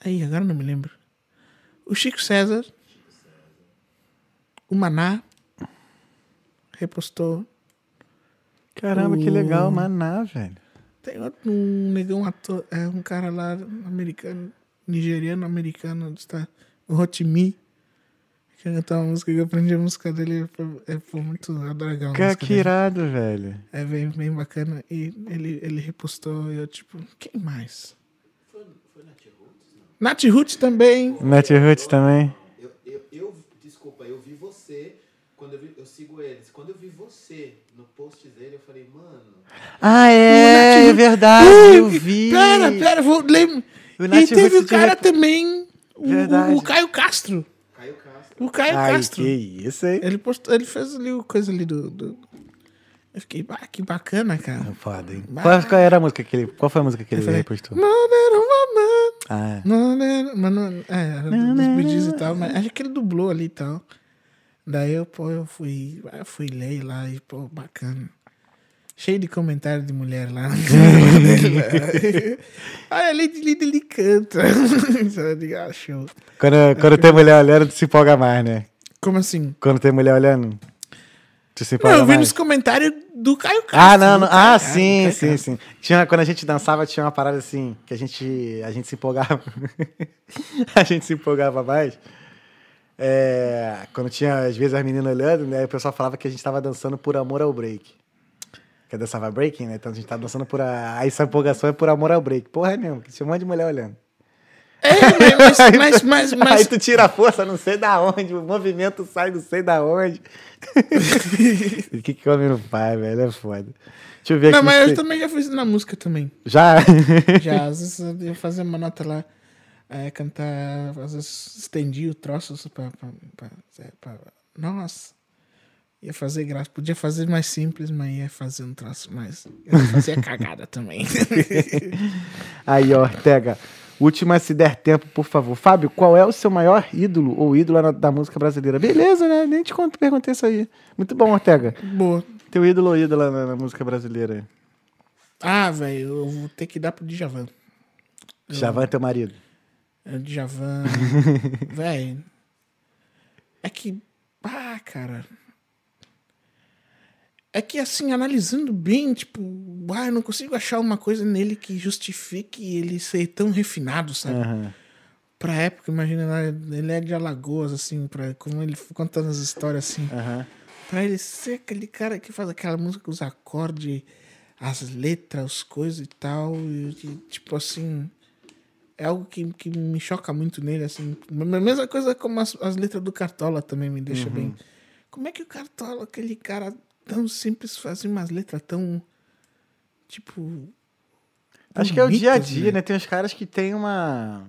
Aí, agora eu não me lembro. O Chico César. O Maná. Repostou. Caramba, que O- legal, maná, velho. Tem outro, um negão ator, é um cara lá americano, nigeriano americano, está o Rotimi, que cantou uma música que eu aprendi a música dele, é, pô, muito música que dele. irado, velho. É bem, bem bacana e ele, ele repostou e eu tipo, quem mais? Foi, foi na T-Roots? Não. Nath Roots também. Nath Roots também. Eu, eu, eu, desculpa, eu vi você, quando eu, vi, eu sigo eles, quando eu vi você no post dele, eu falei, mano, Ah, é, é verdade, eu vi. Pera, pera, vou ler. E teve o cara rep- também, o, Verdade. o Caio Castro. Caio Castro. O Caio Ai, Castro. que isso, hein? Ele postou, ele fez ali o coisa ali do. do- Eu fiquei, ah, que bacana, cara. Foda, hein? Bah. Qual, era a música que ele... Qual foi a música que ele falei, repostou? Não, não, não, não, Ah, não, não, mas não, é, era do- dos e tal, mas acho que ele dublou ali e tal. Daí eu, pô, eu fui, eu fui ler lá e, pô, bacana. Cheio de comentário de mulher lá. Aí ali ele, ele canta. (laughs) Ah, show. quando, quando tem mulher olhando, tu se empolga mais, né? Como assim? Quando tem mulher olhando, Não, eu vi mais. nos comentários do Caio Castro. Ah, não, não. Caio Ah, do sim, Caio sim, Castro. sim. Tinha, quando a gente dançava, tinha uma parada assim, que a gente, a gente se empolgava. (laughs) a gente se empolgava mais. É, quando tinha, às vezes, as meninas olhando, né? O pessoal falava que a gente tava dançando por amor ao break. Que eu dançava breaking, né? Então a gente tava dançando por. A... Aí essa empolgação é por amor ao break. Porra, é mesmo, que tinha um monte de mulher olhando. É, (laughs) mas, mas, mas, mas, Aí tu tira a força, não sei da onde, o movimento sai não sei da onde. (laughs) O que que homem não faz, velho? É foda. Deixa eu ver Não, aqui. mas se- eu também já fiz na música também. Já? (laughs) Já, às vezes eu ia fazer uma nota lá, é, cantar, às vezes estendi o troço assim, pra, pra, pra, é, pra- Nossa, ia fazer graça. Podia fazer mais simples, mas ia fazer um troço mais. Eu fazia cagada também. Aí, ó, Ortega. Última, se der tempo, por favor. Fábio, qual é o seu maior ídolo ou ídola na- da música brasileira? Beleza, né? Nem te perguntei isso aí. Muito bom, Ortega. Boa. Teu ídolo ou ídola na, na música brasileira? Ah, velho, eu vou ter que dar pro Djavan. Javan é teu marido. É o Djavan. (laughs) velho. É que. Ah, cara. É que, assim, analisando bem, tipo, ah, eu não consigo achar uma coisa nele que justifique ele ser tão refinado, sabe? Aham. Pra época, imagina lá, ele é de Alagoas, assim, pra, como ele contando as histórias, assim. Aham. Pra ele ser aquele cara que faz aquela música, os acordes, as letras, as coisas e tal. E, tipo assim. É algo que, que me choca muito nele, assim. A mesma coisa como as, as letras do Cartola também me deixa bem. Como é que o Cartola, aquele cara tão simples, fazia umas letras tão. Tipo. Acho que é o dia a dia, né? Tem uns caras que tem uma.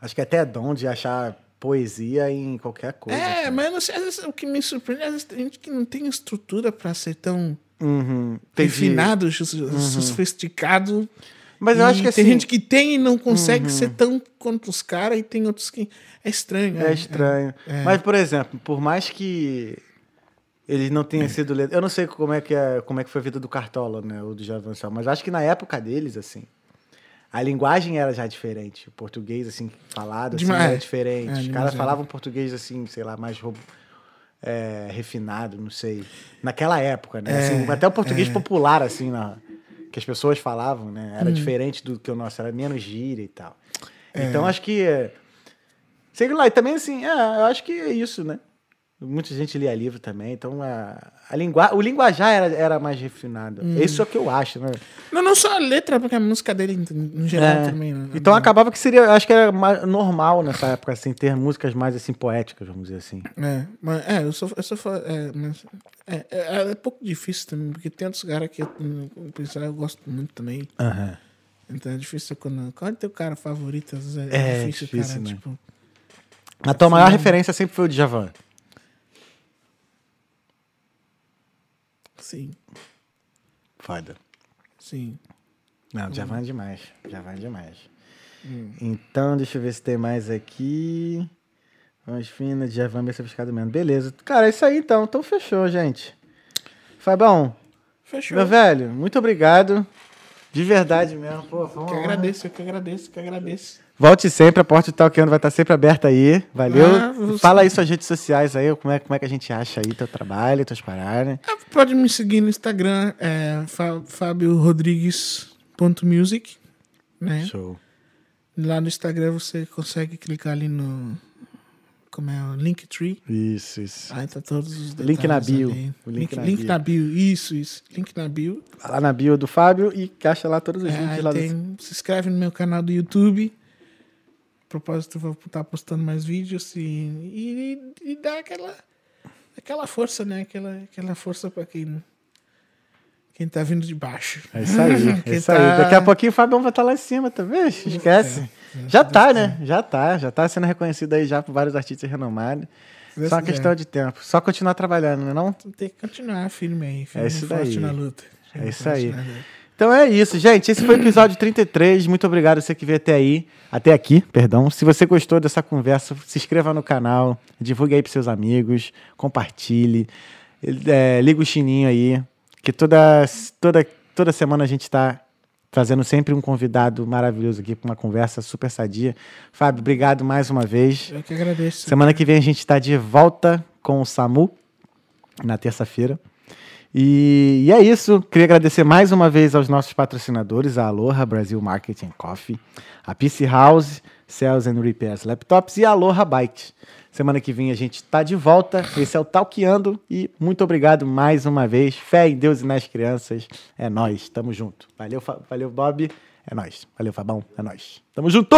Acho que até é dom de achar poesia em qualquer coisa. É, cara. mas não sei, às vezes, o que me surpreende, às vezes tem gente que não tem estrutura pra ser tão Uhum, refinado, so- sofisticado. Mas eu acho que tem assim. gente que tem e não consegue ser tão quanto os caras, e tem outros que. É estranho. É estranho. é. Mas, por exemplo, por mais que eles não tenham sido letrados. Eu não sei como é, que é, como é que foi a vida do Cartola, né? Ou do Javancel, mas acho que na época deles, assim, a linguagem era já diferente. O português, assim, falado, assim, Demais. era diferente. É, Os caras falavam português, assim, sei lá, mais é, refinado, não sei. Naquela época, né? É, Assim, até o português popular, assim, na, que as pessoas falavam, né? Hum. Era diferente do que o nosso, era menos gíria e tal. É. Então, acho que... Sei lá, e também assim, é, eu acho que é isso, né? Muita gente lia livro também, então a, a lingua, o linguajar era, era mais refinado. Hum. Isso é o que eu acho, né? Não, não só a letra, porque a música dele, no geral, É. também. né? Então acabava que seria, eu acho que era mais normal nessa época, assim, ter músicas mais assim poéticas, vamos dizer assim. É, mas, é, eu sou, eu sou é, mas, é, é, é pouco difícil também, porque tem outros caras que eu, eu, pensar, eu gosto muito também. Então é difícil quando. Qual é o teu cara favorito? Às vezes é, É, difícil, difícil, cara. né? Tipo, A tua maior Sim. referência sempre foi o Djavan. Sim, Foda. sim. Não, Djavan é demais. Djavan é demais. Então, deixa eu ver se tem mais aqui. Vamos fina, já vamos ver sofisticado mesmo. Beleza. Cara, é isso aí então. Então fechou, gente. Fabão, Fechou. meu velho, muito obrigado. De verdade mesmo. Pô, que agradeço, eu que agradeço, que agradeço. Volte sempre, a porta do Talkando vai estar sempre aberta aí. Valeu. Ah, você- Fala aí suas redes sociais aí, como é, como é que a gente acha aí teu trabalho, tuas paradas. Ah, Pode me seguir no Instagram, é fa- fabiorodrigues.music, né? Show. Lá no Instagram você consegue clicar ali no como é o Linktree. Isso, isso. Aí tá todos os detalhes Link na bio. Link, link link, na na, bio. bio. Isso, isso. Link na bio. Lá na bio do Fábio e acha lá todos os É, aí lá do... tem- se inscreve no meu canal do YouTube. Propósito, vou estar postando mais vídeos e, e, e dá aquela, aquela força, né? Aquela, aquela força pra quem, quem tá vindo de baixo. É isso aí, (laughs) é isso aí. tá- Daqui a pouquinho o Fabião vai estar lá em cima também, esquece. Já tá, né? Já tá, já tá sendo reconhecido aí já por vários artistas renomados. Deus Só uma questão de tempo. Só continuar trabalhando, né não? Tem que continuar firme aí. Firme É isso daí. na luta. Firme É isso aí. Então é isso, gente. Esse foi o episódio 33. Muito obrigado a você que veio até aí, até aqui, perdão. Se você gostou dessa conversa, se inscreva no canal, divulgue aí para seus amigos, compartilhe, é, liga o sininho aí, que toda, toda, toda semana a gente está trazendo sempre um convidado maravilhoso aqui para uma conversa super sadia. Fábio, obrigado mais uma vez. Eu que agradeço. Semana que vem a gente está de volta com o Samu, na terça-feira. E, e é isso. Queria agradecer mais uma vez aos nossos patrocinadores, a Aloha Brasil Marketing Coffee, a PC House, Sales and Repairs Laptops e a Aloha Bike. Semana que vem a gente está de volta. Esse é o Talkeando e muito obrigado mais uma vez. Fé em Deus e nas crianças. É nós, tamo junto. Valeu, valeu Bob. É nós. Valeu, Fabão. É nós. Tamo junto!